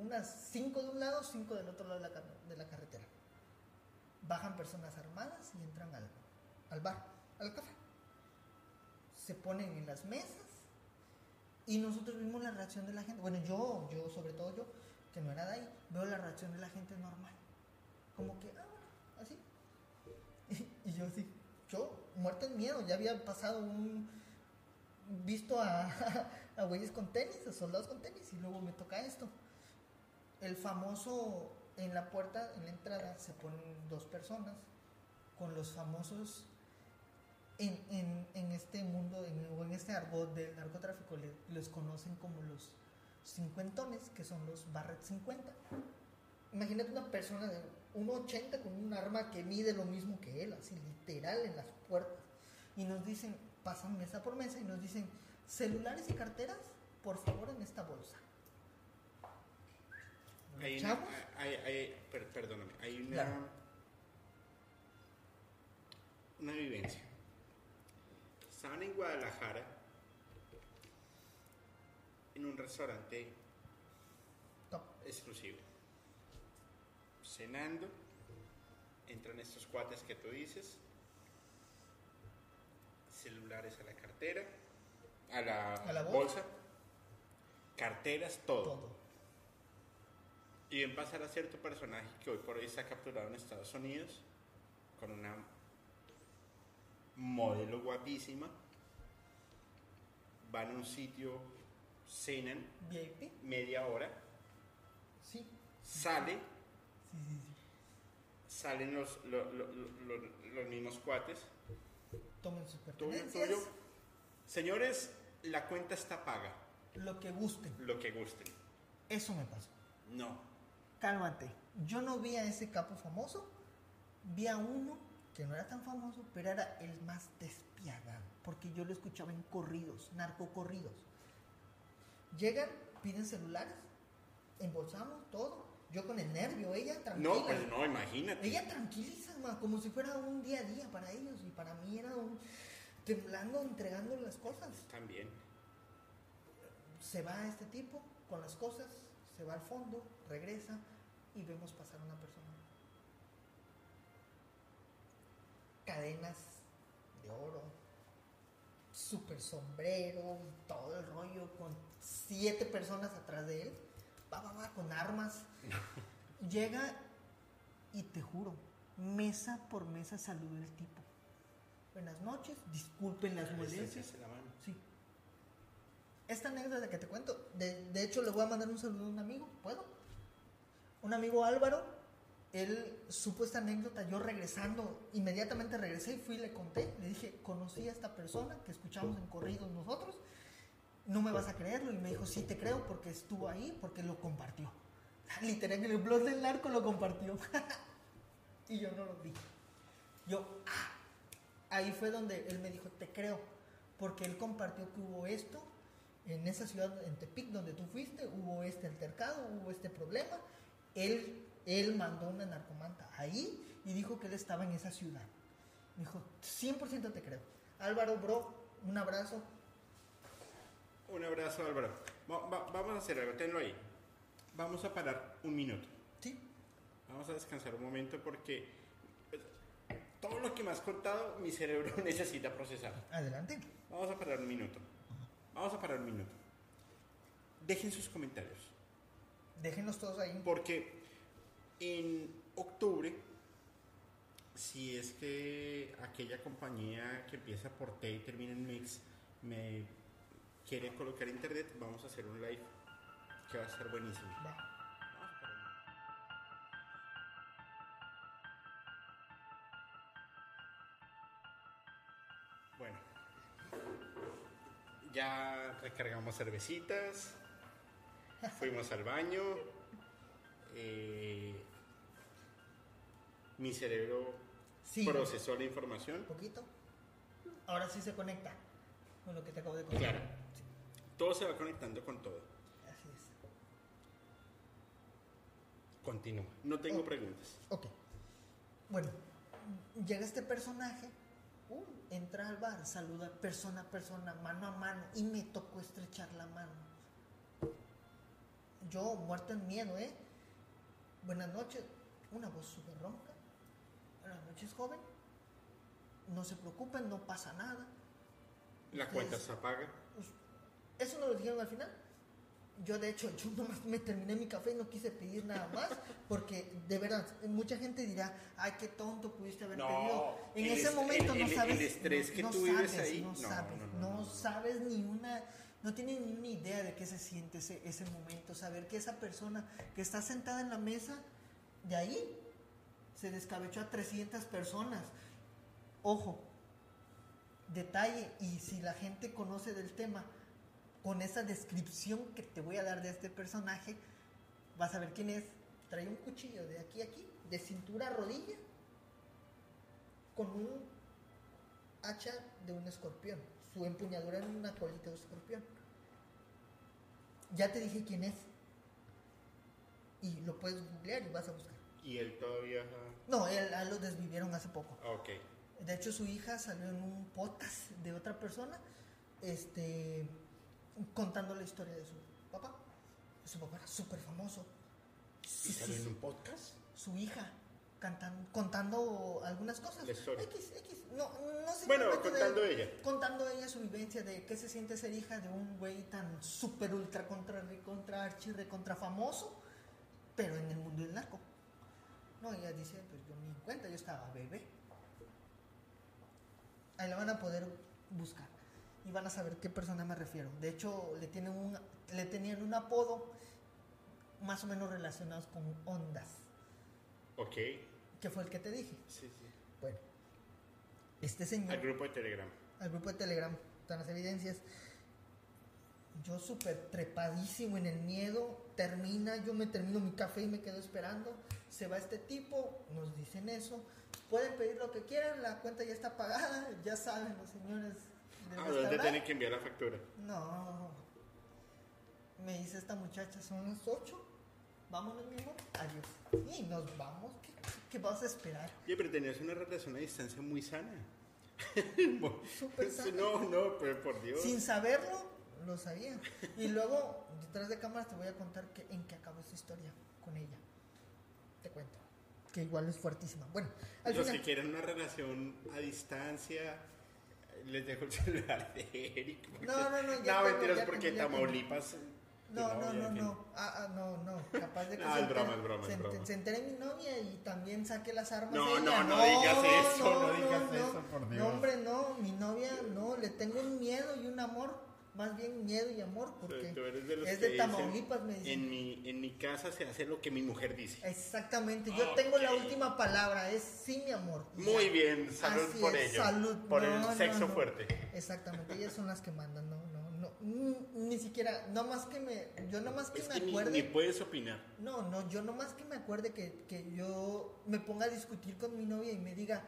Speaker 2: Unas 5 de un lado, 5 del otro lado de la, carretera. Bajan personas armadas y entran al, al bar, al café. Se ponen en las mesas y nosotros vimos la reacción de la gente. Bueno, yo, yo, sobre todo yo, que no era de ahí, veo la reacción de la gente normal. Como que, ah, bueno, así. Y, y yo así, yo, muerto en miedo, ya había pasado un. visto a, a güeyes con tenis, a soldados con tenis, y luego me toca esto. El famoso, en la puerta, en la entrada, se ponen dos personas con los famosos en, en, en este mundo, en, o en este argot del narcotráfico, les conocen como los cincuentones, que son los Barrett 50. Imagínate una persona de 1,80 con un arma que mide lo mismo que él, así literal en las puertas. Y nos dicen, pasan mesa por mesa y nos dicen, celulares y carteras, por favor, en esta bolsa.
Speaker 1: Hay una, hay- hay- per- perdóname, hay una,
Speaker 2: Claro.
Speaker 1: una vivencia. Estaban en Guadalajara en un restaurante exclusivo. Cenando, entran estos cuates que tú dices, celulares a la cartera, a la,
Speaker 2: A la
Speaker 1: bolsa.
Speaker 2: bolsa.
Speaker 1: carteras, todo.
Speaker 2: todo.
Speaker 1: Y ven pasar a cierto personaje que hoy por hoy está capturado en Estados Unidos con una modelo guapísima. Van a un sitio, cenan
Speaker 2: VIP,
Speaker 1: media hora,
Speaker 2: sí.
Speaker 1: sale,
Speaker 2: Sí, sí, sí.
Speaker 1: salen los, lo- lo- lo- lo- los mismos cuates.
Speaker 2: Tomen sus
Speaker 1: Tuyo,
Speaker 2: pertenencias,
Speaker 1: tuyo. Señores, la cuenta está paga,
Speaker 2: lo que gusten.
Speaker 1: lo que gusten.
Speaker 2: Eso me pasó.
Speaker 1: No,
Speaker 2: Cálmate. Yo no vi a ese capo famoso. Vi a uno que no era tan famoso, pero era el más despiadado. Porque yo lo escuchaba en corridos, narcocorridos. Llegan, piden celulares, embolsamos todo. Yo con el nervio, ella tranquila.
Speaker 1: no, pues no, imagínate.
Speaker 2: Ella tranquiliza, ma, como si fuera un día a día para ellos. Y para mí era un temblando, entregando las cosas.
Speaker 1: También.
Speaker 2: Se va este tipo con las cosas, se va al fondo, regresa y vemos pasar una persona. Cadenas de oro, super sombrero, y todo el rollo con siete personas atrás de él, va, va, va, con armas. Llega y te juro, mesa por mesa saluda el tipo. Buenas noches, disculpen las molestias. Sí. Esta anécdota que te cuento, de, de hecho le voy a mandar un saludo a un amigo, ¿puedo? Un amigo Álvaro, él supo esta anécdota, yo regresando, inmediatamente regresé y fui y le conté, le dije, conocí a esta persona que escuchamos en corridos nosotros, no me vas a creerlo, y me dijo, sí te creo porque estuvo ahí, porque lo compartió. Literal, en el blog del narco lo compartió. y yo no lo vi. Yo, ah, ahí fue donde él me dijo, te creo, porque él compartió que hubo esto en esa ciudad, en Tepic, donde tú fuiste, hubo este altercado, hubo este problema. Él, él mandó una narcomanta ahí y dijo que él estaba en esa ciudad. Me dijo, 100% te creo. Álvaro, bro, un abrazo.
Speaker 1: Un abrazo, Álvaro. Va- va- vamos a hacer algo, tenlo ahí. Vamos a parar un minuto.
Speaker 2: Sí,
Speaker 1: Vamos a descansar un momento porque pues, todo lo que me has contado, mi cerebro necesita procesar.
Speaker 2: adelante.
Speaker 1: Vamos a parar un minuto. Vamos a parar un minuto. Dejen sus comentarios.
Speaker 2: Déjenos todos ahí.
Speaker 1: Porque en octubre, si es que aquella compañía que empieza por T y termina en Mix me quiere colocar internet, vamos a hacer un live que va a estar buenísimo.
Speaker 2: Va.
Speaker 1: Bueno, ya recargamos cervecitas, fuimos al baño, eh, mi cerebro
Speaker 2: Sí,
Speaker 1: procesó la información.
Speaker 2: un poquito. Ahora sí se conecta con lo que te acabo de contar.
Speaker 1: Claro. Todo se va conectando con todo.
Speaker 2: Así es.
Speaker 1: Continúa. No tengo
Speaker 2: Oh.
Speaker 1: preguntas.
Speaker 2: Ok. Bueno, llega este personaje, uh, entra al bar, saluda persona a persona, mano a mano, y me tocó estrechar la mano. Yo, muerto en miedo, ¿eh? Buenas noches, una voz súper ronca. Buenas noches, joven. No se preocupen, no pasa nada.
Speaker 1: La
Speaker 2: Ustedes-
Speaker 1: cuenta se apaga.
Speaker 2: Eso no lo dijeron al final. Yo, de hecho, yo nomás me terminé mi café y no quise pedir nada más. Porque, de verdad, mucha gente dirá, ay, qué tonto pudiste haber
Speaker 1: No,
Speaker 2: pedido. En ese momento
Speaker 1: el-
Speaker 2: no
Speaker 1: el-
Speaker 2: sabes.
Speaker 1: el estrés
Speaker 2: no-
Speaker 1: que
Speaker 2: no
Speaker 1: tú vives
Speaker 2: sabes,
Speaker 1: ahí,
Speaker 2: No sabes,
Speaker 1: no.
Speaker 2: sabes ni una. No tienes ni una idea de qué se siente ese, ese momento. Saber que esa persona que está sentada en la mesa, de ahí, se descabechó a 300 personas. Ojo, detalle, y si la gente conoce del tema, con esa descripción que te voy a dar de este personaje, vas a ver quién es. Trae un cuchillo de aquí a aquí, de cintura a rodilla, con un hacha de un escorpión. Su empuñadura en una colita de escorpión. Ya te dije quién es. Y lo puedes googlear y vas a buscar.
Speaker 1: Y él todavía.
Speaker 2: No, él, a él lo desvivieron hace poco.
Speaker 1: ah, Ok.
Speaker 2: De hecho, su hija salió en un podcast de otra persona, este, contando la historia de su papá. Su papá era súper famoso.
Speaker 1: ¿Y salió en un podcast?
Speaker 2: Su hija cantan, contando algunas cosas. X, X. No, no sé.
Speaker 1: Bueno,
Speaker 2: de-
Speaker 1: contando ella.
Speaker 2: Contando ella su vivencia de qué se siente ser hija de un güey tan súper ultra contra, contra archi, contra famoso, pero en el mundo del narco. No, ella dice, pues yo ni en cuenta, yo estaba bebé. Ahí la van a poder buscar y van a saber qué persona me refiero. De hecho, le, tienen un, le tenían un apodo más o menos relacionados con ondas,
Speaker 1: Ok.
Speaker 2: Que fue el que te dije.
Speaker 1: Sí, sí.
Speaker 2: Bueno, este señor
Speaker 1: Al grupo de Telegram.
Speaker 2: al grupo de Telegram, están las evidencias. Yo súper trepadísimo en el miedo, termina, yo me termino mi café y me quedo esperando. Se va este tipo, nos dicen eso. Pueden pedir lo que quieran, la cuenta ya está pagada, ya saben los señores.
Speaker 1: ¿A dónde
Speaker 2: restaurante.
Speaker 1: tiene que enviar la factura?
Speaker 2: No, me dice esta muchacha, son las 8, vámonos mi amor, adiós. Y nos vamos, ¿qué, qué vas a esperar?
Speaker 1: Oye, pero tenías una relación a distancia muy sana.
Speaker 2: Súper sana.
Speaker 1: No, no, pero por Dios.
Speaker 2: Sin saberlo, lo sabía. Y luego, detrás de cámaras, te voy a contar que, en qué acabó esta historia con ella. Te cuento. Que igual es fuertísima. Bueno, al
Speaker 1: Los
Speaker 2: final.
Speaker 1: que quieren una relación a distancia, les dejo el celular de Eric.
Speaker 2: No, no, no, ya
Speaker 1: No,
Speaker 2: tengo,
Speaker 1: mentiras,
Speaker 2: ya
Speaker 1: porque
Speaker 2: ya tengo. No, no, no, no. Ah, ah, no, no. Capaz de que
Speaker 1: No,
Speaker 2: se,
Speaker 1: es broma,
Speaker 2: entere-
Speaker 1: es broma,
Speaker 2: se,
Speaker 1: es broma.
Speaker 2: se entere mi novia y también saque las armas.
Speaker 1: No,
Speaker 2: ella.
Speaker 1: no, no digas eso, no digas eso, por Dios.
Speaker 2: No, hombre, no. Mi novia, no. Le tengo un miedo y un amor. Más bien miedo y amor porque
Speaker 1: Tú eres de los
Speaker 2: es
Speaker 1: que
Speaker 2: de Tamaulipas, me
Speaker 1: dicen. En mi, en mi casa se hace lo que mi mujer dice.
Speaker 2: Exactamente, yo tengo la última palabra, es sí, mi amor.
Speaker 1: Muy bien, salud
Speaker 2: Así
Speaker 1: por
Speaker 2: es,
Speaker 1: ello.
Speaker 2: salud.
Speaker 1: Por
Speaker 2: No,
Speaker 1: el
Speaker 2: no,
Speaker 1: sexo
Speaker 2: no.
Speaker 1: fuerte.
Speaker 2: Exactamente, ellas son las que mandan, no, no, no, ni siquiera, no más que me, yo no más que
Speaker 1: Es
Speaker 2: me
Speaker 1: que
Speaker 2: acuerde,
Speaker 1: ni puedes opinar.
Speaker 2: no, no, yo no más que me acuerde que, que yo me ponga a discutir con mi novia y me diga,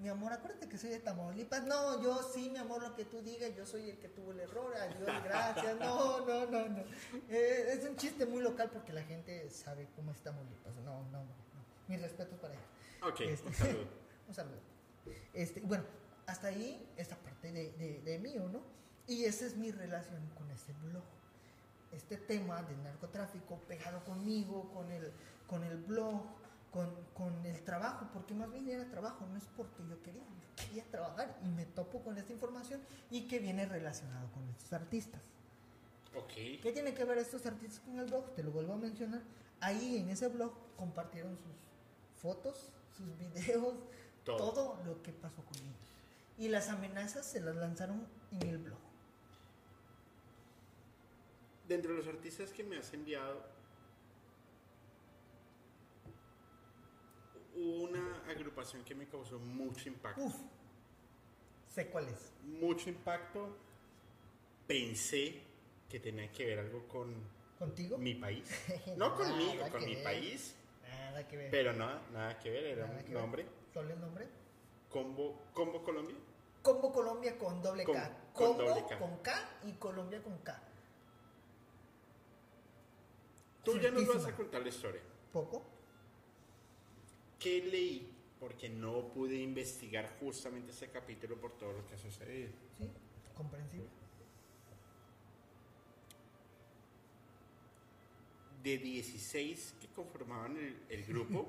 Speaker 2: mi amor, acuérdate que soy de Tamaulipas, no, yo sí, mi amor, lo que tú digas, yo soy el que tuvo el error, adiós, gracias, no, no, no, no, Eh, es un chiste muy local porque la gente sabe cómo es Tamaulipas, no, no, no, no. mis respetos para ella.
Speaker 1: Ok,
Speaker 2: Este,
Speaker 1: un saludo.
Speaker 2: un saludo. Este, bueno, hasta ahí esta parte de, de, de mío, ¿no? Y esa es mi relación con este blog. Este tema del narcotráfico pegado conmigo, con el, con el blog, con, con el trabajo, porque más bien era trabajo, no es porque yo quería, yo quería trabajar y me topo con esta información y que viene relacionado con estos artistas. ¿Qué tiene que ver estos artistas con el blog? Te lo vuelvo a mencionar. Ahí en ese blog compartieron sus fotos, sus videos,
Speaker 1: Todo.
Speaker 2: todo, lo que pasó con ellos. Y las amenazas se las lanzaron en el blog.
Speaker 1: Dentro de los artistas que me has enviado, hubo una agrupación que me causó mucho impacto.
Speaker 2: Uf, sé cuál es.
Speaker 1: Mucho impacto. Pensé que tenía que ver algo con
Speaker 2: ¿Contigo?
Speaker 1: mi país. No conmigo, con mi
Speaker 2: ver.
Speaker 1: país.
Speaker 2: Nada que ver.
Speaker 1: Pero nada, nada que ver, era
Speaker 2: Nada
Speaker 1: un
Speaker 2: ver.
Speaker 1: nombre.
Speaker 2: ¿Solo el nombre?
Speaker 1: Combo, Combo Colombia.
Speaker 2: Combo Colombia con doble
Speaker 1: Con-
Speaker 2: K.
Speaker 1: con
Speaker 2: Combo
Speaker 1: doble K.
Speaker 2: con K y Colombia con K.
Speaker 1: Tú ya nos vas a contar la historia.
Speaker 2: Poco.
Speaker 1: ¿Qué leí? Porque no pude investigar justamente ese capítulo por todo lo que ha sucedido.
Speaker 2: ¿Sí? Comprensible.
Speaker 1: De 16 que conformaban el, el grupo,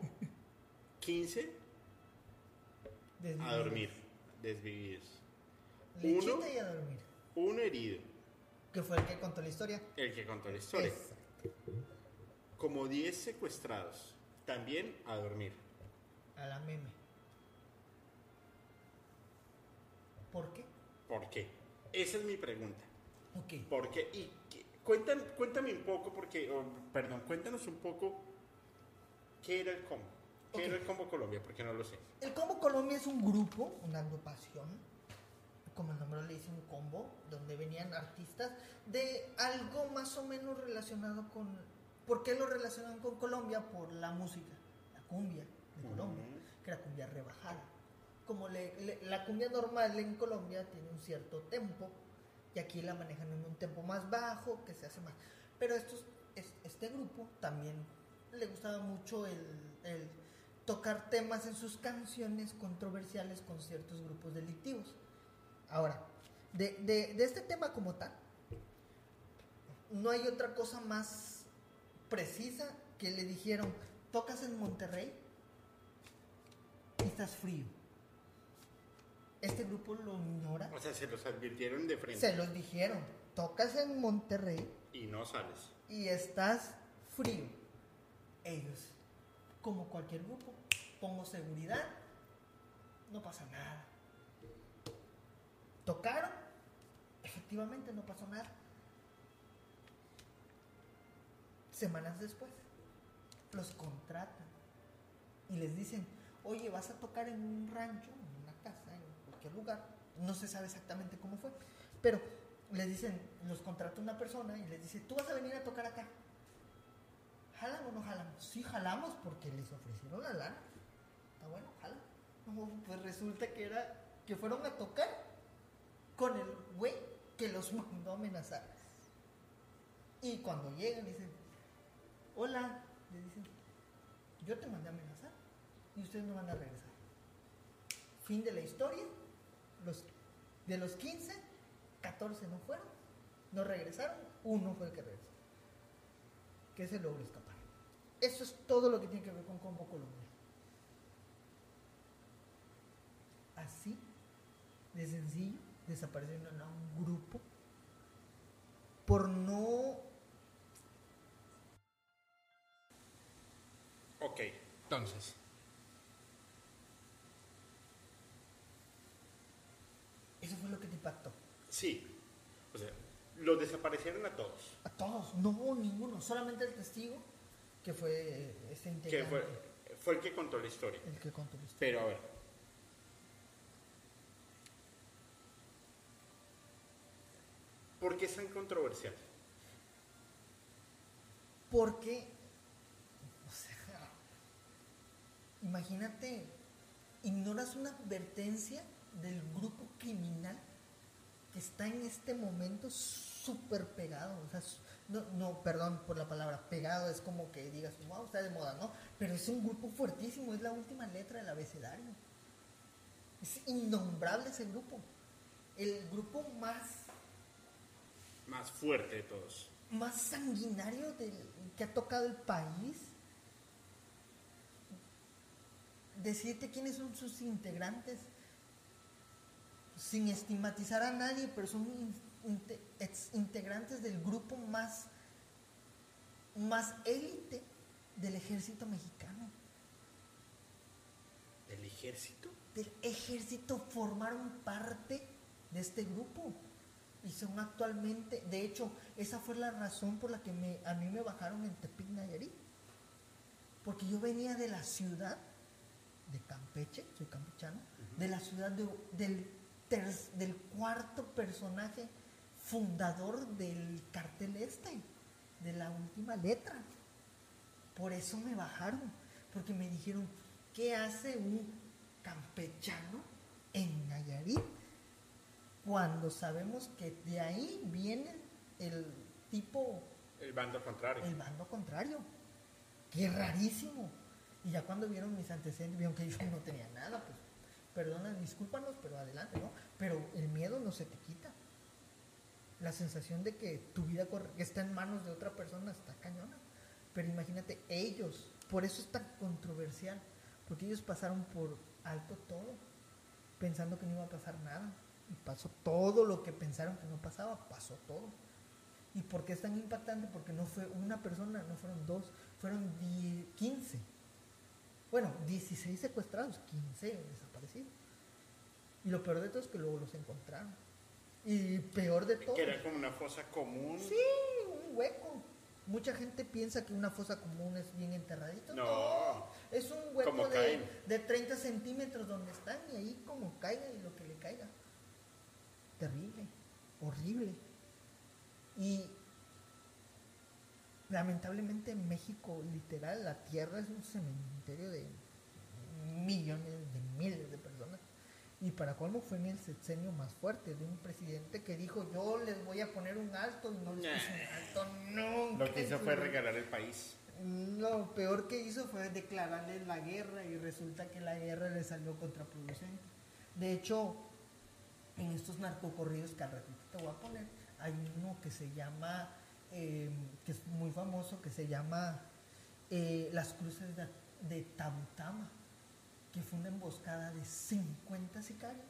Speaker 1: 15 a dormir, desvividos.
Speaker 2: Lechita
Speaker 1: Uno.
Speaker 2: y a dormir.
Speaker 1: Uno herido,
Speaker 2: Que fue el que contó la historia.
Speaker 1: el que contó la historia.
Speaker 2: Exacto.
Speaker 1: Como 10 secuestrados, también a dormir.
Speaker 2: A la meme. ¿Por qué?
Speaker 1: ¿Por qué? Esa es mi pregunta.
Speaker 2: Ok.
Speaker 1: ¿Por qué? Y cuentan, cuéntame un poco, porque, oh, perdón, cuéntanos un poco qué era el combo. ¿Qué era el combo Colombia? Porque no lo sé.
Speaker 2: El Combo Colombia es un grupo, una agrupación, como el nombre le dice, un combo, donde venían artistas de algo más o menos relacionado con... ¿Por qué lo relacionan con Colombia? Por la música, la cumbia de Colombia, que era cumbia rebajada. Como le- le- la cumbia normal en Colombia tiene un cierto tempo, y aquí la manejan en un tempo más bajo, que se hace más. Pero estos, es- este grupo también le gustaba mucho el, el tocar temas en sus canciones controversiales con ciertos grupos delictivos. Ahora, de, de- de este tema como tal, no hay otra cosa más precisa que le dijeron, tocas en Monterrey y estás frío. Este grupo lo ignora.
Speaker 1: O sea, se los advirtieron de frente
Speaker 2: Se los dijeron, tocas en Monterrey
Speaker 1: y no sales.
Speaker 2: y estás frío. Ellos, como cualquier grupo, pongo seguridad, no pasa nada. Tocaron, efectivamente no pasó nada. Semanas después, los contratan y les dicen, oye, vas a tocar en un rancho, en una casa, en cualquier lugar. No se sabe exactamente cómo fue, pero les dicen, los contrata una persona y les dice, tú vas a venir a tocar acá. ¿Jalan o no jalan? Sí, jalamos porque les ofrecieron la lana. Está bueno, jalan. Pues resulta que era que fueron a tocar con el güey que los mandó a amenazar. Y cuando llegan dicen, hola, le dicen, yo te mandé a amenazar y ustedes no van a regresar. Fin de la historia. Los, de los 15, 14 no fueron, no regresaron, uno fue el que regresó. Que se logró escapar. Eso es todo lo que tiene que ver con Combo Colombia. Así, de sencillo, desaparecieron a un grupo por no
Speaker 1: Ok, entonces.
Speaker 2: Eso fue lo que te impactó.
Speaker 1: Sí. O sea, los desaparecieron a todos.
Speaker 2: A todos, no, ninguno, solamente el testigo que fue este
Speaker 1: Que
Speaker 2: integrante,
Speaker 1: fue, fue el que contó la historia.
Speaker 2: el que contó la historia.
Speaker 1: Pero a ver. ¿Por qué es tan controversial?
Speaker 2: Porque, o sea, imagínate, ignoras una advertencia del grupo criminal que está en este momento súper pegado. O sea, no, no, perdón por la palabra, pegado es como que digas, wow, está de moda, ¿no? Pero es un grupo fuertísimo, es la última letra del abecedario. Es innombrable ese grupo. El grupo más
Speaker 1: Más fuerte de todos.
Speaker 2: más sanguinario del, que ha tocado el país. Decirte quiénes son sus integrantes, sin estigmatizar a nadie, pero son ex- integrantes del grupo más, más élite del ejército mexicano.
Speaker 1: ¿Del ejército?
Speaker 2: Del ejército formaron parte de este grupo y son actualmente, de hecho, esa fue la razón por la que me, a mí me bajaron en Tepic Nayarit. Porque yo venía de la ciudad de Campeche, soy campechano, de la ciudad de- del, ter- del cuarto personaje fundador del cartel este, de la última letra. Por eso me bajaron, porque me dijeron, ¿qué hace un campechano en Nayarit? Cuando sabemos que de ahí viene el tipo
Speaker 1: El bando contrario.
Speaker 2: el bando contrario. Qué rarísimo. Y ya cuando vieron mis antecedentes, vieron que yo no tenía nada, pues, perdona, discúlpanos, pero adelante, ¿no? Pero el miedo no se te quita. La sensación de que tu vida está en manos de otra persona está cañona. Pero imagínate, ellos, por eso es tan controversial, porque ellos pasaron por alto todo, pensando que no iba a pasar nada. Y pasó todo lo que pensaron que no pasaba, pasó todo. ¿Y por qué es tan impactante? Porque no fue una persona, no fueron dos, fueron 10, 15. Bueno, 16 secuestrados, 15 desaparecidos. Y lo peor de todo es que luego los encontraron. Y peor de todo.
Speaker 1: Que era como una fosa común.
Speaker 2: Sí, un hueco. Mucha gente piensa que una fosa común es bien enterradito.
Speaker 1: No.
Speaker 2: Es un hueco de, de 30 centímetros donde están y ahí como caiga y lo que le caiga. Terrible, horrible. Y lamentablemente en México, literal, la tierra es un cementerio de millones, de miles de personas. Y para colmo fue en el sexenio más fuerte de un presidente que dijo yo les voy a poner un alto y no les puso un alto nunca.
Speaker 1: Lo que hizo fue regalar el país.
Speaker 2: Lo peor que hizo fue declararle la guerra y resulta que la guerra le salió contraproducente. De hecho, en estos narcocorridos que al ratito te voy a poner, hay uno que se llama, eh, que es muy famoso, que se llama eh, Las Cruces de, de Tabutama, que fue una emboscada de 50 sicarios.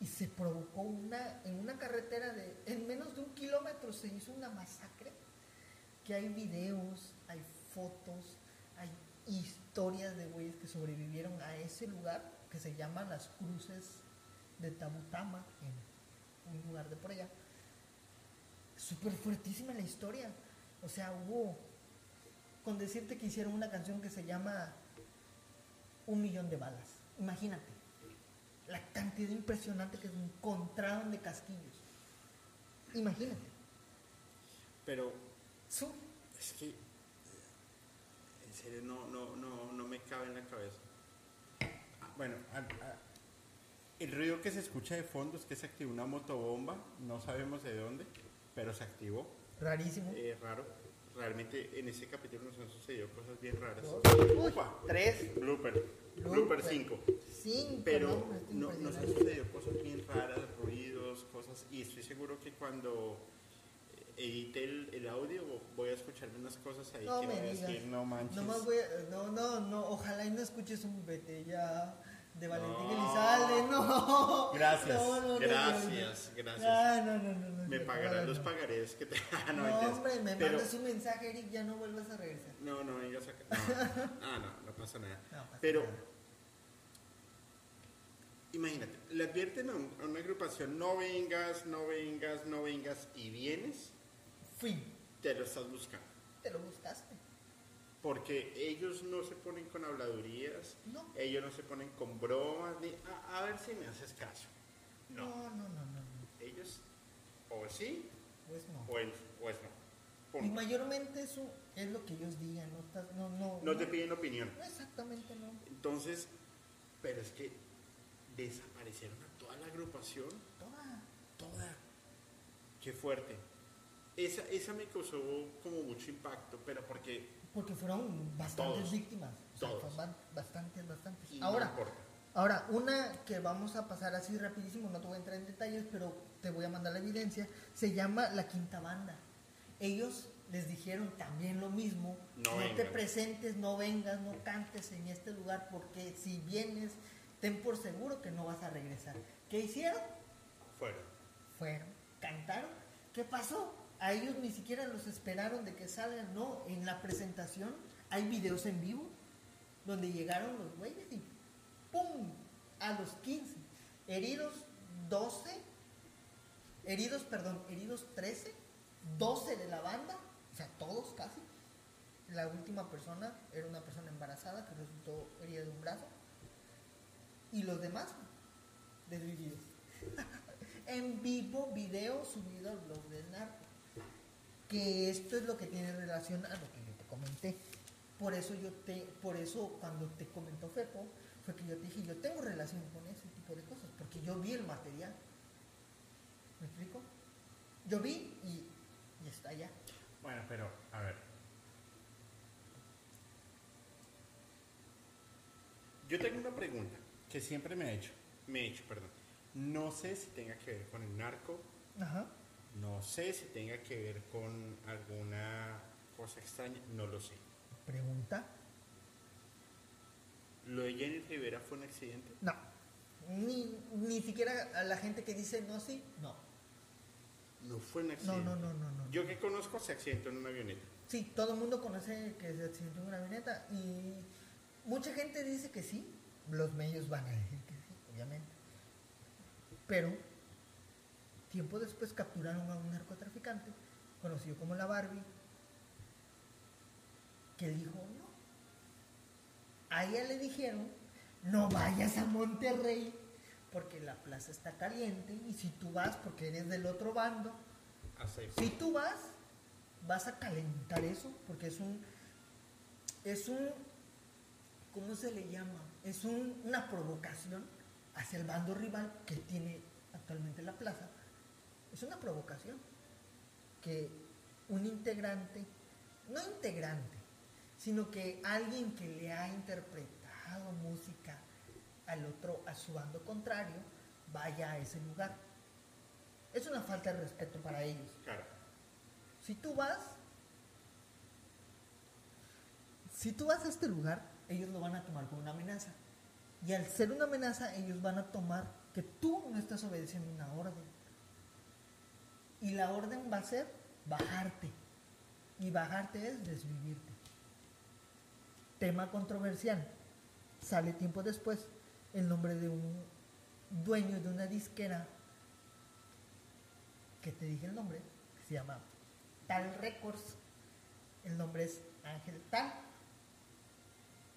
Speaker 2: Y se provocó una, en una carretera de, en menos de un kilómetro se hizo una masacre que hay videos, hay fotos, hay historias de güeyes que sobrevivieron a ese lugar que se llama las cruces de Tabutama, en un lugar de por allá. Súper fuertísima la historia. O sea, hubo, con decirte que hicieron una canción que se llama Un millón de balas. Imagínate, la cantidad impresionante que encontraron de casquillos. Imagínate.
Speaker 1: Pero
Speaker 2: Su-
Speaker 1: es que. En serio, no, no, no, no me cabe en la cabeza. Bueno, a- a- el ruido que se escucha de fondo es que se activó una motobomba. No sabemos de dónde, pero se activó.
Speaker 2: Rarísimo.
Speaker 1: Eh, raro. Realmente en ese capítulo nos han sucedido cosas bien raras.
Speaker 2: Uy, tres.
Speaker 1: Blooper.
Speaker 2: Blooper.
Speaker 1: Blooper 5.
Speaker 2: Cinco,
Speaker 1: Pero
Speaker 2: no,
Speaker 1: no, nos han sucedido cosas bien raras, ruidos, cosas. Y estoy seguro que cuando edite el, el audio voy a escucharme unas cosas ahí
Speaker 2: No
Speaker 1: que
Speaker 2: me
Speaker 1: voy a decir, no manches.
Speaker 2: Nomás voy a- no, no, no, ojalá y no escuches un vete ya de Valentín
Speaker 1: No.
Speaker 2: Elizalde, no.
Speaker 1: Gracias,
Speaker 2: No, no, no,
Speaker 1: gracias, gracias.
Speaker 2: Ah, no, no, no, no,
Speaker 1: Me pagarán los pagarés que te. Ah, no,
Speaker 2: hombre, me
Speaker 1: Pero-
Speaker 2: mandas un mensaje, Eric, ya no vuelvas a regresar.
Speaker 1: No, no vengas acá. No, ah, no, no pasa nada.
Speaker 2: No, pasa
Speaker 1: Pero
Speaker 2: nada.
Speaker 1: imagínate, le advierten a, un- a una agrupación: no vengas, no vengas, no vengas, y vienes,
Speaker 2: Fui,
Speaker 1: te lo estás buscando.
Speaker 2: te lo buscaste.
Speaker 1: Porque ellos no se ponen con habladurías,
Speaker 2: No.
Speaker 1: ellos no se ponen con bromas, ni a, a ver si me haces caso.
Speaker 2: No,
Speaker 1: No,
Speaker 2: no, no,
Speaker 1: ellos o sí
Speaker 2: Pues no.
Speaker 1: o, el, o es no.
Speaker 2: Y mayormente eso es lo que ellos digan, no, no, no,
Speaker 1: No te piden opinión.
Speaker 2: No, exactamente no.
Speaker 1: Entonces, pero es que desaparecieron a toda la agrupación,
Speaker 2: Toda.
Speaker 1: toda. Qué fuerte. Esa, esa me causó como mucho impacto, pero porque
Speaker 2: Porque fueron bastantes
Speaker 1: Todos.
Speaker 2: víctimas. O sea,
Speaker 1: Todos.
Speaker 2: bastantes, bastantes.
Speaker 1: y no
Speaker 2: Ahora,
Speaker 1: importa.
Speaker 2: ahora, una que vamos a pasar así rapidísimo, no te voy a entrar en detalles, pero te voy a mandar la evidencia, se llama La Quinta Banda. Ellos les dijeron también lo mismo,
Speaker 1: No
Speaker 2: no, te presentes, no vengas, no cantes en este lugar, porque si vienes, ten por seguro que no vas a regresar. ¿Qué hicieron?
Speaker 1: Fueron.
Speaker 2: fueron, cantaron. ¿Qué pasó? A ellos ni siquiera los esperaron de que salgan, no. En la presentación hay videos en vivo donde llegaron los güeyes y ¡pum! A los 15. Heridos 12, heridos, perdón, heridos 13, 12 de la banda, o sea, todos casi. La última persona era una persona embarazada que resultó herida de un brazo. Y los demás, desvividos en vivo video subido al blog del narco. Que esto es lo que tiene relación a lo que yo te comenté. Por eso yo te, por eso cuando te comentó Fepo, fue que yo te dije, yo tengo relación con ese tipo de cosas, porque yo vi el material. ¿Me explico? Yo vi y, y está allá.
Speaker 1: Bueno, pero, a ver. Yo tengo una pregunta que siempre me he hecho, me he hecho, perdón. No sé si tenga que ver con el narco,
Speaker 2: Ajá.
Speaker 1: No sé si tenga que ver con alguna cosa extraña, no lo sé.
Speaker 2: Pregunta.
Speaker 1: ¿Lo de Jenny Rivera fue un accidente?
Speaker 2: No. Ni, ni siquiera a la gente que dice no, sí, no.
Speaker 1: No fue un
Speaker 2: No,
Speaker 1: accidente.
Speaker 2: no, no, no, no.
Speaker 1: Yo que conozco se accidentó en una avioneta.
Speaker 2: Sí, todo el mundo conoce que se accidentó en una avioneta y mucha gente dice que sí, los medios van a decir que sí, obviamente. Pero tiempo después capturaron a un narcotraficante conocido como la Barbie que dijo no. A ella le dijeron no vayas a Monterrey porque la plaza está caliente y si tú vas porque eres del otro bando si tú vas, vas a calentar eso, porque es un, es un, ¿cómo se le llama? Es un- una provocación hacia el bando rival que tiene actualmente la plaza. Es una provocación que un integrante, no integrante, sino que alguien que le ha interpretado música al otro, a su bando contrario, vaya a ese lugar. Es una falta de respeto para ellos.
Speaker 1: Claro.
Speaker 2: Si tú vas, si tú vas a este lugar, ellos lo van a tomar como una amenaza. Y al ser una amenaza, ellos van a tomar que tú no estás obedeciendo una orden. Y la orden va a ser bajarte. Y bajarte es desvivirte. Tema controversial. Sale tiempo después el nombre de un dueño de una disquera que te dije el nombre, que se llama Tal Records. El nombre es Ángel Tal.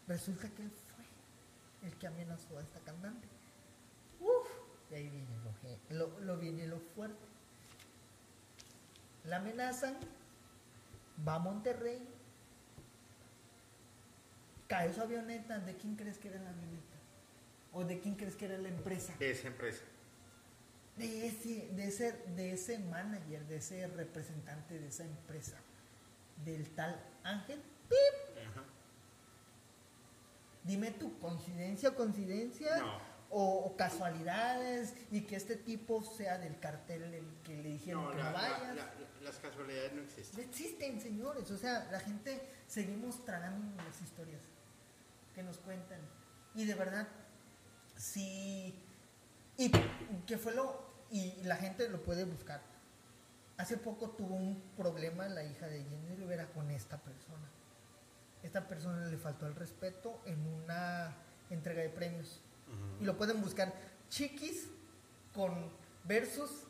Speaker 2: Resulta que él fue el que amenazó a esta cantante. Uf, y ahí viene lo, viene lo fuerte. La amenazan, va a Monterrey, cae su avioneta. ¿De quién crees que era la avioneta? ¿O de quién crees que era la empresa?
Speaker 1: De esa empresa.
Speaker 2: de ese, de ese, de ese manager, de ese representante de esa empresa, del tal Ángel. ¡pip!
Speaker 1: Ajá.
Speaker 2: Dime tú, coincidencia o coincidencia,
Speaker 1: No.
Speaker 2: o, o casualidades, y que este tipo sea del cartel el que le dijeron
Speaker 1: No,
Speaker 2: que
Speaker 1: la-
Speaker 2: no
Speaker 1: la-
Speaker 2: vayas.
Speaker 1: la- las casualidades no
Speaker 2: No
Speaker 1: existen.
Speaker 2: existen, señores. O sea, la gente seguimos tragando las historias que nos cuentan. Y de verdad, sí. Y que fue lo. Y la gente lo puede buscar. Hace poco tuvo un problema la hija de Jenny Rivera con esta persona. Esta persona le faltó el respeto en una entrega de premios. Y lo pueden buscar. Chiquis con versus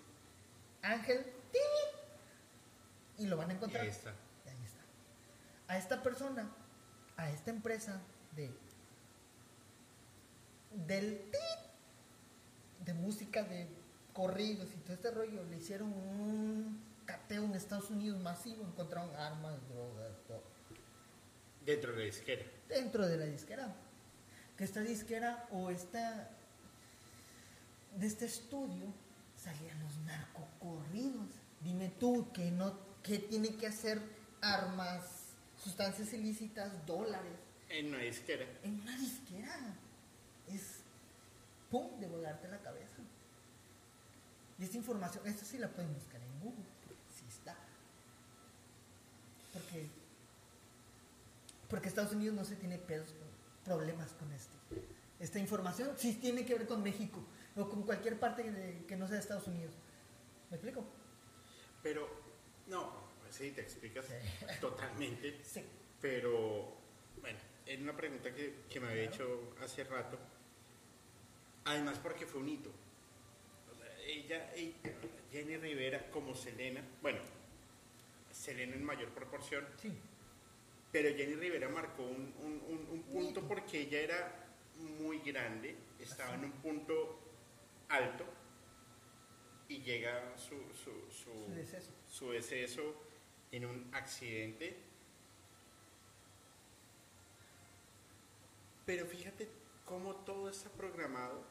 Speaker 2: Ángel. Y lo van a
Speaker 1: Y
Speaker 2: encontrar.
Speaker 1: ahí está.
Speaker 2: Y ahí está. A esta persona, a esta empresa de del tit, de música de corridos y todo este rollo, le hicieron un cateo en Estados Unidos masivo, encontraron armas, drogas, todo,
Speaker 1: Dentro de la disquera.
Speaker 2: dentro de la disquera. Que esta disquera o esta de este estudio salían los narcocorridos. Dime tú que no que tiene que hacer armas, sustancias ilícitas, dólares
Speaker 1: En una disquera.
Speaker 2: en una disquera. Es pum de volarte la cabeza. Y esta información, esta sí la pueden buscar en Google, sí está. Porque porque Estados Unidos no se tiene pedos, problemas con esto. Esta información sí tiene que ver con México o con cualquier parte de- que no sea de Estados Unidos. ¿Me explico?
Speaker 1: Pero, no, sí, te explicas totalmente.
Speaker 2: Sí.
Speaker 1: Pero, bueno, es una pregunta que, que me había
Speaker 2: Claro.
Speaker 1: hecho hace rato. Además, porque fue un hito. O sea, ella, ella- Jenny Rivera, como Selena, bueno, Selena en mayor proporción,
Speaker 2: Sí.
Speaker 1: pero Jenny Rivera marcó un, un- un- un punto porque ella era muy grande, estaba en un punto alto y llega su, su, su,
Speaker 2: Su deceso.
Speaker 1: Su deceso en un accidente. Pero fíjate cómo todo está programado,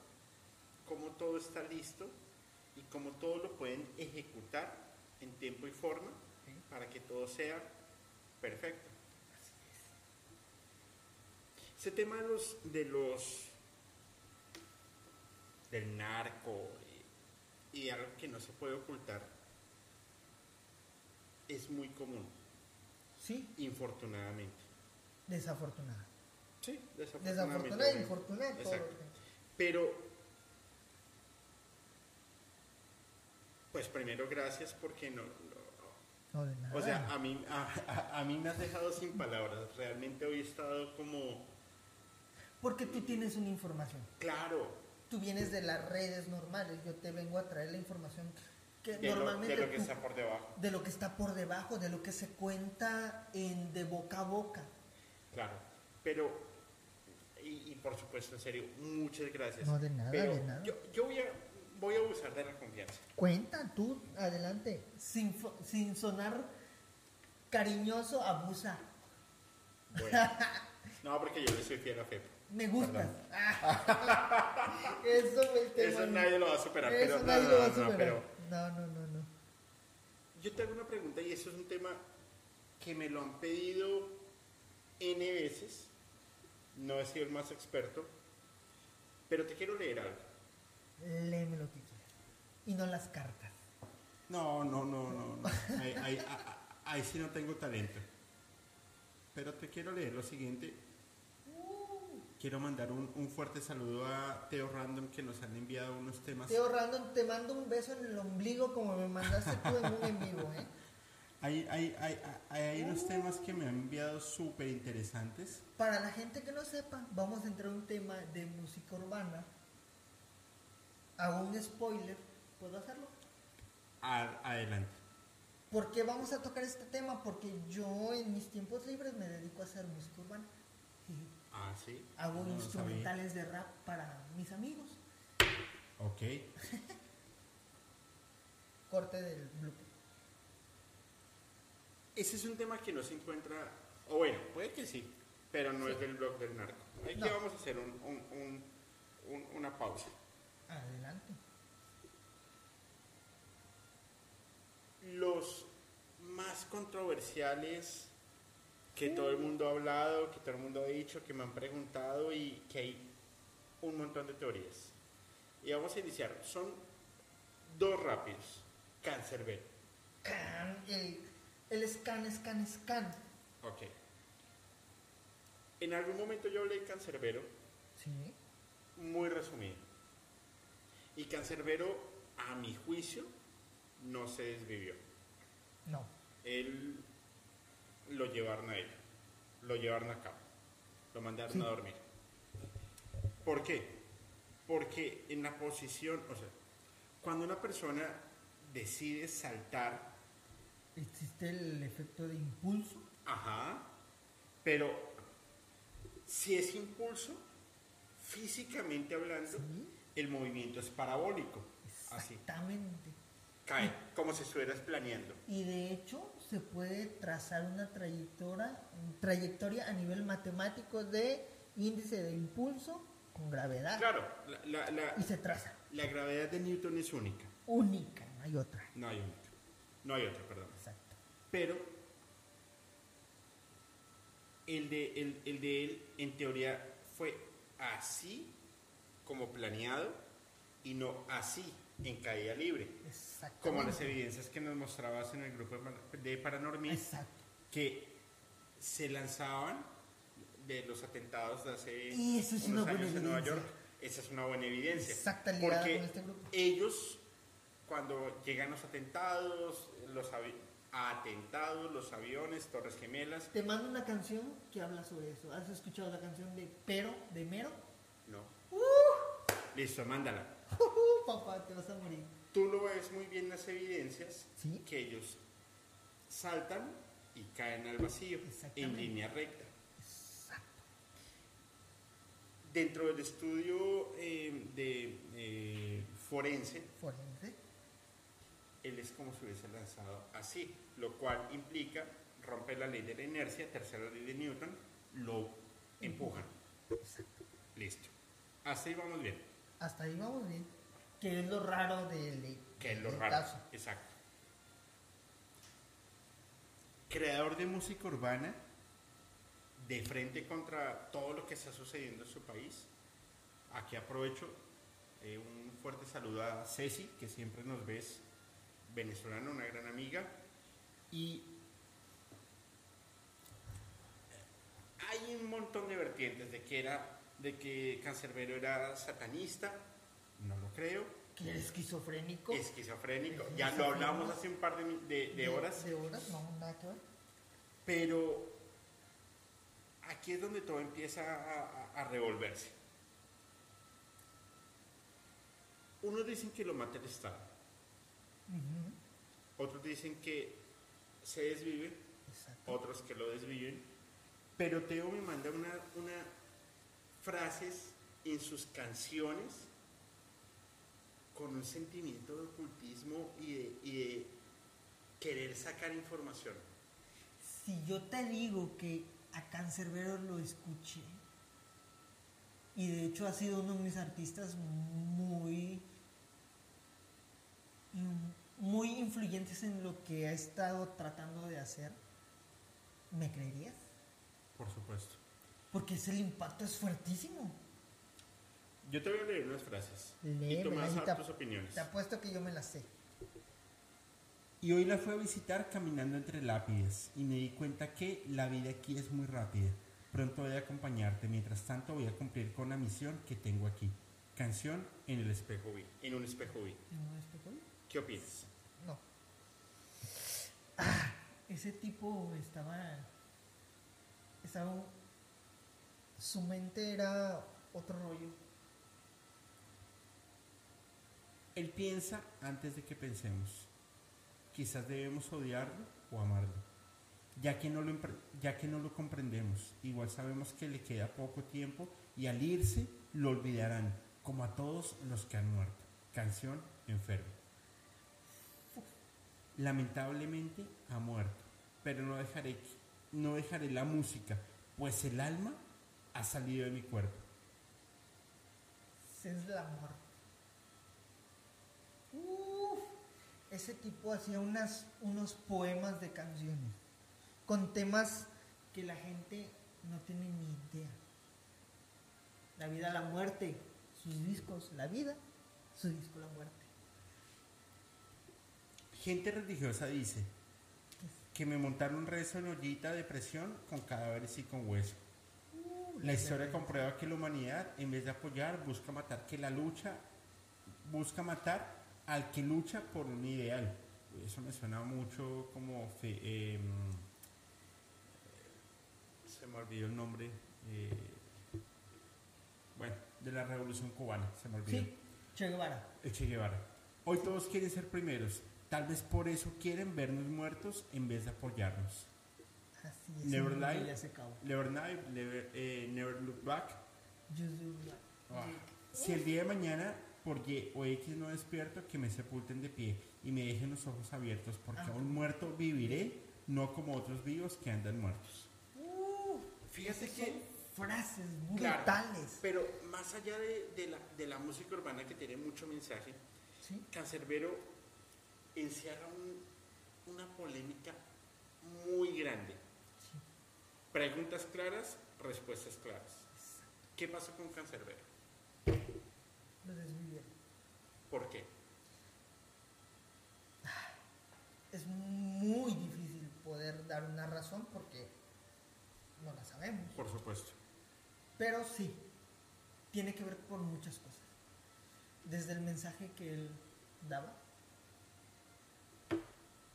Speaker 1: cómo todo está listo y cómo todo lo pueden ejecutar en tiempo y forma
Speaker 2: Sí.
Speaker 1: para que todo sea perfecto. Ese tema de los, de los del narco y, y algo que no se puede ocultar es muy común,
Speaker 2: Sí,
Speaker 1: infortunadamente.
Speaker 2: desafortunada.
Speaker 1: Sí,
Speaker 2: Desafortunada e infortunada. todo
Speaker 1: Exacto. Pero, pues primero gracias porque no, no-
Speaker 2: No, de nada.
Speaker 1: o sea, a mí, a, a- a mí me has dejado sin palabras. Realmente hoy he estado como,
Speaker 2: Porque tú tienes una información.
Speaker 1: claro,
Speaker 2: Tú vienes de las redes normales. Yo te vengo a traer la información que
Speaker 1: de lo,
Speaker 2: normalmente
Speaker 1: de lo que está por debajo.
Speaker 2: de lo que está por debajo, de lo que se cuenta en de boca a boca.
Speaker 1: Claro, pero, y, y por supuesto, en serio, muchas gracias.
Speaker 2: No, de nada,
Speaker 1: Pero
Speaker 2: de nada.
Speaker 1: Yo, yo voy, a, voy a abusar de la confianza.
Speaker 2: Cuenta tú, adelante. Sin, sin sonar cariñoso, abusa.
Speaker 1: Bueno, no, porque yo le soy fiel a Fepo.
Speaker 2: Me gustas. Ah, Eso fue el tema.
Speaker 1: Eso nadie lo va a superar,
Speaker 2: Eso
Speaker 1: pero no,
Speaker 2: nadie
Speaker 1: no,
Speaker 2: lo va a
Speaker 1: no, no,
Speaker 2: superar.
Speaker 1: pero
Speaker 2: No, no, no, no.
Speaker 1: yo te hago una pregunta y eso es un tema que me lo han pedido N veces. No he sido el más experto, pero te quiero leer algo.
Speaker 2: Léeme lo que quieras. Y no las cartas.
Speaker 1: No, no, no, no. no. Ahí, ahí- sí no tengo talento. Pero te quiero leer lo siguiente. Quiero mandar un, un fuerte saludo a Teo Random que nos han enviado unos temas.
Speaker 2: Teo Random, te mando un beso en el ombligo como me mandaste tú en un en vivo, ¿eh?
Speaker 1: Hay, hay, hay, hay, hay unos temas que me han enviado súper interesantes.
Speaker 2: Para la gente que no sepa, vamos a entrar a un tema de música urbana. Hago un spoiler. ¿Puedo hacerlo?
Speaker 1: Adelante.
Speaker 2: ¿Por qué vamos a tocar este tema? Porque yo en mis tiempos libres me dedico a hacer música urbana.
Speaker 1: Ah, sí.
Speaker 2: Hago
Speaker 1: No lo
Speaker 2: instrumentales de rap para mis amigos.
Speaker 1: Ok.
Speaker 2: Corte del blooper.
Speaker 1: Ese es un tema que no se encuentra, o bueno, puede que sí, pero no es del blog del narco. Aquí
Speaker 2: No.
Speaker 1: vamos a hacer un- un- un- un- una pausa.
Speaker 2: Adelante.
Speaker 1: Los más controversiales que todo el mundo ha hablado, que todo el mundo ha dicho, que me han preguntado y que hay un montón de teorías. Y vamos a iniciar. Son dos rápidos. Cancerbero.
Speaker 2: Can, el, el scan, scan, scan.
Speaker 1: Ok. En algún momento yo hablé de Cancerbero,
Speaker 2: Sí.
Speaker 1: muy resumido. Y Cancerbero, a mi juicio, no se desvivió.
Speaker 2: No.
Speaker 1: Él lo llevaron a él, lo llevaron a cabo, lo mandaron a dormir. ¿Por qué? Porque en la posición, o sea, cuando una persona decide saltar,
Speaker 2: Existe el efecto de impulso.
Speaker 1: ajá, pero si es impulso, físicamente hablando,
Speaker 2: Sí.
Speaker 1: el movimiento es parabólico, así,
Speaker 2: Exactamente.
Speaker 1: cae, como si estuvieras planeando.
Speaker 2: Y de hecho se puede trazar una trayectoria, trayectoria a nivel matemático de índice de impulso con gravedad.
Speaker 1: Claro, la, la- la-
Speaker 2: Y se traza.
Speaker 1: la gravedad de Newton es única.
Speaker 2: Única, no hay otra.
Speaker 1: No hay única. No hay otra, perdón.
Speaker 2: Exacto.
Speaker 1: Pero el de, el, el de él, en teoría, fue así como planeado y no así en caída libre. Como las evidencias que nos mostrabas en el grupo de Par- de Paranormal,
Speaker 2: Exacto.
Speaker 1: que se lanzaban de los atentados de hace
Speaker 2: Y eso es
Speaker 1: unos
Speaker 2: una
Speaker 1: años en Nueva. York. Esa es una buena evidencia. Porque
Speaker 2: este
Speaker 1: ellos, cuando llegan los atentados, los atentados, los aviones, Torres Gemelas,
Speaker 2: Te mando una canción que habla sobre eso. ¿Has escuchado la canción de Pero, de Mero?
Speaker 1: no.
Speaker 2: ¡Uh!
Speaker 1: Listo, mándala.
Speaker 2: Papá, te vas a morir.
Speaker 1: Tú lo ves muy bien en las evidencias
Speaker 2: Sí.
Speaker 1: que ellos saltan y caen al vacío en línea recta.
Speaker 2: Exacto.
Speaker 1: Dentro del estudio eh, de eh, forense,
Speaker 2: Forense.
Speaker 1: él es como si hubiese lanzado así, lo cual implica romper la ley de la inercia, tercera ley de Newton, lo empujan.
Speaker 2: Exacto.
Speaker 1: Listo. Ahí vamos bien.
Speaker 2: Hasta ahí vamos bien. Que es lo raro del,
Speaker 1: Que es lo raro.
Speaker 2: caso.
Speaker 1: Exacto. Creador de música urbana, de frente contra todo lo que está sucediendo en su país. Aquí aprovecho
Speaker 3: Eh, un fuerte saludo a Ceci, que siempre nos ves, venezolana, una gran amiga. Y hay un montón de vertientes de que era, de que Cancerbero era satanista, no lo creo.
Speaker 2: Que era esquizofrénico.
Speaker 3: Esquizofrénico. Ya lo hablamos hace un par de, de- de horas.
Speaker 2: De horas, no, nada que ver.
Speaker 3: Pero aquí es donde todo empieza a, a- a revolverse. Unos dicen que lo mata el Estado, otros dicen que se desvive,
Speaker 2: Exacto.
Speaker 3: otros que lo desviven. Pero Teo me manda una, una frases en sus canciones con un sentimiento de ocultismo y de, y de querer sacar información.
Speaker 2: Si yo te digo que a Cancerbero lo escuché, y de hecho ha sido uno de mis artistas muy, muy influyentes en lo que ha estado tratando de hacer, ¿me creerías?
Speaker 3: Por supuesto.
Speaker 2: Porque ese el impacto es fuertísimo.
Speaker 3: Yo te voy a leer unas frases y tú me
Speaker 2: Léemela
Speaker 3: vas a
Speaker 2: y te,
Speaker 3: tus opiniones.
Speaker 2: te apuesto que yo me la sé.
Speaker 1: Y hoy la fue a visitar caminando entre lápides y me di cuenta que la vida aquí es muy rápida. Pronto voy a acompañarte, mientras tanto voy a cumplir con la misión que tengo aquí. Canción en el espejo.
Speaker 3: Vi, en un espejo vi. ¿Qué opinas?
Speaker 2: No. Ah, ese tipo estaba. Estaba. Su mente era otro rollo.
Speaker 1: Él piensa antes de que pensemos. Quizás debemos odiarlo o amarlo, ya que, no lo, ya que no lo comprendemos. Igual sabemos que le queda poco tiempo y al irse lo olvidarán, como a todos los que han muerto. Canción enfermo. Lamentablemente ha muerto, pero no dejaré, no dejaré la música, pues el alma ha salido de mi cuerpo.
Speaker 2: Es el amor. Uf, ese tipo hacía unas, unos poemas de canciones con temas que la gente no tiene ni idea. La vida, la muerte, sus discos, la vida, su disco, la muerte.
Speaker 1: Gente religiosa dice que me montaron un rezo en ollita de presión con cadáveres y con hueso. La historia comprueba que la humanidad, en vez de apoyar, busca matar que la lucha, busca matar al que lucha por un ideal. Eso me suena mucho como fe- em, se me olvidó el nombre. eh, bueno, de la revolución cubana, se me olvidó.
Speaker 2: Sí, Che Guevara.
Speaker 1: El Che Guevara. Hoy todos quieren ser primeros. Tal vez por eso quieren vernos muertos en vez de apoyarnos.
Speaker 2: Así es.
Speaker 1: Never lie.
Speaker 2: ya se acabó.
Speaker 1: Never, Night, never, eh, never look back.
Speaker 2: Just do that.
Speaker 1: Ah. Si el día de mañana por Y o X no despierto, que me sepulten de pie y me dejen los ojos abiertos, porque
Speaker 2: Ah.
Speaker 1: aún muerto viviré, no como otros vivos que andan muertos.
Speaker 2: Uh,
Speaker 3: Fíjate que
Speaker 2: son frases
Speaker 3: Claro,
Speaker 2: brutales.
Speaker 3: Pero más allá de, de la, de la música urbana que tiene mucho mensaje,
Speaker 2: Sí.
Speaker 3: Cancerbero encierra un- una polémica muy grande. Preguntas claras, respuestas claras. ¿Qué pasó con Cancerbero?
Speaker 2: Lo desvivieron.
Speaker 3: ¿Por qué?
Speaker 2: Es muy difícil poder dar una razón porque no la sabemos.
Speaker 3: Por supuesto.
Speaker 2: Pero sí, tiene que ver con muchas cosas. Desde el mensaje que él daba,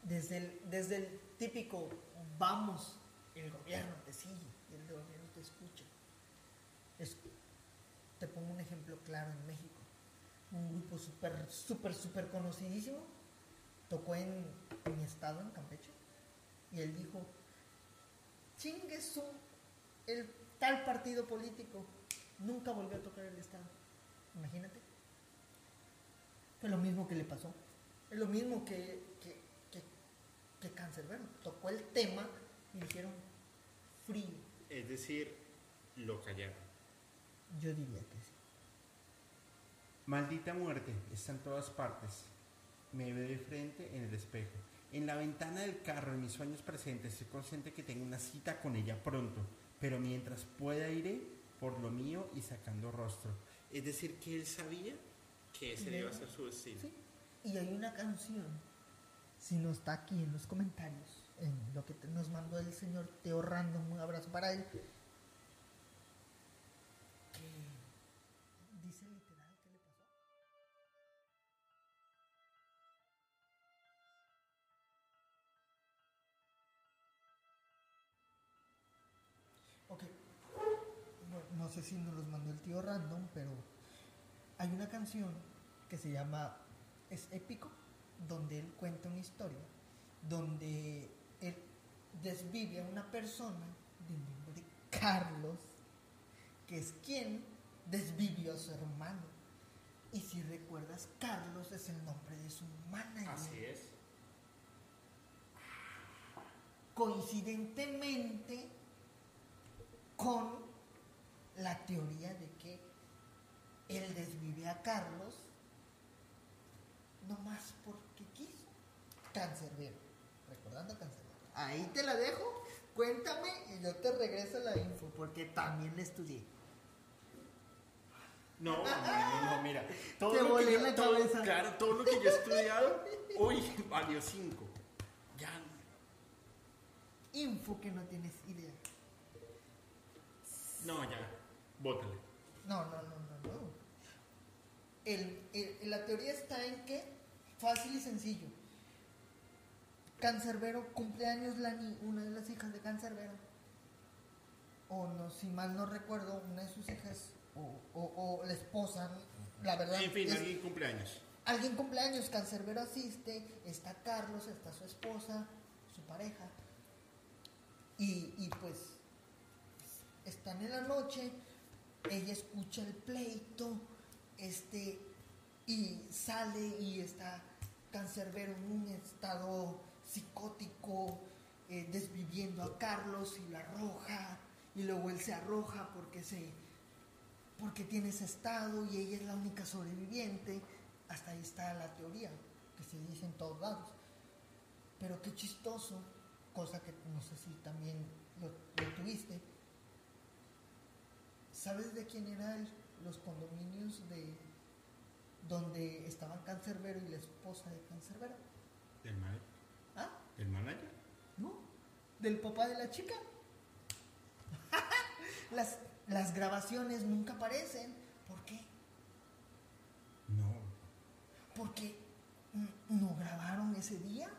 Speaker 2: desde el, desde el típico vamos, el gobierno te sigue y el gobierno te escucha. Es- te pongo un ejemplo claro en México. Un grupo súper, súper, súper conocidísimo tocó en mi estado, en Campeche, y él dijo, chingue su, el tal partido político nunca volvió a tocar el estado. Imagínate. Fue lo mismo que le pasó. Es lo mismo que, que, que, que Cancerbero. Tocó el tema y dijeron frío.
Speaker 3: Es decir, lo callaron.
Speaker 2: Yo diría que sí.
Speaker 1: Maldita muerte está en todas partes. Me ve de frente en el espejo. En la ventana del carro, en mis sueños presentes, estoy consciente que tengo una cita con ella pronto, pero mientras pueda iré por lo mío y sacando rostro.
Speaker 3: Es decir, que él sabía
Speaker 1: Que ese iba a ser su estilo.
Speaker 2: Sí. Y hay una canción, si no está aquí en los comentarios, en lo que nos mandó el señor Teo Random, un abrazo para él, que dice literal qué le pasó. Ok, no sé si nos los mandó el tío Random, pero hay una canción que se llama Es épico, donde él cuenta una historia, donde desvive a una persona de nombre Carlos, que es quien desvivió a su hermano. Y si recuerdas, Carlos es el nombre de su manager.
Speaker 1: Así es.
Speaker 2: coincidentemente con la teoría de que él desvive a Carlos nomás porque quiso. Cancerbero, recordando Cancerbero. Ahí te la dejo, cuéntame y yo te regreso la info porque también la estudié.
Speaker 1: No, no, no, mira. Todo
Speaker 2: Te
Speaker 1: lo que
Speaker 2: volé
Speaker 1: yo-
Speaker 2: la
Speaker 1: todo-
Speaker 2: cabeza.
Speaker 1: Claro, todo lo que yo he estudiado, uy, valió cinco. Ya.
Speaker 2: Info que no tienes idea.
Speaker 1: No, ya. Bótale.
Speaker 2: No, no, no, no, no. El- el- la teoría está en que, fácil y sencillo, Cancerbero, cumpleaños Lani, una de las hijas de Cancerbero, o no, si mal no recuerdo, una de sus hijas, o, o- o la esposa, la verdad.
Speaker 1: En fin,
Speaker 2: es-
Speaker 1: alguien cumpleaños.
Speaker 2: alguien cumpleaños, Cancerbero asiste, está Carlos, está su esposa, su pareja, y, y pues están en la noche, ella escucha el pleito, este, y sale y está Cancerbero en un estado psicótico, eh, desviviendo a Carlos y lo arroja, y luego él se arroja porque se porque tiene ese estado y ella es la única sobreviviente. Hasta ahí está la teoría que se dice en todos lados. Pero qué chistoso, cosa que no sé si también lo, tuviste. ¿Sabes de quién eran los condominios de donde estaban Cancerbero y la esposa de Cancerbero?
Speaker 1: ¿Del manager?
Speaker 2: ¿No? ¿Del papá de la chica? las, las grabaciones nunca aparecen. ¿Por qué?
Speaker 1: No.
Speaker 2: Porque no grabaron ese día.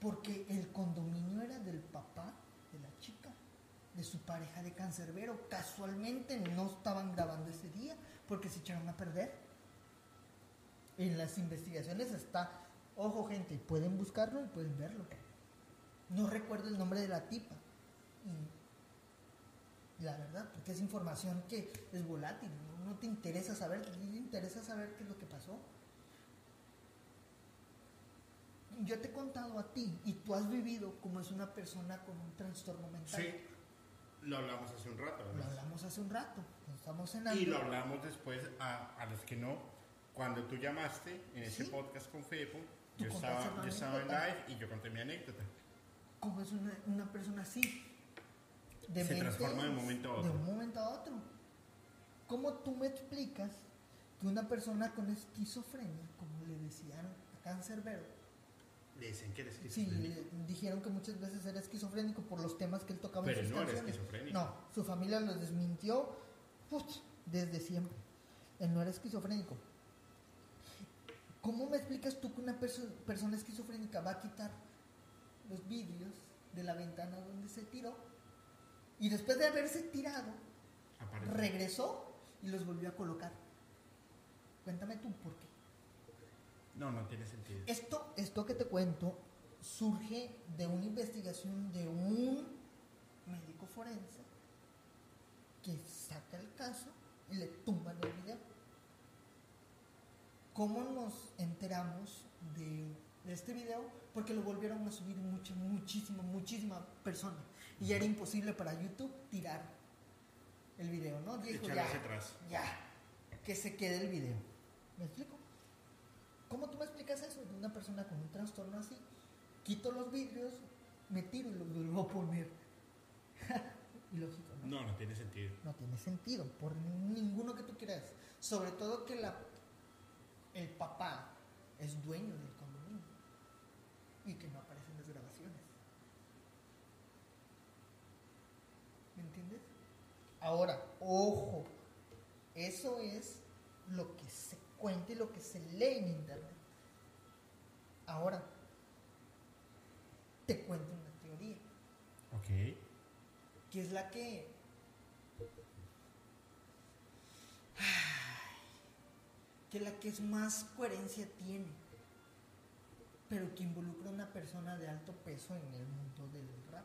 Speaker 2: Porque el condominio era del papá de la chica, de su pareja de cancerbero. Casualmente no estaban grabando ese día porque se echaron a perder. En las investigaciones está, ojo gente, pueden buscarlo y pueden verlo. No recuerdo el nombre de la tipa. Y la verdad, porque es información que es volátil, no, no te interesa saber, ti te interesa saber qué es lo que pasó. Yo te he contado a ti y tú has vivido como es una persona con un trastorno mental.
Speaker 1: Sí. Lo hablamos hace un rato.
Speaker 2: Lo
Speaker 1: además.
Speaker 2: hablamos hace un rato, estamos cenando.
Speaker 4: Y lo hablamos después a, a los que no. Cuando tú llamaste en ese podcast con Fepo, yo estaba, yo estaba en live y yo conté mi anécdota.
Speaker 2: ¿Cómo es una, una persona así? De
Speaker 4: Se transforma de un momento a
Speaker 2: De
Speaker 4: otro.
Speaker 2: un momento a otro. ¿Cómo tú me explicas que una persona con esquizofrenia, como le decían a Cancerbero,
Speaker 1: Le dicen que
Speaker 2: sí,
Speaker 1: esquizofrénico.
Speaker 2: le dijeron que muchas veces era esquizofrénico por los temas que él tocaba
Speaker 1: Pero
Speaker 2: en sus
Speaker 1: no era
Speaker 2: canciones.
Speaker 1: esquizofrénico.
Speaker 2: No, su familia lo desmintió put, desde siempre. Él no era esquizofrénico. ¿Cómo me explicas tú que una perso- persona esquizofrénica va a quitar los vídeos de la ventana donde se tiró y después de haberse tirado
Speaker 1: Aparece.
Speaker 2: regresó y los volvió a colocar? Cuéntame tú por qué.
Speaker 4: No, no tiene sentido.
Speaker 2: Esto, esto que te cuento surge de una investigación de un médico forense que saca el caso y le tumban el video. ¿Cómo nos enteramos de, de este video? Porque lo volvieron a subir mucha, muchísima, muchísima persona. Y ya era imposible para YouTube tirar el video, ¿no? Dijo, ya,
Speaker 1: atrás.
Speaker 2: ya, que se quede el video. ¿Me explico? ¿Cómo tú me explicas eso de una persona con un trastorno así? Quito los vidrios, me tiro y los vuelvo a poner. ilógico, ¿no?
Speaker 1: No, no tiene sentido.
Speaker 2: No tiene sentido, por ninguno que tú quieras. Sobre todo que la, el papá es dueño del condominio y que no aparecen las grabaciones. ¿Me entiendes? Ahora, ojo, eso es lo que se cuenta y lo que se lee en internet. Ahora, te cuento una teoría,
Speaker 4: Ok.
Speaker 2: que es la que que la que es más coherencia tiene, pero que involucra a una persona de alto peso en el mundo del rap.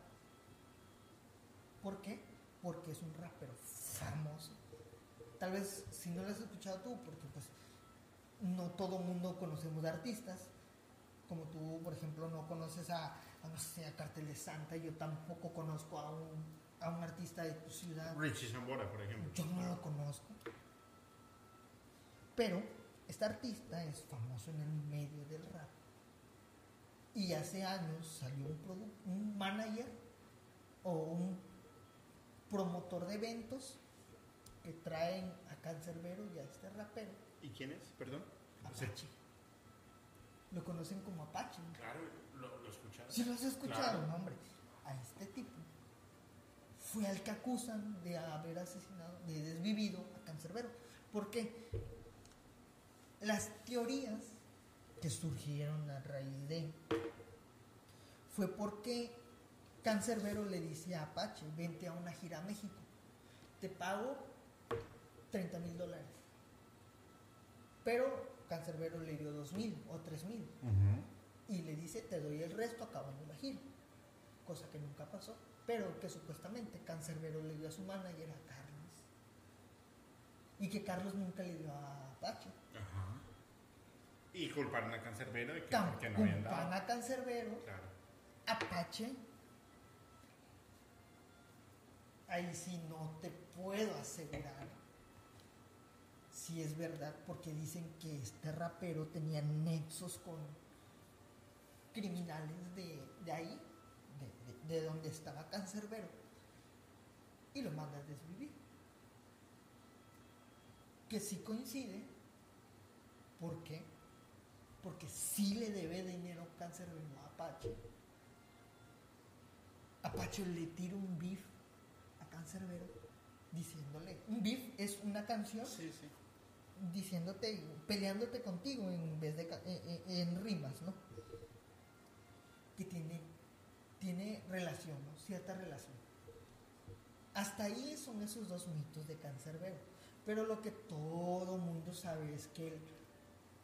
Speaker 2: ¿Por qué? Porque es un rapero famoso. Tal vez si no lo has escuchado tú, porque pues no todo mundo conocemos de artistas, como tú, por ejemplo, no conoces a, a, no sé, a Cartel de Santa, yo tampoco conozco a un, a un artista de tu ciudad.
Speaker 1: Richie Zambora, por ejemplo.
Speaker 2: Yo no lo conozco. Pero este artista es famoso en el medio del rap. Y hace años salió un, manager o un promotor de eventos que traen a Cancerbero y a este rapero,
Speaker 1: ¿Y quién es? Perdón.
Speaker 2: Apache. Lo conocen como Apache. ¿no?
Speaker 1: Claro, lo, lo escucharon.
Speaker 2: Si lo has escuchado,
Speaker 1: Claro.
Speaker 2: hombre. A este tipo fue al que acusan de haber asesinado, de desvivido a Cancerbero. ¿Por qué? Las teorías que surgieron a raíz de fue porque Cancerbero le dice a Apache, vente a una gira a México, te pago 30 mil dólares. Pero Cancerbero le dio 2 mil o 3 mil y le dice te doy el resto acabando la gira cosa que nunca pasó pero que supuestamente Cancerbero le dio a su manager a Carlos y que Carlos nunca le dio a Apache
Speaker 1: Ajá. Y culparon a Cancerbero de que, porque no habían dado.
Speaker 2: a Cancerbero
Speaker 1: Claro.
Speaker 2: Apache ahí sí no te puedo asegurar si es verdad porque dicen que este rapero tenía nexos con criminales de, de ahí de, de- de donde estaba Cancerbero y lo manda a desvivir que sí coincide ¿por qué? porque sí le debe dinero Cancerbero a Apache Apache le tira un beef a Cancerbero diciéndole un beef es una canción
Speaker 1: Sí, sí.
Speaker 2: diciéndote, peleándote contigo en vez de en, en- en rimas, ¿no? Que tiene, tiene relación, ¿no? Cierta relación. Hasta ahí son esos dos mitos de Cancerbero. Pero lo que todo mundo sabe es que él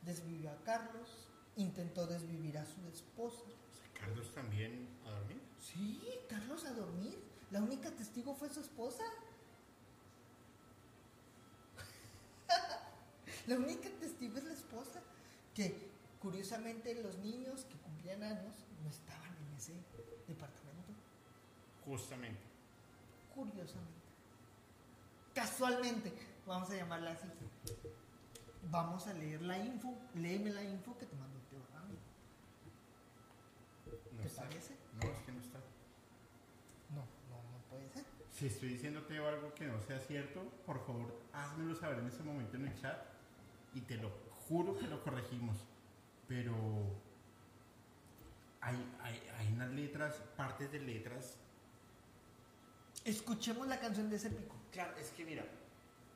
Speaker 2: desvivió a Carlos, intentó desvivir a su esposa.
Speaker 1: Carlos también a dormir.
Speaker 2: Sí, Carlos a dormir. La única testigo fue su esposa. la única testigo es la esposa. Que curiosamente los niños que cumplían años no estaban en ese departamento.
Speaker 1: Justamente.
Speaker 2: Curiosamente. Casualmente, vamos a llamarla así. Vamos a leer la info. Léeme la info que te mandó Teo.
Speaker 1: No
Speaker 2: ¿Te
Speaker 1: está.
Speaker 2: parece?
Speaker 1: No, es que no está.
Speaker 2: No, no, no puede ser.
Speaker 4: Si estoy diciéndote algo que no sea cierto, por favor, házmelo saber en ese momento en el chat y te lo juro que lo corregimos. Pero hay, hay, hay unas letras, partes de letras.
Speaker 2: Escuchemos la canción de ese pico.
Speaker 1: Claro, es que mira,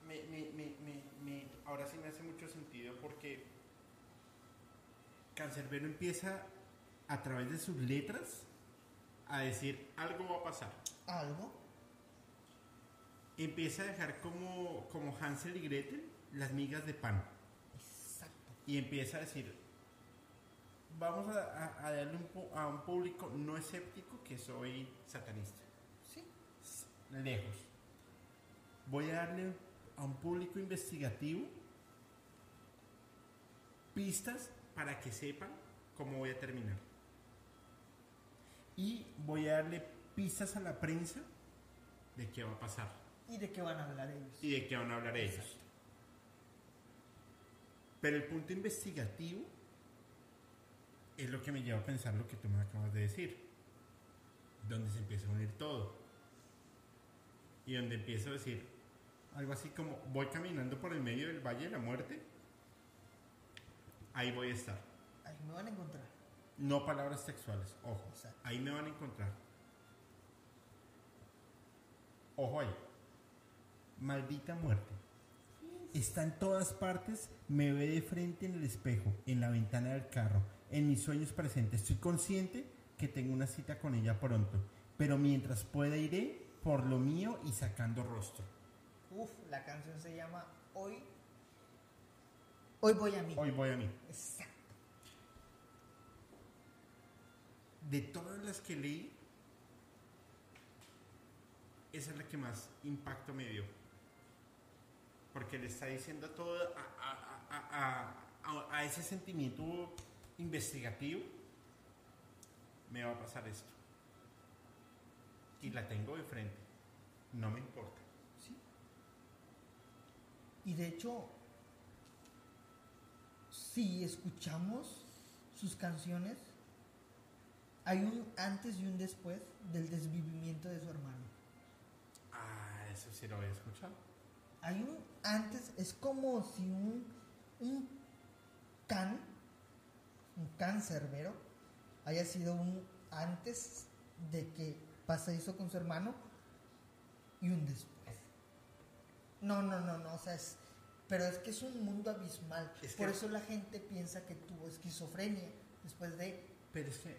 Speaker 1: me, me, me, ahora sí me hace mucho sentido porque
Speaker 4: Cancerbero empieza a través de sus letras
Speaker 1: a decir algo va a pasar.
Speaker 2: Algo.
Speaker 4: empieza a dejar como, como Hansel y Gretel las migas de pan.
Speaker 2: Exacto.
Speaker 4: y empieza a decir, vamos a, a- a darle un a un público no escéptico que soy satanista.
Speaker 2: Sí.
Speaker 4: Lejos. Voy a darle a un público investigativo pistas para que sepan cómo voy a terminar. Y voy a darle pistas a la prensa de qué va a pasar
Speaker 2: ¿Y de qué van a hablar ellos?
Speaker 4: y de qué van a hablar ellos. Pero el punto investigativo es lo que me lleva a pensar lo que tú me acabas de decir, donde se empieza a unir todo.
Speaker 1: y donde empiezo a decir algo así como voy caminando por el medio del Valle de la Muerte, ahí voy a estar.
Speaker 2: Ahí me van a encontrar.
Speaker 1: No palabras textuales, ojo.
Speaker 2: Exacto.
Speaker 1: Ahí me van a encontrar. Ojo ahí. Maldita muerte. Está en todas partes, me ve de frente en el espejo, en la ventana del carro, en mis sueños presentes. Estoy consciente que tengo una cita con ella pronto, pero mientras pueda iré por lo mío y sacando rostro.
Speaker 2: Uf, la canción se llama Hoy. Hoy voy a mí.
Speaker 1: Hoy voy a mí.
Speaker 2: Exacto.
Speaker 1: De todas las que leí, esa es la que más impacto me dio. Porque le está diciendo todo a, a- a- ese sentimiento investigativo, me va a pasar esto. Y la tengo de frente. No me importa.
Speaker 2: Y de hecho, si escuchamos sus canciones, hay un antes y un después del desvivimiento de su hermano.
Speaker 1: Ah, eso sí lo había escuchado.
Speaker 2: Hay un antes, es como si un, un can, un haya sido un antes de que pasa eso con su hermano y un después. No, no, no, no, o sea, es, pero es que es un mundo abismal.
Speaker 1: Es
Speaker 2: Por eso la gente piensa que tuvo esquizofrenia después de...
Speaker 1: Pero es que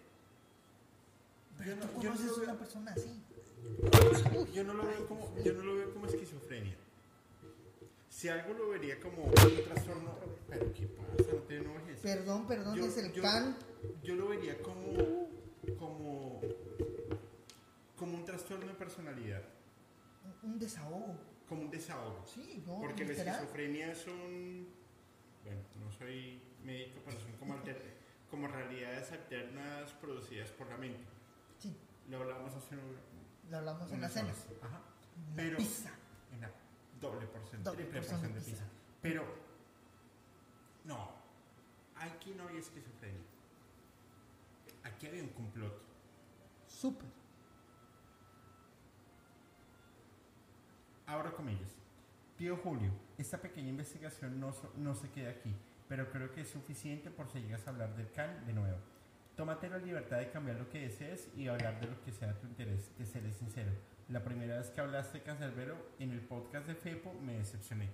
Speaker 2: Pero
Speaker 1: Yo
Speaker 2: tú
Speaker 1: no- yo
Speaker 2: conoces una persona así.
Speaker 1: yo no lo veo como, yo no lo veo como esquizofrenia. Si algo lo vería como un trastorno. Pero ¿qué pasa? No te enojes.
Speaker 2: Perdón, perdón,
Speaker 1: Yo-
Speaker 2: es el
Speaker 1: yo-
Speaker 2: can.
Speaker 1: Yo lo vería como, como, como un trastorno de personalidad,
Speaker 2: Un desahogo.
Speaker 1: Como un desahogo.
Speaker 2: Sí, no,
Speaker 1: Porque la esquizofrenia son, bueno, no soy médico, pero son como, alter- como realidades alternas producidas por la mente.
Speaker 2: Sí,
Speaker 1: Lo hablamos hace un-
Speaker 2: lo hablamos en la cena.
Speaker 1: horas. Ajá.
Speaker 2: La
Speaker 1: Pero-
Speaker 2: pizza.
Speaker 1: En la doble porción,
Speaker 2: Doble
Speaker 1: triple
Speaker 2: de
Speaker 1: de
Speaker 2: pizza.
Speaker 1: pizza. Pero, no, aquí no había esquizofrenia. Aquí había un complot.
Speaker 2: Súper.
Speaker 1: Comillas. Tío Julio, esta pequeña investigación no, no se queda aquí, pero creo que es suficiente por si llegas a hablar del CAN de nuevo. Tómate la libertad de cambiar lo que desees y hablar de lo que sea tu interés, te seré sincero. La primera vez que hablaste Cancerbero en el podcast de FEPO me decepcioné.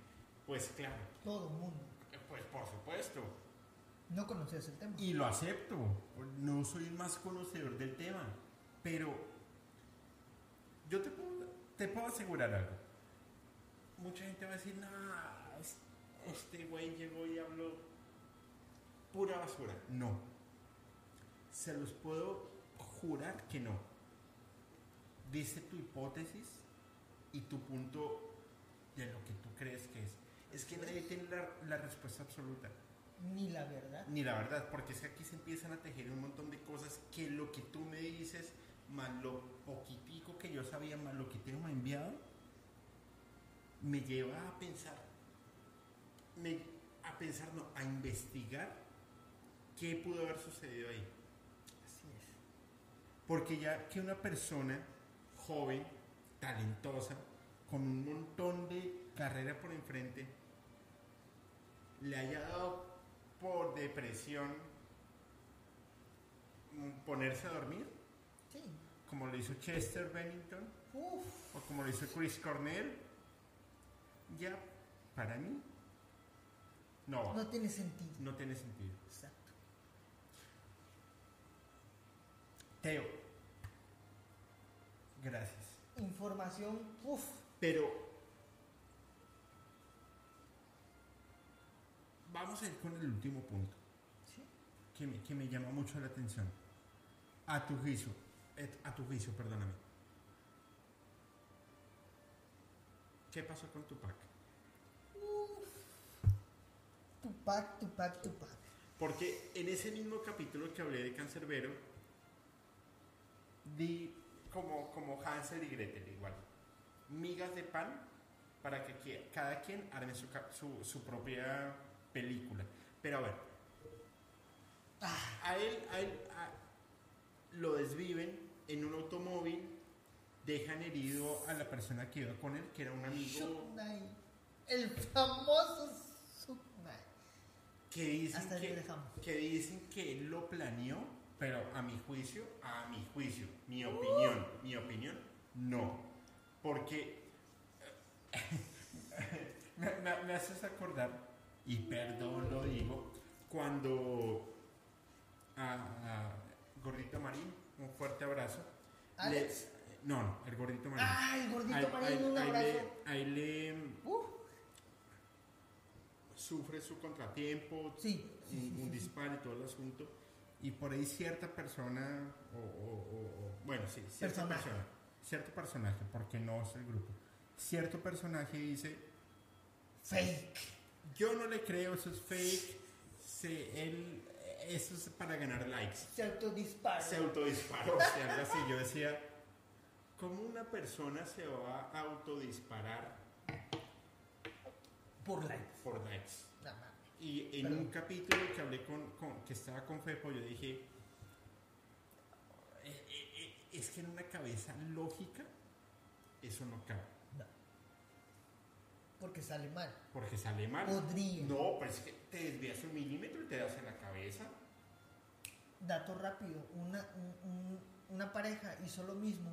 Speaker 1: Pues claro,
Speaker 2: Todo el mundo.
Speaker 1: pues por supuesto.
Speaker 2: No conocías el tema.
Speaker 1: Y lo acepto. No soy el más conocedor del tema. Pero yo te puedo, te puedo asegurar algo. Mucha gente va a decir, no, este güey llegó y habló pura basura. No. Se los puedo jurar que no. Dice tu hipótesis y tu punto de lo que tú crees que es. Es que nadie tiene la, la respuesta absoluta.
Speaker 2: Ni la verdad.
Speaker 1: Ni la verdad, porque es que aquí se empiezan a tejer un montón de cosas que lo que tú me dices, más lo poquitico que yo sabía, más lo que tengo enviado, me lleva a pensar, me- a pensar, no, a investigar qué pudo haber sucedido ahí.
Speaker 2: Así es.
Speaker 1: Porque ya que una persona joven, talentosa, con un montón de carrera por enfrente, le haya dado por depresión ponerse a dormir,
Speaker 2: Sí.
Speaker 1: como lo hizo Chester Bennington
Speaker 2: Uf.
Speaker 1: o como lo hizo Chris Cornell, ya para mí no va,
Speaker 2: No tiene sentido.
Speaker 1: no tiene sentido.
Speaker 2: Exacto.
Speaker 1: Teo, gracias.
Speaker 2: Información. Uf.
Speaker 1: Pero vamos a ir con el último punto
Speaker 2: Sí.
Speaker 1: que me, que me llama mucho la atención. A tu juicio, a tu juicio, perdóname. ¿Qué pasó con Tupac?
Speaker 2: Tupac, Tupac, Tupac.
Speaker 1: Porque en ese mismo capítulo que hablé de Cancerbero, di como, como Hansel y Gretel igual, migas de pan para que cada quien arme su, su, su propia película. Pero a ver, a él, a él a- lo desviven en un automóvil dejan herido a la persona que iba con él, que era un amigo.
Speaker 2: El famoso
Speaker 1: que dicen
Speaker 2: Hasta
Speaker 1: que,
Speaker 2: dejamos.
Speaker 1: que dicen que él lo planeó, pero a mi juicio, a mi juicio, mi opinión, mi opinión, no. Porque me, me- me haces acordar, y perdón lo digo, cuando a, Marín, un fuerte abrazo. No, no, el Gordito Marín.
Speaker 2: Ah, el gordito
Speaker 1: Ahí-
Speaker 2: Marín,
Speaker 1: ahí-
Speaker 2: un
Speaker 1: ahí
Speaker 2: abrazo.
Speaker 1: le- ahí le
Speaker 2: Uf,
Speaker 1: sufre su contratiempo,
Speaker 2: sí, sí,
Speaker 1: un,
Speaker 2: sí,
Speaker 1: disparo y todo el asunto. Y por ahí cierta persona, o, o- o- o- bueno, sí, cierta
Speaker 2: Personaje.
Speaker 1: persona, cierto personaje, porque no es el grupo, cierto personaje dice,
Speaker 2: Fake.
Speaker 1: yo no le creo, eso es fake, se, él, eso es para ganar likes.
Speaker 2: Se autodispara.
Speaker 1: Se autodisparó, o sea, algo así. Yo decía, ¿cómo una persona se va a autodisparar
Speaker 2: Por likes.
Speaker 1: por likes?
Speaker 2: No.
Speaker 1: Y en
Speaker 2: Perdón.
Speaker 1: un capítulo que hablé con, con- que estaba con Fepo, yo dije, "Eh, eh, eh, es que en una cabeza lógica eso no cabe,
Speaker 2: No. Porque sale mal.
Speaker 1: porque sale mal.
Speaker 2: Podría.
Speaker 1: No, pero es que te desvías un milímetro y te das en la cabeza.
Speaker 2: Dato rápido. Una, un- un- una pareja hizo lo mismo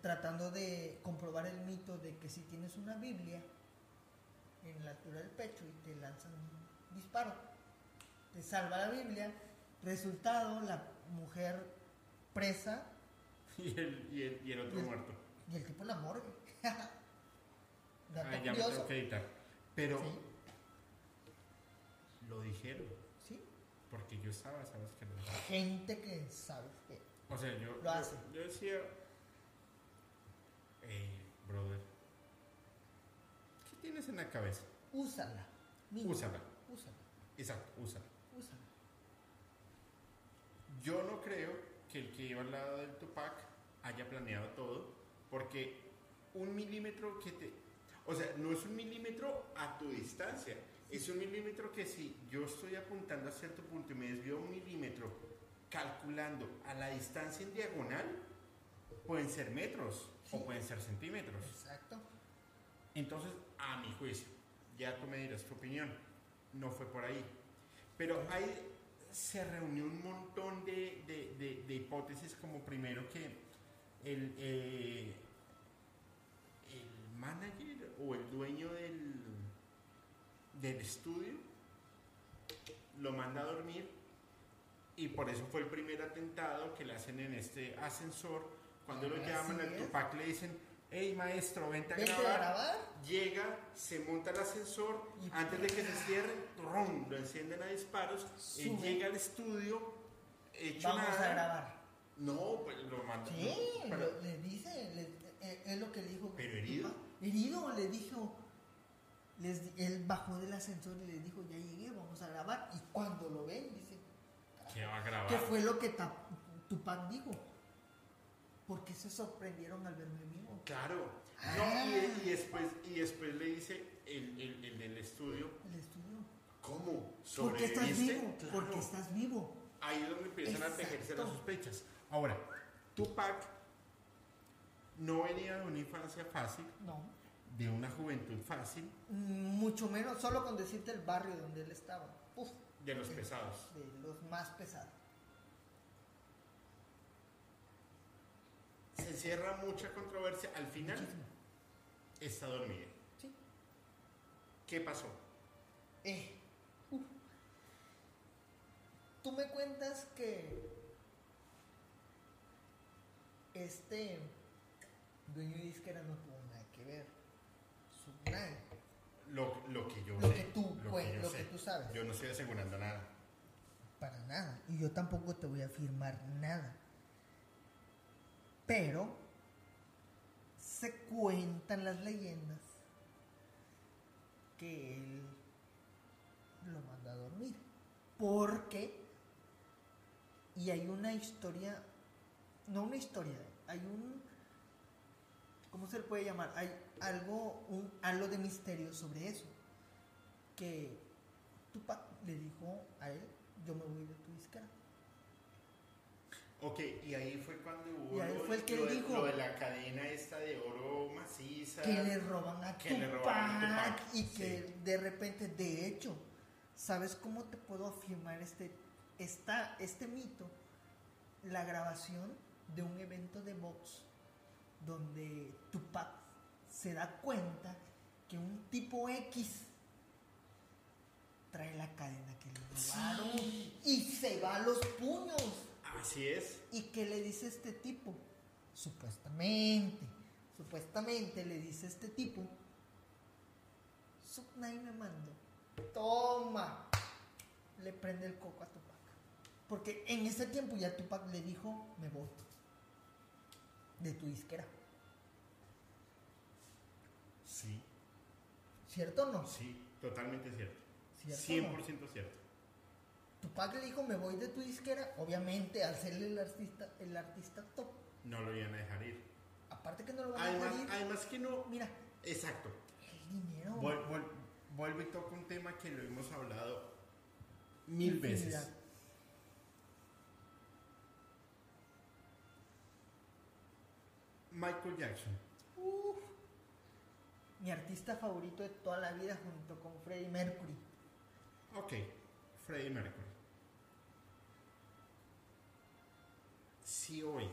Speaker 2: tratando de comprobar el mito de que si tienes una Biblia en la altura del pecho y te lanzan un disparo, te salva la Biblia. Resultado, la mujer presa
Speaker 1: Y el, y el, y el otro
Speaker 2: Y el-
Speaker 1: muerto.
Speaker 2: y el tipo en la morgue.
Speaker 1: Ah, ya me
Speaker 2: curioso.
Speaker 1: tengo que editar. Pero
Speaker 2: Sí,
Speaker 1: lo dijeron,
Speaker 2: sí.
Speaker 1: porque yo estaba, sabes que lo.
Speaker 2: Gente que sabe que
Speaker 1: O sea, yo,
Speaker 2: Lo
Speaker 1: yo-
Speaker 2: hace.
Speaker 1: yo decía, eh, brother, ¿qué tienes en la cabeza?
Speaker 2: úsala. niño,
Speaker 1: Úsala.
Speaker 2: Úsala.
Speaker 1: Exacto, úsala.
Speaker 2: Úsala.
Speaker 1: Yo no creo que el que iba al lado del Tupac haya planeado todo, porque un milímetro que te... O sea, no es un milímetro a tu distancia, es un milímetro que si yo estoy apuntando a cierto punto y me desvío un milímetro calculando a la distancia en diagonal, pueden ser metros
Speaker 2: Sí.
Speaker 1: o pueden ser centímetros.
Speaker 2: Exacto.
Speaker 1: Entonces, a mi juicio, ya tú me dirás tu opinión, no fue por ahí. Pero ahí se reunió un montón de, de- de- de hipótesis, como primero que el, eh, el manager o el dueño del, del estudio lo manda a dormir y por eso fue el primer atentado que le hacen en este ascensor. Cuando lo llaman al. Tupac le dicen, hey maestro, vente a grabar. Llega, se monta el ascensor,
Speaker 2: Y-
Speaker 1: antes de que se cierre, ¡rum! lo encienden a disparos, llega al estudio, hecho
Speaker 2: Vamos
Speaker 1: nada.
Speaker 2: a grabar.
Speaker 1: No, pues lo manda.
Speaker 2: Sí,
Speaker 1: pero-
Speaker 2: le dice, le- eh, es lo que le dijo.
Speaker 1: ¿Pero herido?
Speaker 2: Herido, le dijo. Les, di- él bajó del ascensor y le dijo, ya llegué, vamos a grabar. Y cuando lo ven, dice,
Speaker 1: ¿Qué va a grabar?
Speaker 2: ¿qué fue lo que Tupac dijo? ¿Por qué se sorprendieron al verme vivo?
Speaker 1: Claro.
Speaker 2: Ah.
Speaker 1: No, y, y después, y después le dice el, el, el del estudio,
Speaker 2: El estudio.
Speaker 1: ¿cómo?
Speaker 2: Porque estás vivo,
Speaker 1: Claro.
Speaker 2: porque estás vivo.
Speaker 1: Ahí es donde empiezan a tejerse las sospechas. Ahora, Tupac no venía de una infancia fácil,
Speaker 2: No.
Speaker 1: de una juventud fácil,
Speaker 2: Mucho menos, solo con decirte el barrio donde él estaba. Uf,
Speaker 1: de los
Speaker 2: de-
Speaker 1: pesados.
Speaker 2: De los más pesados.
Speaker 1: Se encierra mucha controversia. Al final
Speaker 2: Muchísimo.
Speaker 1: está dormida.
Speaker 2: Sí.
Speaker 1: ¿Qué pasó?
Speaker 2: Eh. Tú me cuentas que este dueño de disquera no tuvo nada que ver. Su nada.
Speaker 1: Lo, lo que yo
Speaker 2: Lo
Speaker 1: sé.
Speaker 2: que tú,
Speaker 1: lo
Speaker 2: pues,
Speaker 1: que yo
Speaker 2: lo
Speaker 1: sé.
Speaker 2: que tú sabes.
Speaker 1: Yo no estoy asegurando nada.
Speaker 2: Para nada. Y yo tampoco te voy a afirmar nada. Pero se cuentan las leyendas que él lo manda a dormir. Porque, y hay una historia, no una historia, hay un, ¿cómo se le puede llamar? Hay algo, un halo de misterio sobre eso. Que Tupac le dijo a él, yo me voy de.
Speaker 1: Ok, y ahí fue cuando hubo
Speaker 2: Y ahí
Speaker 1: lo,
Speaker 2: fue el que
Speaker 1: lo
Speaker 2: dijo.
Speaker 1: lo de la cadena esta de oro maciza.
Speaker 2: que le roban a
Speaker 1: que le robaban a
Speaker 2: Tupac
Speaker 1: Tupac,
Speaker 2: y
Speaker 1: sí.
Speaker 2: que de repente, de hecho, ¿sabes cómo te puedo afirmar este, esta, este mito? La grabación de un evento de box donde Tupac se da cuenta que un tipo X trae la cadena que le robaron y se va a los puños.
Speaker 1: Así es.
Speaker 2: ¿Y qué le dice este tipo? Supuestamente, supuestamente le dice este tipo, Subnai me mandó, toma, le prende el coco a Tupac. Porque en ese tiempo ya Tupac le dijo, me voy de tu disquera.
Speaker 1: Sí,
Speaker 2: ¿Cierto o no?
Speaker 1: sí, totalmente cierto.
Speaker 2: ¿Cierto o no?
Speaker 1: 100% cierto.
Speaker 2: Tupac le dijo, me voy de tu disquera. Obviamente, al ser el artista, el artista top,
Speaker 1: No lo iban a dejar ir.
Speaker 2: aparte que no lo van a dejar ir,
Speaker 1: además que no.
Speaker 2: mira,
Speaker 1: Exacto.
Speaker 2: el dinero.
Speaker 1: Vuel- vuel- vuelvo y toco un tema que lo hemos hablado mil
Speaker 2: Infinidad.
Speaker 1: veces. Michael Jackson.
Speaker 2: Uf. mi artista favorito de toda la vida junto con Freddie Mercury.
Speaker 1: Ok, Freddie Mercury. Si hoy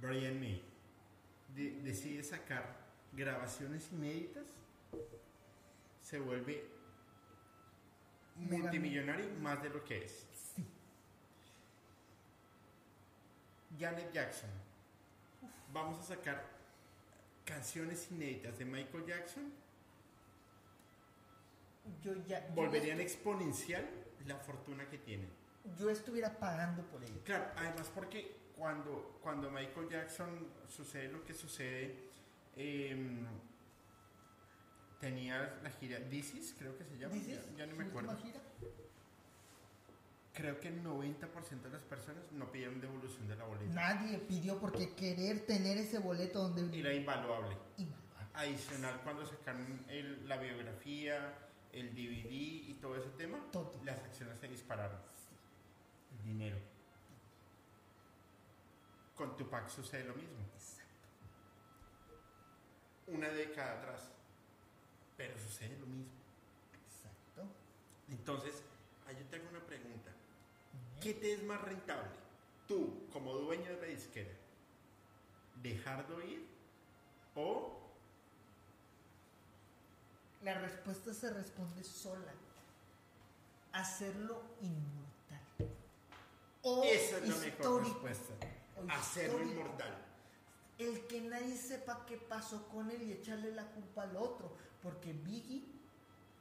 Speaker 1: Brian May de- decide sacar grabaciones inéditas, se vuelve multimillonario más de lo que es.
Speaker 2: Sí.
Speaker 1: Janet Jackson. Vamos a sacar canciones inéditas de Michael Jackson.
Speaker 2: Yo ya. yo
Speaker 1: Volverían exponencial la fortuna que tienen.
Speaker 2: Yo estuviera pagando por ello.
Speaker 1: Claro, además porque cuando, cuando Michael Jackson sucede lo que sucede, em, tenía la gira This Is, creo que se llama, ya, ya no
Speaker 2: ¿Su
Speaker 1: me acuerdo.
Speaker 2: gira?
Speaker 1: Creo que el 90% de las personas no pidieron devolución de la boleta.
Speaker 2: Nadie pidió porque querer tener ese boleto donde.
Speaker 1: Era invaluable.
Speaker 2: Invaluable.
Speaker 1: Adicional, cuando sacaron el- la biografía, el DVD y todo ese tema, las acciones se dispararon. Dinero. Con Tupac sucede lo mismo.
Speaker 2: Exacto.
Speaker 1: Una década atrás. Pero sucede lo mismo.
Speaker 2: Exacto.
Speaker 1: Entonces, ahí yo te hago una pregunta. ¿Qué te es más rentable? Tú, como dueño de la disquera, dejarlo ir o
Speaker 2: La respuesta se responde sola. Hacerlo inmortal. O
Speaker 1: esa es la mejor respuesta. Hacerlo
Speaker 2: histórico.
Speaker 1: inmortal.
Speaker 2: El que nadie sepa qué pasó con él y echarle la culpa al otro. Porque Biggie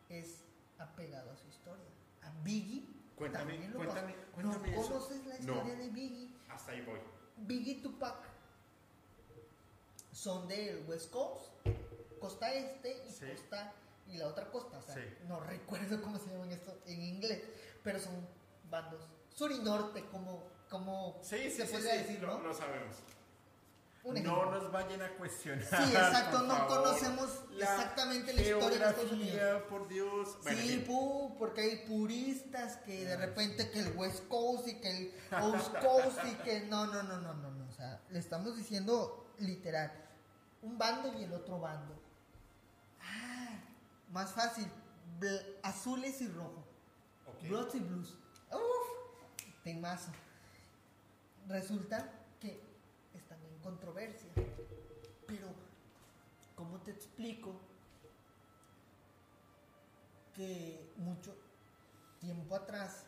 Speaker 2: es apegado a su historia. A Biggie
Speaker 1: Cuéntame,
Speaker 2: también lo
Speaker 1: cuéntame,
Speaker 2: pasó.
Speaker 1: cuéntame
Speaker 2: ¿No
Speaker 1: eso.
Speaker 2: conoces la
Speaker 1: No.
Speaker 2: historia de Biggie?
Speaker 1: Hasta ahí voy.
Speaker 2: Biggie Tupac son del West Coast, costa este y
Speaker 1: Sí.
Speaker 2: costa y la otra costa. O sea,
Speaker 1: Sí.
Speaker 2: no recuerdo cómo se llaman esto en inglés, pero son bandos sur y norte, como, como
Speaker 1: Sí,
Speaker 2: se
Speaker 1: sí,
Speaker 2: podría
Speaker 1: sí,
Speaker 2: decir,
Speaker 1: lo,
Speaker 2: ¿no?
Speaker 1: lo sabemos. No nos vayan a cuestionar.
Speaker 2: Sí, exacto, no
Speaker 1: favor,
Speaker 2: conocemos exactamente la historia de Estados Unidos.
Speaker 1: por Dios. Bueno,
Speaker 2: Sí, pu, porque hay puristas que de repente que el West Coast y que el East Coast y que no, no, no, no, no, no, o sea, le estamos diciendo literal, un bando y el otro bando. Ah, más fácil, azules y rojo,
Speaker 1: Ok.
Speaker 2: Reds y blues. Uf, temazo. Resulta que están en controversia, pero ¿cómo te explico? que mucho tiempo atrás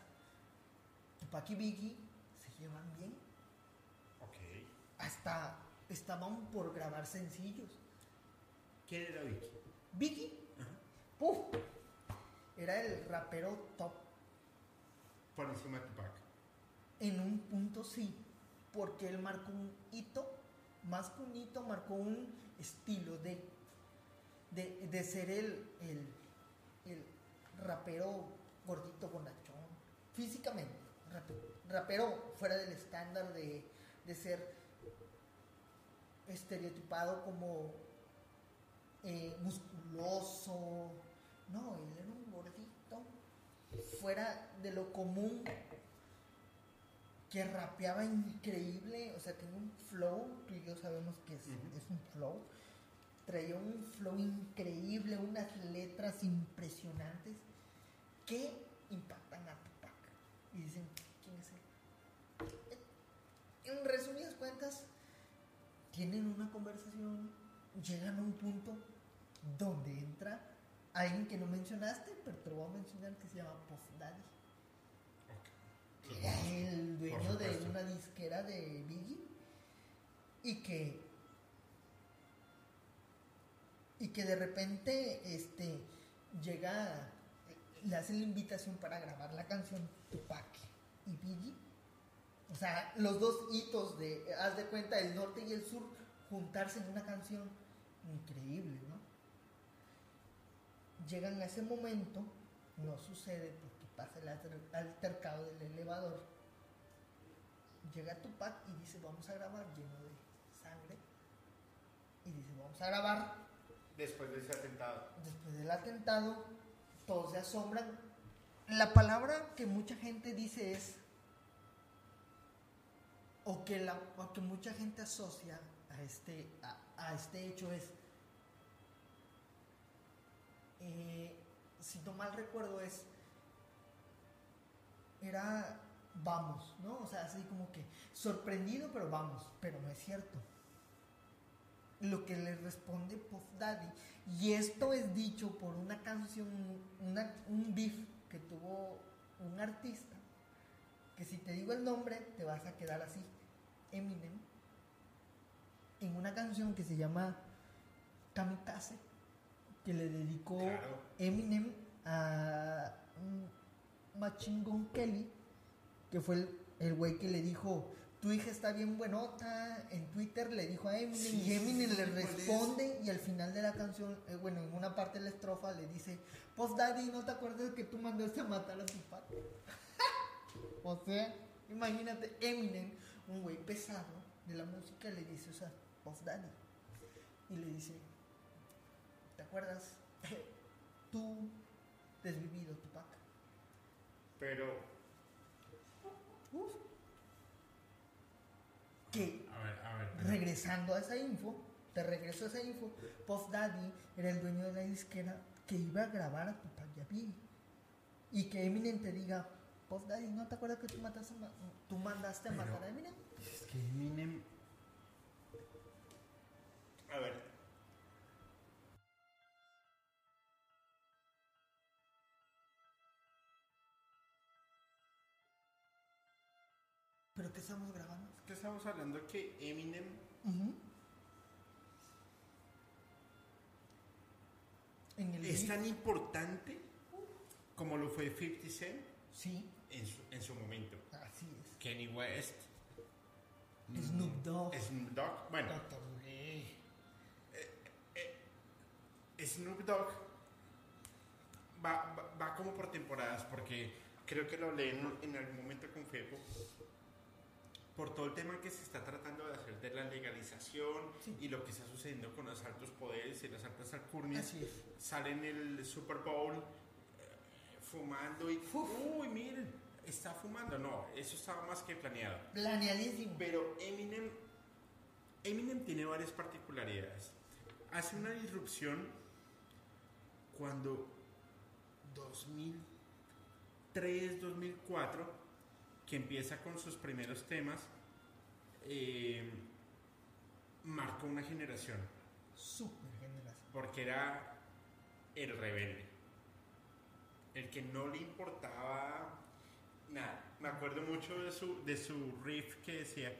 Speaker 2: Tupac y Biggie se llevan bien.
Speaker 1: Ok.
Speaker 2: Hasta estaban por grabar sencillos.
Speaker 1: ¿Quién era Vicky?
Speaker 2: Biggie,
Speaker 1: Ajá.
Speaker 2: ¡puf! era el rapero top.
Speaker 1: Por encima de Tupac.
Speaker 2: En un punto sí, porque él marcó un hito, más que un hito, marcó un estilo de, de, de ser el, el, el rapero gordito bonachón, físicamente, rap- rapero fuera del estándar de, de ser estereotipado como eh, musculoso, no, él era un gordito fuera de lo común que rapeaba increíble, o sea, tenía un flow, tú y yo sabemos que es, un flow, traía un flow increíble, unas letras impresionantes que impactan a Tupac. Y dicen, ¿quién es él? En resumidas cuentas, tienen una conversación, llegan a un punto donde entra alguien que no mencionaste, pero te lo voy a mencionar que se llama Puff Daddy. Era el dueño de una disquera de Biggie y que y que de repente este llega le hacen la invitación para grabar la canción Tupac y Biggie. O sea los dos hitos de haz de cuenta el norte y el sur juntarse en una canción increíble no llegan a ese momento no sucede porque pasa el alter- altercado del elevador. Llega Tupac y dice, vamos a grabar lleno de sangre. Y dice, vamos a grabar.
Speaker 1: Después de ese atentado.
Speaker 2: Después del atentado, todos se asombran. La palabra que mucha gente dice es, o que, la, o que mucha gente asocia a este, a, a este hecho es, eh, si no mal recuerdo es, era vamos, ¿no? O sea, así como que sorprendido, pero vamos, pero no es cierto. Lo que le responde Puff Daddy, y esto es dicho por una canción, una- un beef que tuvo un artista, que si te digo el nombre te vas a quedar así, Eminem, en una canción que se llama Kamikaze, que le dedicó
Speaker 1: Claro.
Speaker 2: Eminem a mm, Machine Gun Kelly, que fue el- el güey que le dijo, tu hija está bien buenota, en Twitter le dijo a Eminem
Speaker 4: Sí,
Speaker 2: y Eminem
Speaker 4: sí,
Speaker 2: le responde y al final de la canción, eh, bueno, en una parte de la estrofa le dice, pues Daddy, ¿no te acuerdas que tú mandaste a matar a tu padre? o sea, imagínate, Eminem, un güey pesado de la música, le dice, o sea, Puff Daddy. Y le dice, ¿te acuerdas? Tú desvivido, Tupac.
Speaker 1: Pero
Speaker 2: Uf. Que
Speaker 4: A ver, a ver.
Speaker 2: regresando a esa info, te regreso a esa info, Puff Daddy era el dueño de la disquera que iba a grabar a Tupac y a Biggie. Y que Eminem te diga, Puff Daddy, ¿no te acuerdas que tú, mataste tú mandaste a
Speaker 4: Pero-
Speaker 2: matar a Eminem?
Speaker 4: Es que Eminem.
Speaker 1: A ver,
Speaker 2: ¿Pero qué estamos grabando?
Speaker 1: que estamos hablando que Eminem
Speaker 2: Ujú. En el
Speaker 1: es tan importante como lo fue 50 Cent
Speaker 2: Sí,
Speaker 1: en su, en su momento.
Speaker 2: así es.
Speaker 1: Kenny West,
Speaker 2: Snoop Dogg.
Speaker 1: Snoop Dogg, bueno,
Speaker 2: Dr. Dre.
Speaker 1: Snoop Dogg va, va, va como por temporadas, porque creo que lo hablé en, en algún momento con Fepo, por todo el tema que se está tratando de hacer de la legalización
Speaker 2: Sí.
Speaker 1: y lo que está sucediendo con los altos poderes y las altas alcurnias,
Speaker 2: Así es.
Speaker 1: sale en el Super Bowl eh, fumando y, uy, miren, está fumando, no, eso estaba más que planeado.
Speaker 2: Planeadísimo.
Speaker 1: Pero Eminem, Eminem tiene varias particularidades. Hace una disrupción cuando 2003, 2004, que empieza con sus primeros temas, eh, marcó una generación.
Speaker 2: Super generación.
Speaker 1: Porque era el rebelde, el que no le importaba nada. Me acuerdo mucho de su, de su riff que decía...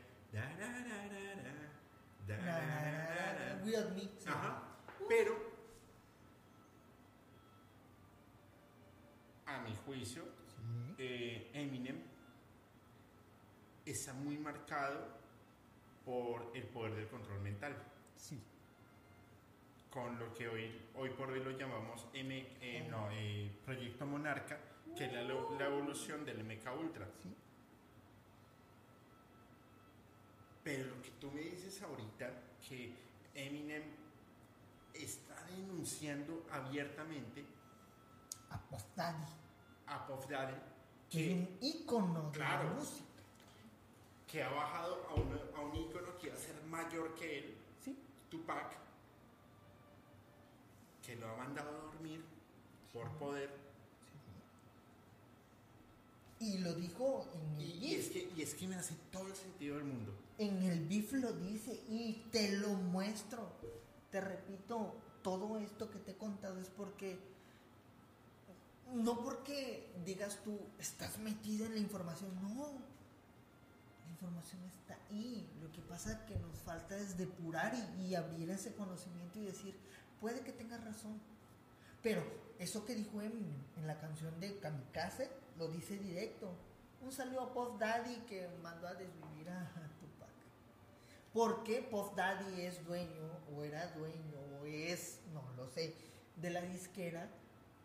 Speaker 2: Weird Mix.
Speaker 1: Ajá. Pero, a mi juicio, eh, Eminem está muy marcado por el poder del control mental,
Speaker 2: Sí.
Speaker 1: con lo que hoy, hoy por hoy lo llamamos M, eh, no, eh, Proyecto Monarca, que es la, evolución del MK Ultra.
Speaker 2: Sí.
Speaker 1: Pero lo que tú me dices ahorita, que Eminem está denunciando abiertamente
Speaker 2: A Puff Daddy,
Speaker 1: a Puff Daddy,
Speaker 2: que es un ícono de
Speaker 1: Claro.
Speaker 2: la música.
Speaker 1: Que ha bajado a, uno- a un ícono que iba a ser mayor que él,
Speaker 2: Sí.
Speaker 1: Tupac, que lo ha mandado a dormir por poder.
Speaker 2: Y lo dijo en el
Speaker 1: Y, es que, y es que me hace todo el sentido del mundo.
Speaker 2: En el beef lo dice y te lo muestro. Te repito, todo esto que te he contado es porque no porque digas tú estás metida en la información, no. Información está ahí. Lo que pasa es que nos falta es depurar y, y abrir ese conocimiento y decir, puede que tengas razón. Pero eso que dijo Eminem en la canción de Kamikaze lo dice directo. Un saludo a Puff Daddy que mandó a desvivir a Tupac. ¿Por qué Puff Daddy es dueño o era dueño o es, no lo sé, de la disquera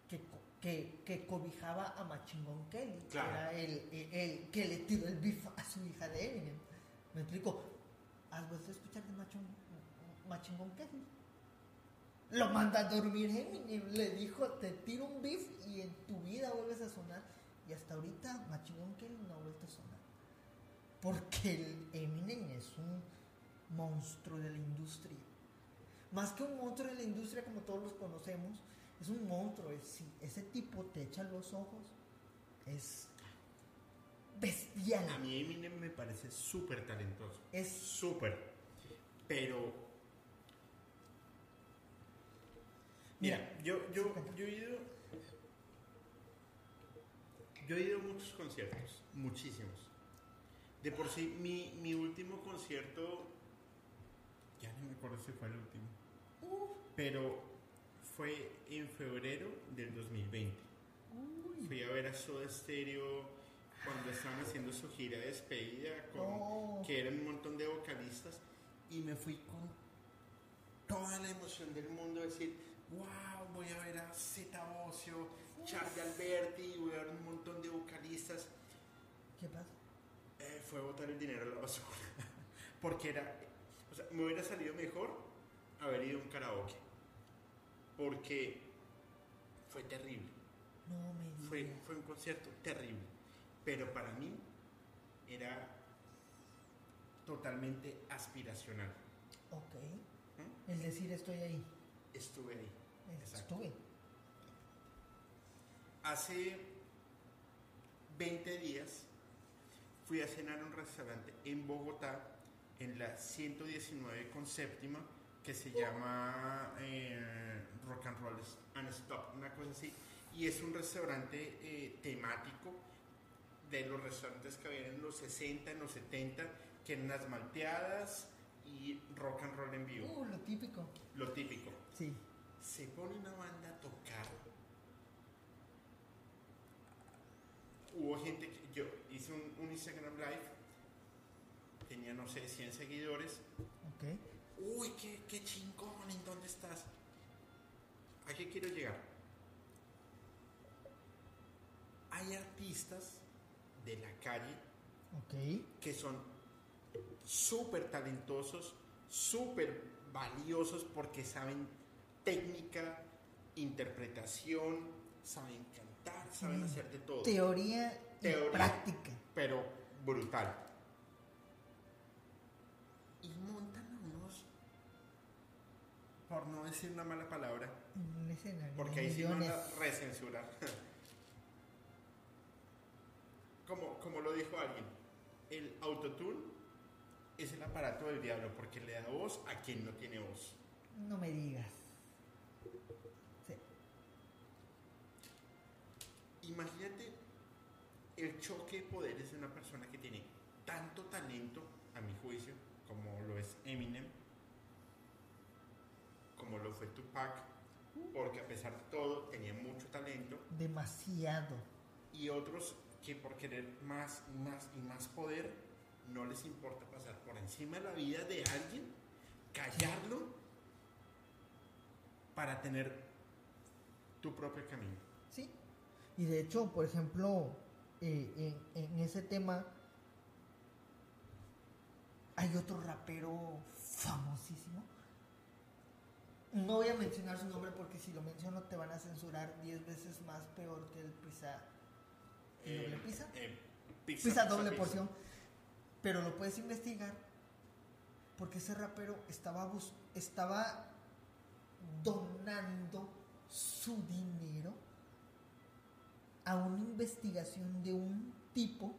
Speaker 2: que, que, que cobijaba a Machingón Kelly? que
Speaker 1: Claro.
Speaker 2: era el, el- el que le tiró el beef a su hija de Eminem. ¿Me explico? ¿Has vuelto a escuchar de Machon- Machingón Kelly? Lo manda a dormir Eminem. Le dijo, te tiro un beef y en tu vida vuelves a sonar. Y hasta ahorita Machingón Kelly no ha vuelto a sonar. Porque el Eminem es un monstruo de la industria. Más que un monstruo de la industria como todos los conocemos, es un monstruo. Es, si ese tipo te echa los ojos, es bestial.
Speaker 1: A mí Eminem me parece súper talentoso.
Speaker 2: Es
Speaker 1: Súper. Pero. Mira,
Speaker 2: Mira,
Speaker 1: yo, yo, yo he ido. Yo he ido a muchos conciertos, muchísimos. De por sí, mi, mi último concierto. Ya no me acuerdo si fue el último. Pero fue en febrero del 2020. Fui a ver a Soda Stereo cuando estaban haciendo su gira de despedida con,
Speaker 2: Oh.
Speaker 1: que eran un montón de vocalistas y me fui con toda la emoción del mundo de decir wow voy a ver a Zeta Ocio Charlie Alberti voy a ver un montón de vocalistas
Speaker 2: ¿Qué pasa?
Speaker 1: Eh, fue botar el dinero a la basura porque era o sea me hubiera salido mejor haber ido a un karaoke porque fue terrible
Speaker 2: No me
Speaker 1: fue, fue un concierto terrible, pero para mí era totalmente aspiracional.
Speaker 2: Ok.
Speaker 1: ¿Mm?
Speaker 2: El decir estoy ahí.
Speaker 1: Estuve ahí. Exacto.
Speaker 2: Estuve.
Speaker 1: Hace 20 días fui a cenar a un restaurante en Bogotá, en la 119 con séptima, que se llama eh, Rock and Roll and Stop, una cosa así. Y es un restaurante eh, temático de los restaurantes que había en los 60, en los 70, que eran las malteadas y rock and roll en vivo,
Speaker 2: Uh, lo típico.
Speaker 1: lo típico.
Speaker 2: Sí.
Speaker 1: Se pone una banda a tocar. Hubo gente que yo hice un, un Instagram Live, tenía no sé, 100 seguidores.
Speaker 2: Ok.
Speaker 1: Uy, qué, qué chingón, ¿en dónde estás? ¿A qué quiero llegar? Hay artistas de la calle que son súper talentosos, súper valiosos porque saben técnica, interpretación, saben cantar, saben hacer de todo.
Speaker 2: Teoría, y práctica.
Speaker 1: Pero brutal. Y montan unos, por no decir una mala palabra,
Speaker 2: En un escenario.
Speaker 1: porque ahí sí van a recensurar. como, como lo dijo alguien, el autotune es el aparato del diablo porque le da voz a quien no tiene voz.
Speaker 2: No me digas. Sí.
Speaker 1: Imagínate el choque de poderes de una persona que tiene tanto talento, a mi juicio, como lo es Eminem, como lo fue Tupac, porque a pesar de todo tenía mucho talento,
Speaker 2: Demasiado.
Speaker 1: y otros que por querer más y más y más poder no les importa pasar por encima de la vida de alguien, callarlo para tener tu propio camino.
Speaker 2: Sí. Y de hecho, por ejemplo, eh, en, en ese tema hay otro rapero famosísimo. No voy a mencionar su nombre porque si lo menciono te van a censurar 10 veces más peor que el pizza. ¿El doble pizza?
Speaker 1: eh,
Speaker 2: Pizza doble
Speaker 1: pizza.
Speaker 2: porción. Pero lo puedes investigar porque ese rapero estaba, bus- estaba donando su dinero a una investigación de un tipo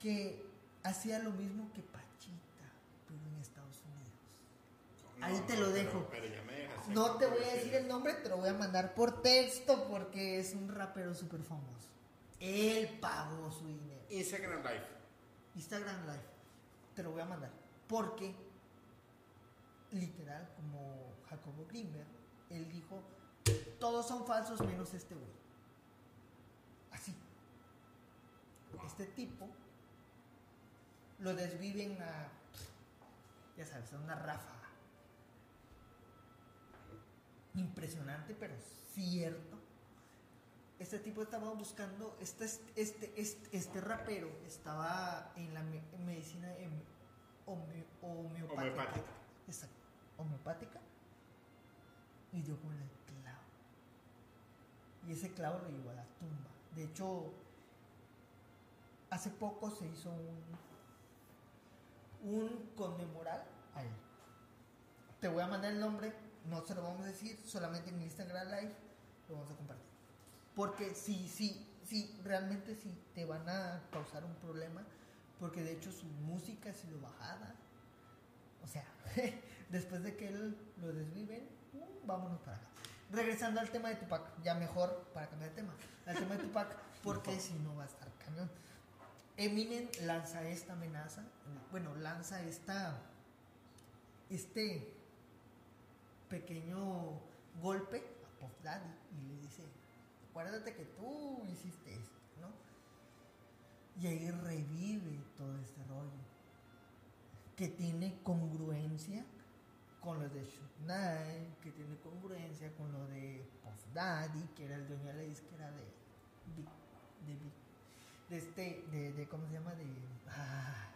Speaker 2: que hacía lo mismo que pero en Estados Ahí te lo dejo.
Speaker 1: pero ya me dejaste
Speaker 2: No te voy a decir el nombre, te lo voy a mandar por texto porque es un rapero súper famoso. Él pagó su dinero.
Speaker 1: Instagram Live.
Speaker 2: Instagram Live. Te lo voy a mandar. Porque, literal, como Jacobo Greenberg, él dijo, todos son falsos menos este güey. Así. Este tipo lo desviven a, ya sabes, a una ráfaga. Impresionante, pero cierto. Este tipo estaba buscando, este, este, este, este rapero estaba en la me- medicina home- homeopática.
Speaker 1: Homeopática.
Speaker 2: Exacto, homeopática. Y dio con el clavo. Y ese clavo lo llevó a la tumba. De hecho, hace poco se hizo un, un conmemoral a él. Te voy a mandar el nombre, no se lo vamos a decir, solamente en Instagram Live lo vamos a compartir. Porque sí, sí, sí, realmente sí te van a causar un problema, porque de hecho su música ha sido bajada. O sea, después de que él lo desviven, uh, vámonos para acá. Regresando al tema de Tupac, ya mejor para cambiar de tema, al tema de Tupac, porque si no va a estar cañón. Eminem lanza esta amenaza, bueno, lanza esta, este pequeño golpe a Puff Daddy y le dice, acuérdate que tú hiciste esto, ¿no? Y ahí revive todo este rollo, que tiene congruencia con lo de Shoot que tiene congruencia con lo de Puff Daddy, que era el dueño de la disquera de Big, de Big, de este, de, de ¿cómo se llama? De, ah,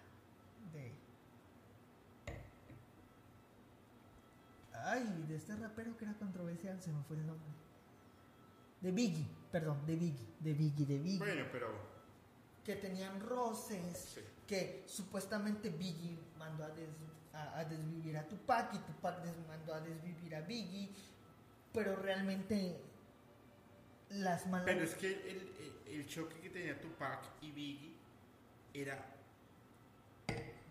Speaker 2: de, ay, de este rapero que era controversial, se me fue el nombre. De Biggie, perdón, de Biggie, de Biggie, de Biggie.
Speaker 1: Bueno, pero.
Speaker 2: Que tenían roces,
Speaker 1: Sí.
Speaker 2: que supuestamente Biggie mandó a, des- a- a desvivir a Tupac y Tupac des- mandó a desvivir a Biggie, pero realmente las malas...
Speaker 1: Pero es que el, el- el choque que tenía Tupac y Biggie era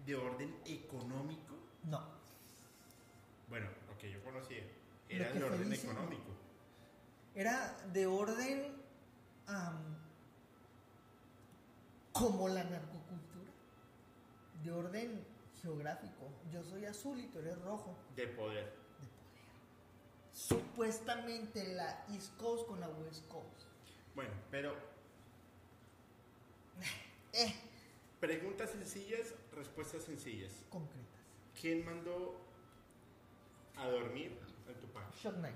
Speaker 1: de orden económico.
Speaker 2: No,
Speaker 1: Bueno, que yo conocía era de orden económico.
Speaker 2: era de orden como la narcocultura, de orden geográfico. Yo soy azul y tú eres rojo.
Speaker 1: De poder.
Speaker 2: de poder. Supuestamente la East Coast con la West Coast.
Speaker 1: Bueno, pero
Speaker 2: Eh,
Speaker 1: preguntas sencillas, respuestas sencillas.
Speaker 2: concretas.
Speaker 1: ¿Quién mandó a dormir al Tupac?
Speaker 2: Shock Knight.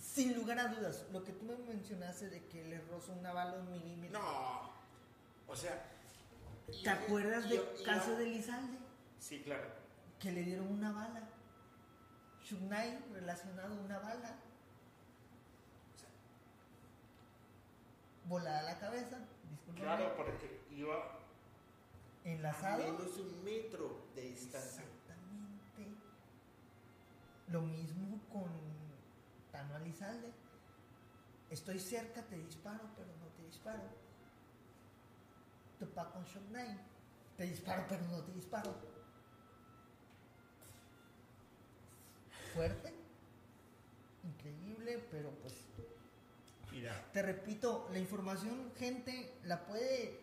Speaker 2: Sin lugar a dudas, lo que tú me mencionaste de que le rozó una bala un milímetro.
Speaker 1: No. O sea.
Speaker 2: ¿Te acuerdas del caso de Lizalde?
Speaker 1: Sí, claro.
Speaker 2: Que le dieron una bala. Shock Knight relacionado a una bala. Volada a la cabeza.
Speaker 1: Claro, porque iba a
Speaker 2: Enlazado.
Speaker 1: menos de un metro de distancia.
Speaker 2: Lo mismo con Tano Alizalde. Estoy cerca, te disparo, pero no te disparo. Tupac con Shock Knight. Te disparo, pero no te disparo. Fuerte. Increíble, pero pues
Speaker 1: Mira,
Speaker 2: te repito, la información, gente, la puede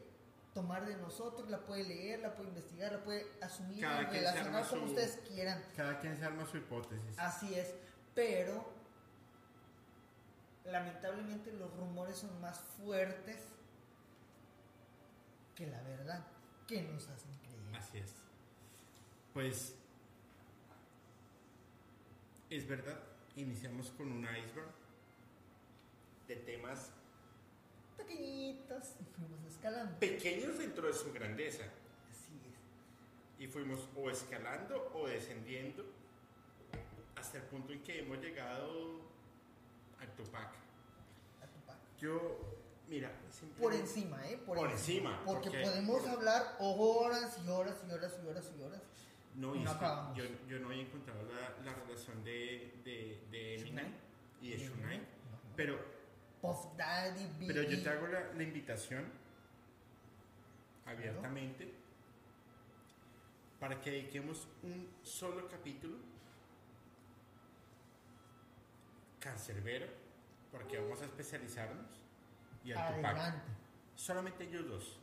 Speaker 2: tomar de nosotros, la puede leer, la puede investigar, la puede asumir,
Speaker 1: Cada se
Speaker 2: relacionar como
Speaker 1: su-
Speaker 2: ustedes quieran.
Speaker 4: Cada quien se arma su hipótesis.
Speaker 2: Así es, pero lamentablemente los rumores son más fuertes que la verdad, que nos hacen creer.
Speaker 1: así es. Pues. Es verdad, iniciamos con un iceberg de temas
Speaker 2: Pequeñitos y fuimos escalando.
Speaker 1: pequeños dentro de su grandeza.
Speaker 2: Así es.
Speaker 1: Y fuimos o escalando o descendiendo hasta el punto en que hemos llegado al Tupac.
Speaker 2: A Tupac.
Speaker 1: Yo Mira,
Speaker 2: Por encima, ¿eh?
Speaker 1: Por, encima.
Speaker 2: Porque, podemos hablar horas y horas y horas y horas y horas.
Speaker 1: No, y yo, yo, no había encontrado la, la relación de, de, de Eminem y de Shunai. Pero.
Speaker 2: Puff Daddy,
Speaker 1: Pero yo te hago la, la invitación abiertamente para que dediquemos un solo capítulo cancerbero, porque vamos a especializarnos, y al Tupac. Solamente ellos dos.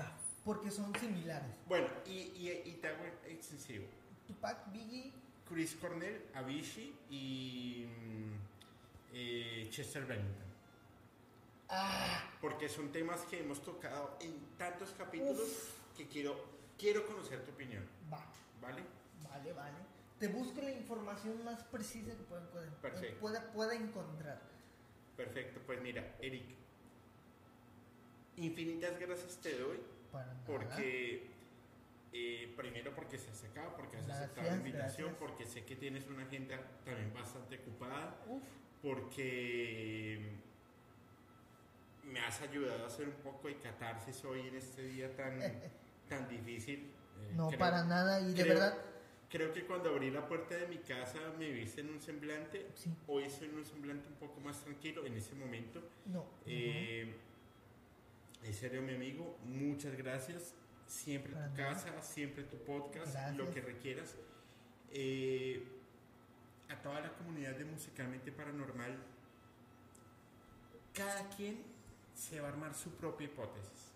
Speaker 2: Va, porque son similares.
Speaker 1: Bueno, y, y, y te hago extensivo.
Speaker 2: Tupac, Biggie.
Speaker 1: Chris Cornell, Avicii y mm, eh, Chester Bennington.
Speaker 2: Ah.
Speaker 1: Porque son temas que hemos tocado en tantos capítulos que quiero, quiero conocer tu opinión.
Speaker 2: Va.
Speaker 1: ¿Vale?
Speaker 2: Vale, vale. Te busco la información más precisa que pueda, pueda, pueda encontrar.
Speaker 1: Perfecto, pues mira, Eric, infinitas gracias te doy. Porque, eh, primero porque se has sacado, porque has aceptado la invitación, porque sé que tienes una agenda también bastante ocupada, porque me has ayudado a hacer un poco de catarsis hoy en este día tan, tan difícil.
Speaker 2: Eh, no, para nada, y de verdad
Speaker 1: Creo que cuando abrí la puerta de mi casa me viste en un semblante. Hoy soy en un semblante un poco más tranquilo en ese momento.
Speaker 2: No.
Speaker 1: Eh, en serio, mi amigo, muchas gracias. Siempre tu casa, siempre tu podcast, lo que requieras. Eh, a toda la comunidad de Musicalmente Paranormal, cada quien se va a armar su propia hipótesis.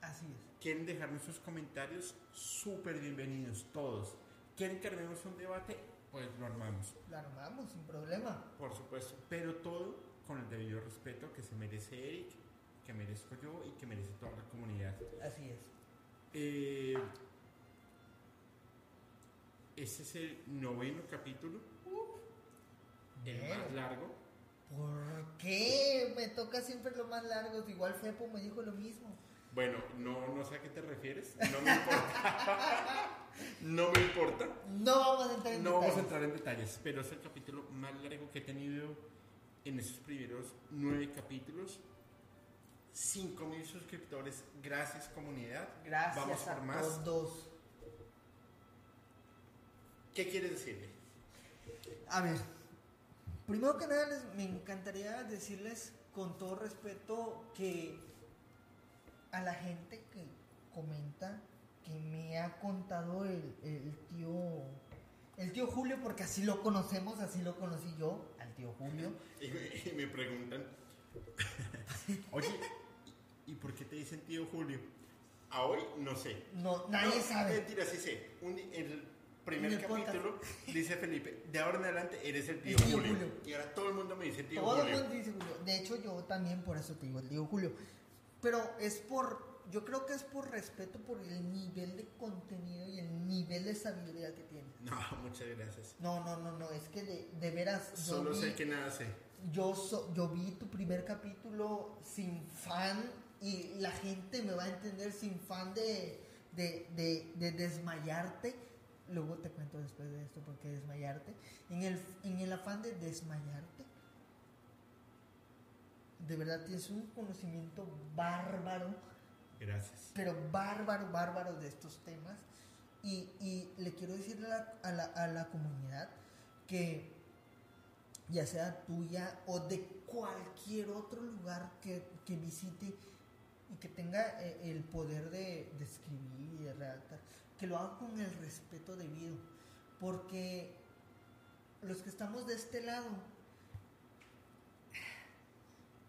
Speaker 2: Así es.
Speaker 1: Quieren dejarnos sus comentarios, súper bienvenidos todos. ¿Quieren que armemos un debate? Pues lo armamos.
Speaker 2: Lo armamos, sin problema.
Speaker 1: Por supuesto, pero todo con el debido respeto que se merece Eric, que merezco yo y que merece toda la comunidad.
Speaker 2: Así es.
Speaker 1: Eh, este es el noveno capítulo. el más largo.
Speaker 2: ¿Por qué? Me toca siempre lo más largo. Igual Fepo me dijo lo mismo.
Speaker 1: Bueno, no, no sé a qué te refieres. No me importa. no me importa.
Speaker 2: No vamos a entrar en
Speaker 1: no detalles. vamos a entrar en detalles, pero es el capítulo más largo que he tenido en esos primeros nueve capítulos. Cinco mil suscriptores. Gracias, comunidad.
Speaker 2: Gracias
Speaker 1: vamos por
Speaker 2: a
Speaker 1: más.
Speaker 2: todos.
Speaker 1: ¿Qué quieres decirle?
Speaker 2: A ver, primero que nada me encantaría decirles con todo respeto que a la gente que comenta que me ha contado el, tío el tío Julio porque así lo conocemos así lo conocí yo al tío Julio
Speaker 1: y me, preguntan oye ¿y por qué te dicen tío Julio? a hoy no sé
Speaker 2: no nadie sabe
Speaker 1: mentira sí sé el primer capítulo dice Felipe de ahora en adelante eres el tío, Julio. y ahora todo el mundo me dice tío
Speaker 2: todo
Speaker 1: Julio
Speaker 2: el mundo dice Julio de hecho yo también por eso te digo el tío Julio pero es por, yo creo que es por respeto por el nivel de contenido y el nivel de sabiduría que tiene.
Speaker 1: No, muchas gracias.
Speaker 2: No, no, no, no, es que de, de veras...
Speaker 1: Solo sé que nada sé.
Speaker 2: Yo, yo vi tu primer capítulo sin fan y la gente me va a entender sin fan de, de, de, de desmayarte. Luego te cuento después de esto por qué desmayarte. En el, en el afán de desmayarte de verdad tienes un conocimiento bárbaro.
Speaker 1: Gracias.
Speaker 2: Pero bárbaro, bárbaro de estos temas. Y, le quiero decir a la, a, la, comunidad que ya sea tuya o de cualquier otro lugar que, visite y que tenga eh, el poder de, de, escribir y de redactar, que lo haga con el respeto debido. Porque los que estamos de este lado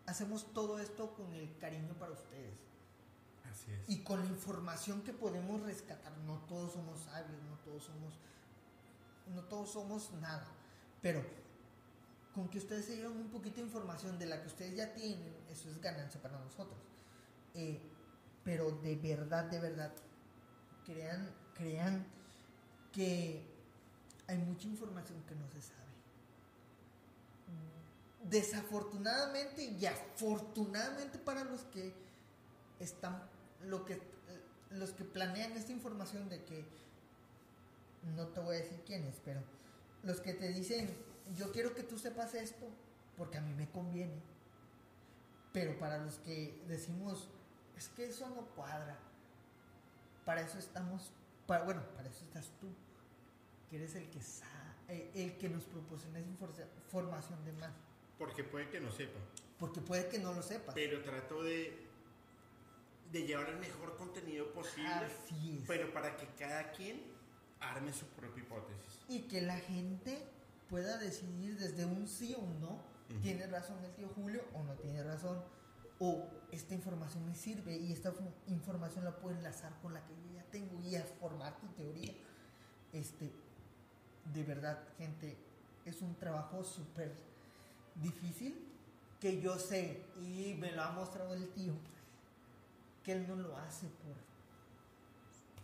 Speaker 2: hacemos todo esto con el cariño para ustedes.
Speaker 1: Así es.
Speaker 2: Y con la información que podemos rescatar. No todos somos sabios, no todos somos. No todos somos nada. Pero con que ustedes se lleven un poquito de información de la que ustedes ya tienen, eso es ganancia para nosotros. Eh, pero de verdad, de verdad, crean, crean que hay mucha información que no se sabe. Desafortunadamente y afortunadamente para los que están lo que los que planean esta información de que no te voy a decir quiénes pero los que te dicen yo quiero que tú sepas esto porque a mí me conviene Pero para los que decimos, es que eso no cuadra, para eso estamos, para, bueno, para eso estás tú, que eres el que sabe, el que nos proporciona esa información de más.
Speaker 1: Porque puede que no sepa.
Speaker 2: Porque puede que no lo sepas.
Speaker 1: Pero trato de, de llevar el mejor contenido posible.
Speaker 2: Así es.
Speaker 1: Pero para que cada quien arme su propia hipótesis.
Speaker 2: Y que la gente pueda decidir desde un sí o un no. ¿Tiene razón el tío Julio o no tiene razón? O esta información me sirve y esta información la puedo enlazar con la que yo ya tengo y a formar tu teoría. Este, de verdad, gente, es un trabajo súper difícil que yo sé y me lo ha mostrado el tío que él no lo hace por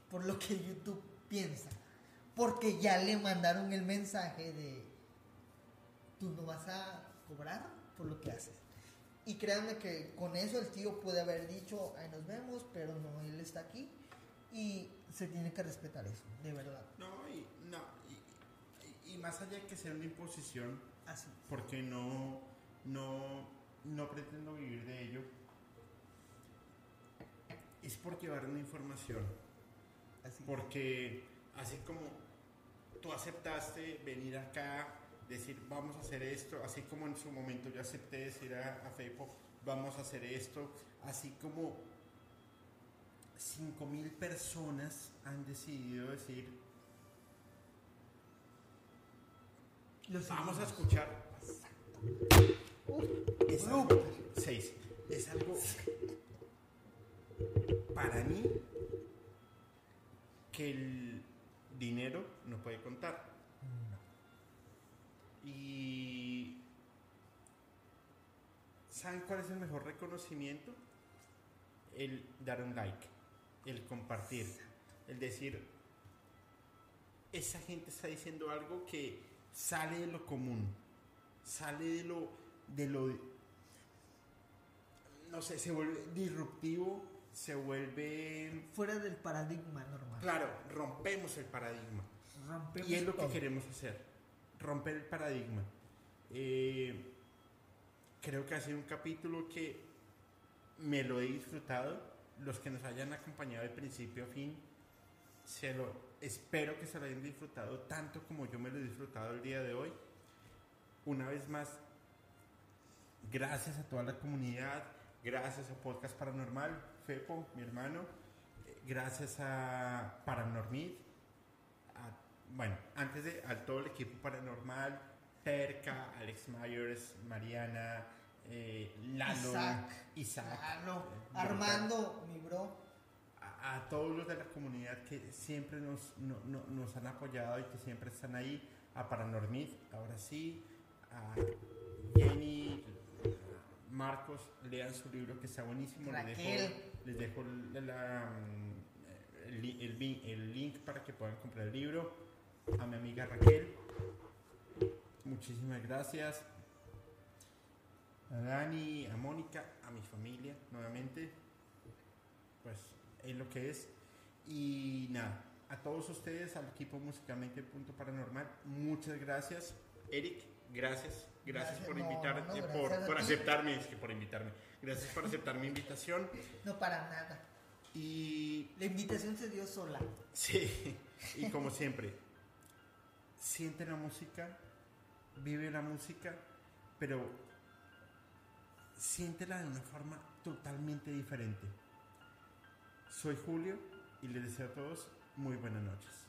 Speaker 2: por lo que YouTube piensa porque ya le mandaron el mensaje de tú no vas a cobrar por lo que haces. Y créanme que con eso el tío puede haber dicho, ahí nos vemos, pero no, él está aquí y se tiene que respetar eso, de verdad.
Speaker 1: No, y, no, y, más allá de que sea una imposición, Así. porque no, no, no pretendo vivir de ello, es por llevar una información. Así. Porque así como tú aceptaste venir acá, decir vamos a hacer esto, así como en su momento yo acepté decir a, a vamos a hacer esto, así como 5.000 personas han decidido decir vamos a escuchar. Es algo, seis, es algo para mí que el dinero no puede contar. Y ¿saben cuál es el mejor reconocimiento? El dar un like, el compartir, el decir, esa gente está diciendo algo que sale de lo común, sale de lo, de lo, no sé, se vuelve disruptivo se vuelve...
Speaker 2: Fuera del paradigma normal.
Speaker 1: Claro, rompemos el paradigma. y es lo que queremos hacer, romper el paradigma. Eh, creo que ha sido un capítulo que me lo he disfrutado. Los que nos hayan acompañado de principio a fin, se lo, espero que se lo hayan disfrutado tanto como yo me lo he disfrutado el día de hoy. Una vez más, gracias a toda la comunidad, gracias a Podcast Paranormal, Fepo, mi hermano, eh, gracias a Paranormid, bueno, antes de a todo el equipo paranormal, Perca, Alex Myers, Mariana, eh, Lalo, Isaac,
Speaker 2: eh, Armando, mi bro.
Speaker 1: A, todos los de la comunidad que siempre nos, nos han apoyado y que siempre están ahí, a Paranormid, ahora sí, a Jenny, Marcos, lean su libro que está buenísimo. Les dejo, la, mm, el, el, link para que puedan comprar el libro. A mi amiga Raquel, muchísimas gracias. A Dani, a Mónica, a mi familia, nuevamente. Pues es lo que es. Y nada, a todos ustedes, al equipo Musicalmente Punto Paranormal, muchas gracias. Eric, gracias Gracias, por invitarme, por, por aceptarme, es que por invitarme. Gracias por aceptar mi invitación.
Speaker 2: No para nada.
Speaker 1: Y
Speaker 2: la invitación se dio sola.
Speaker 1: Sí, y como siempre, siente la música, vive la música, pero siéntela de una forma totalmente diferente. Soy Julio y les deseo a todos muy buenas noches.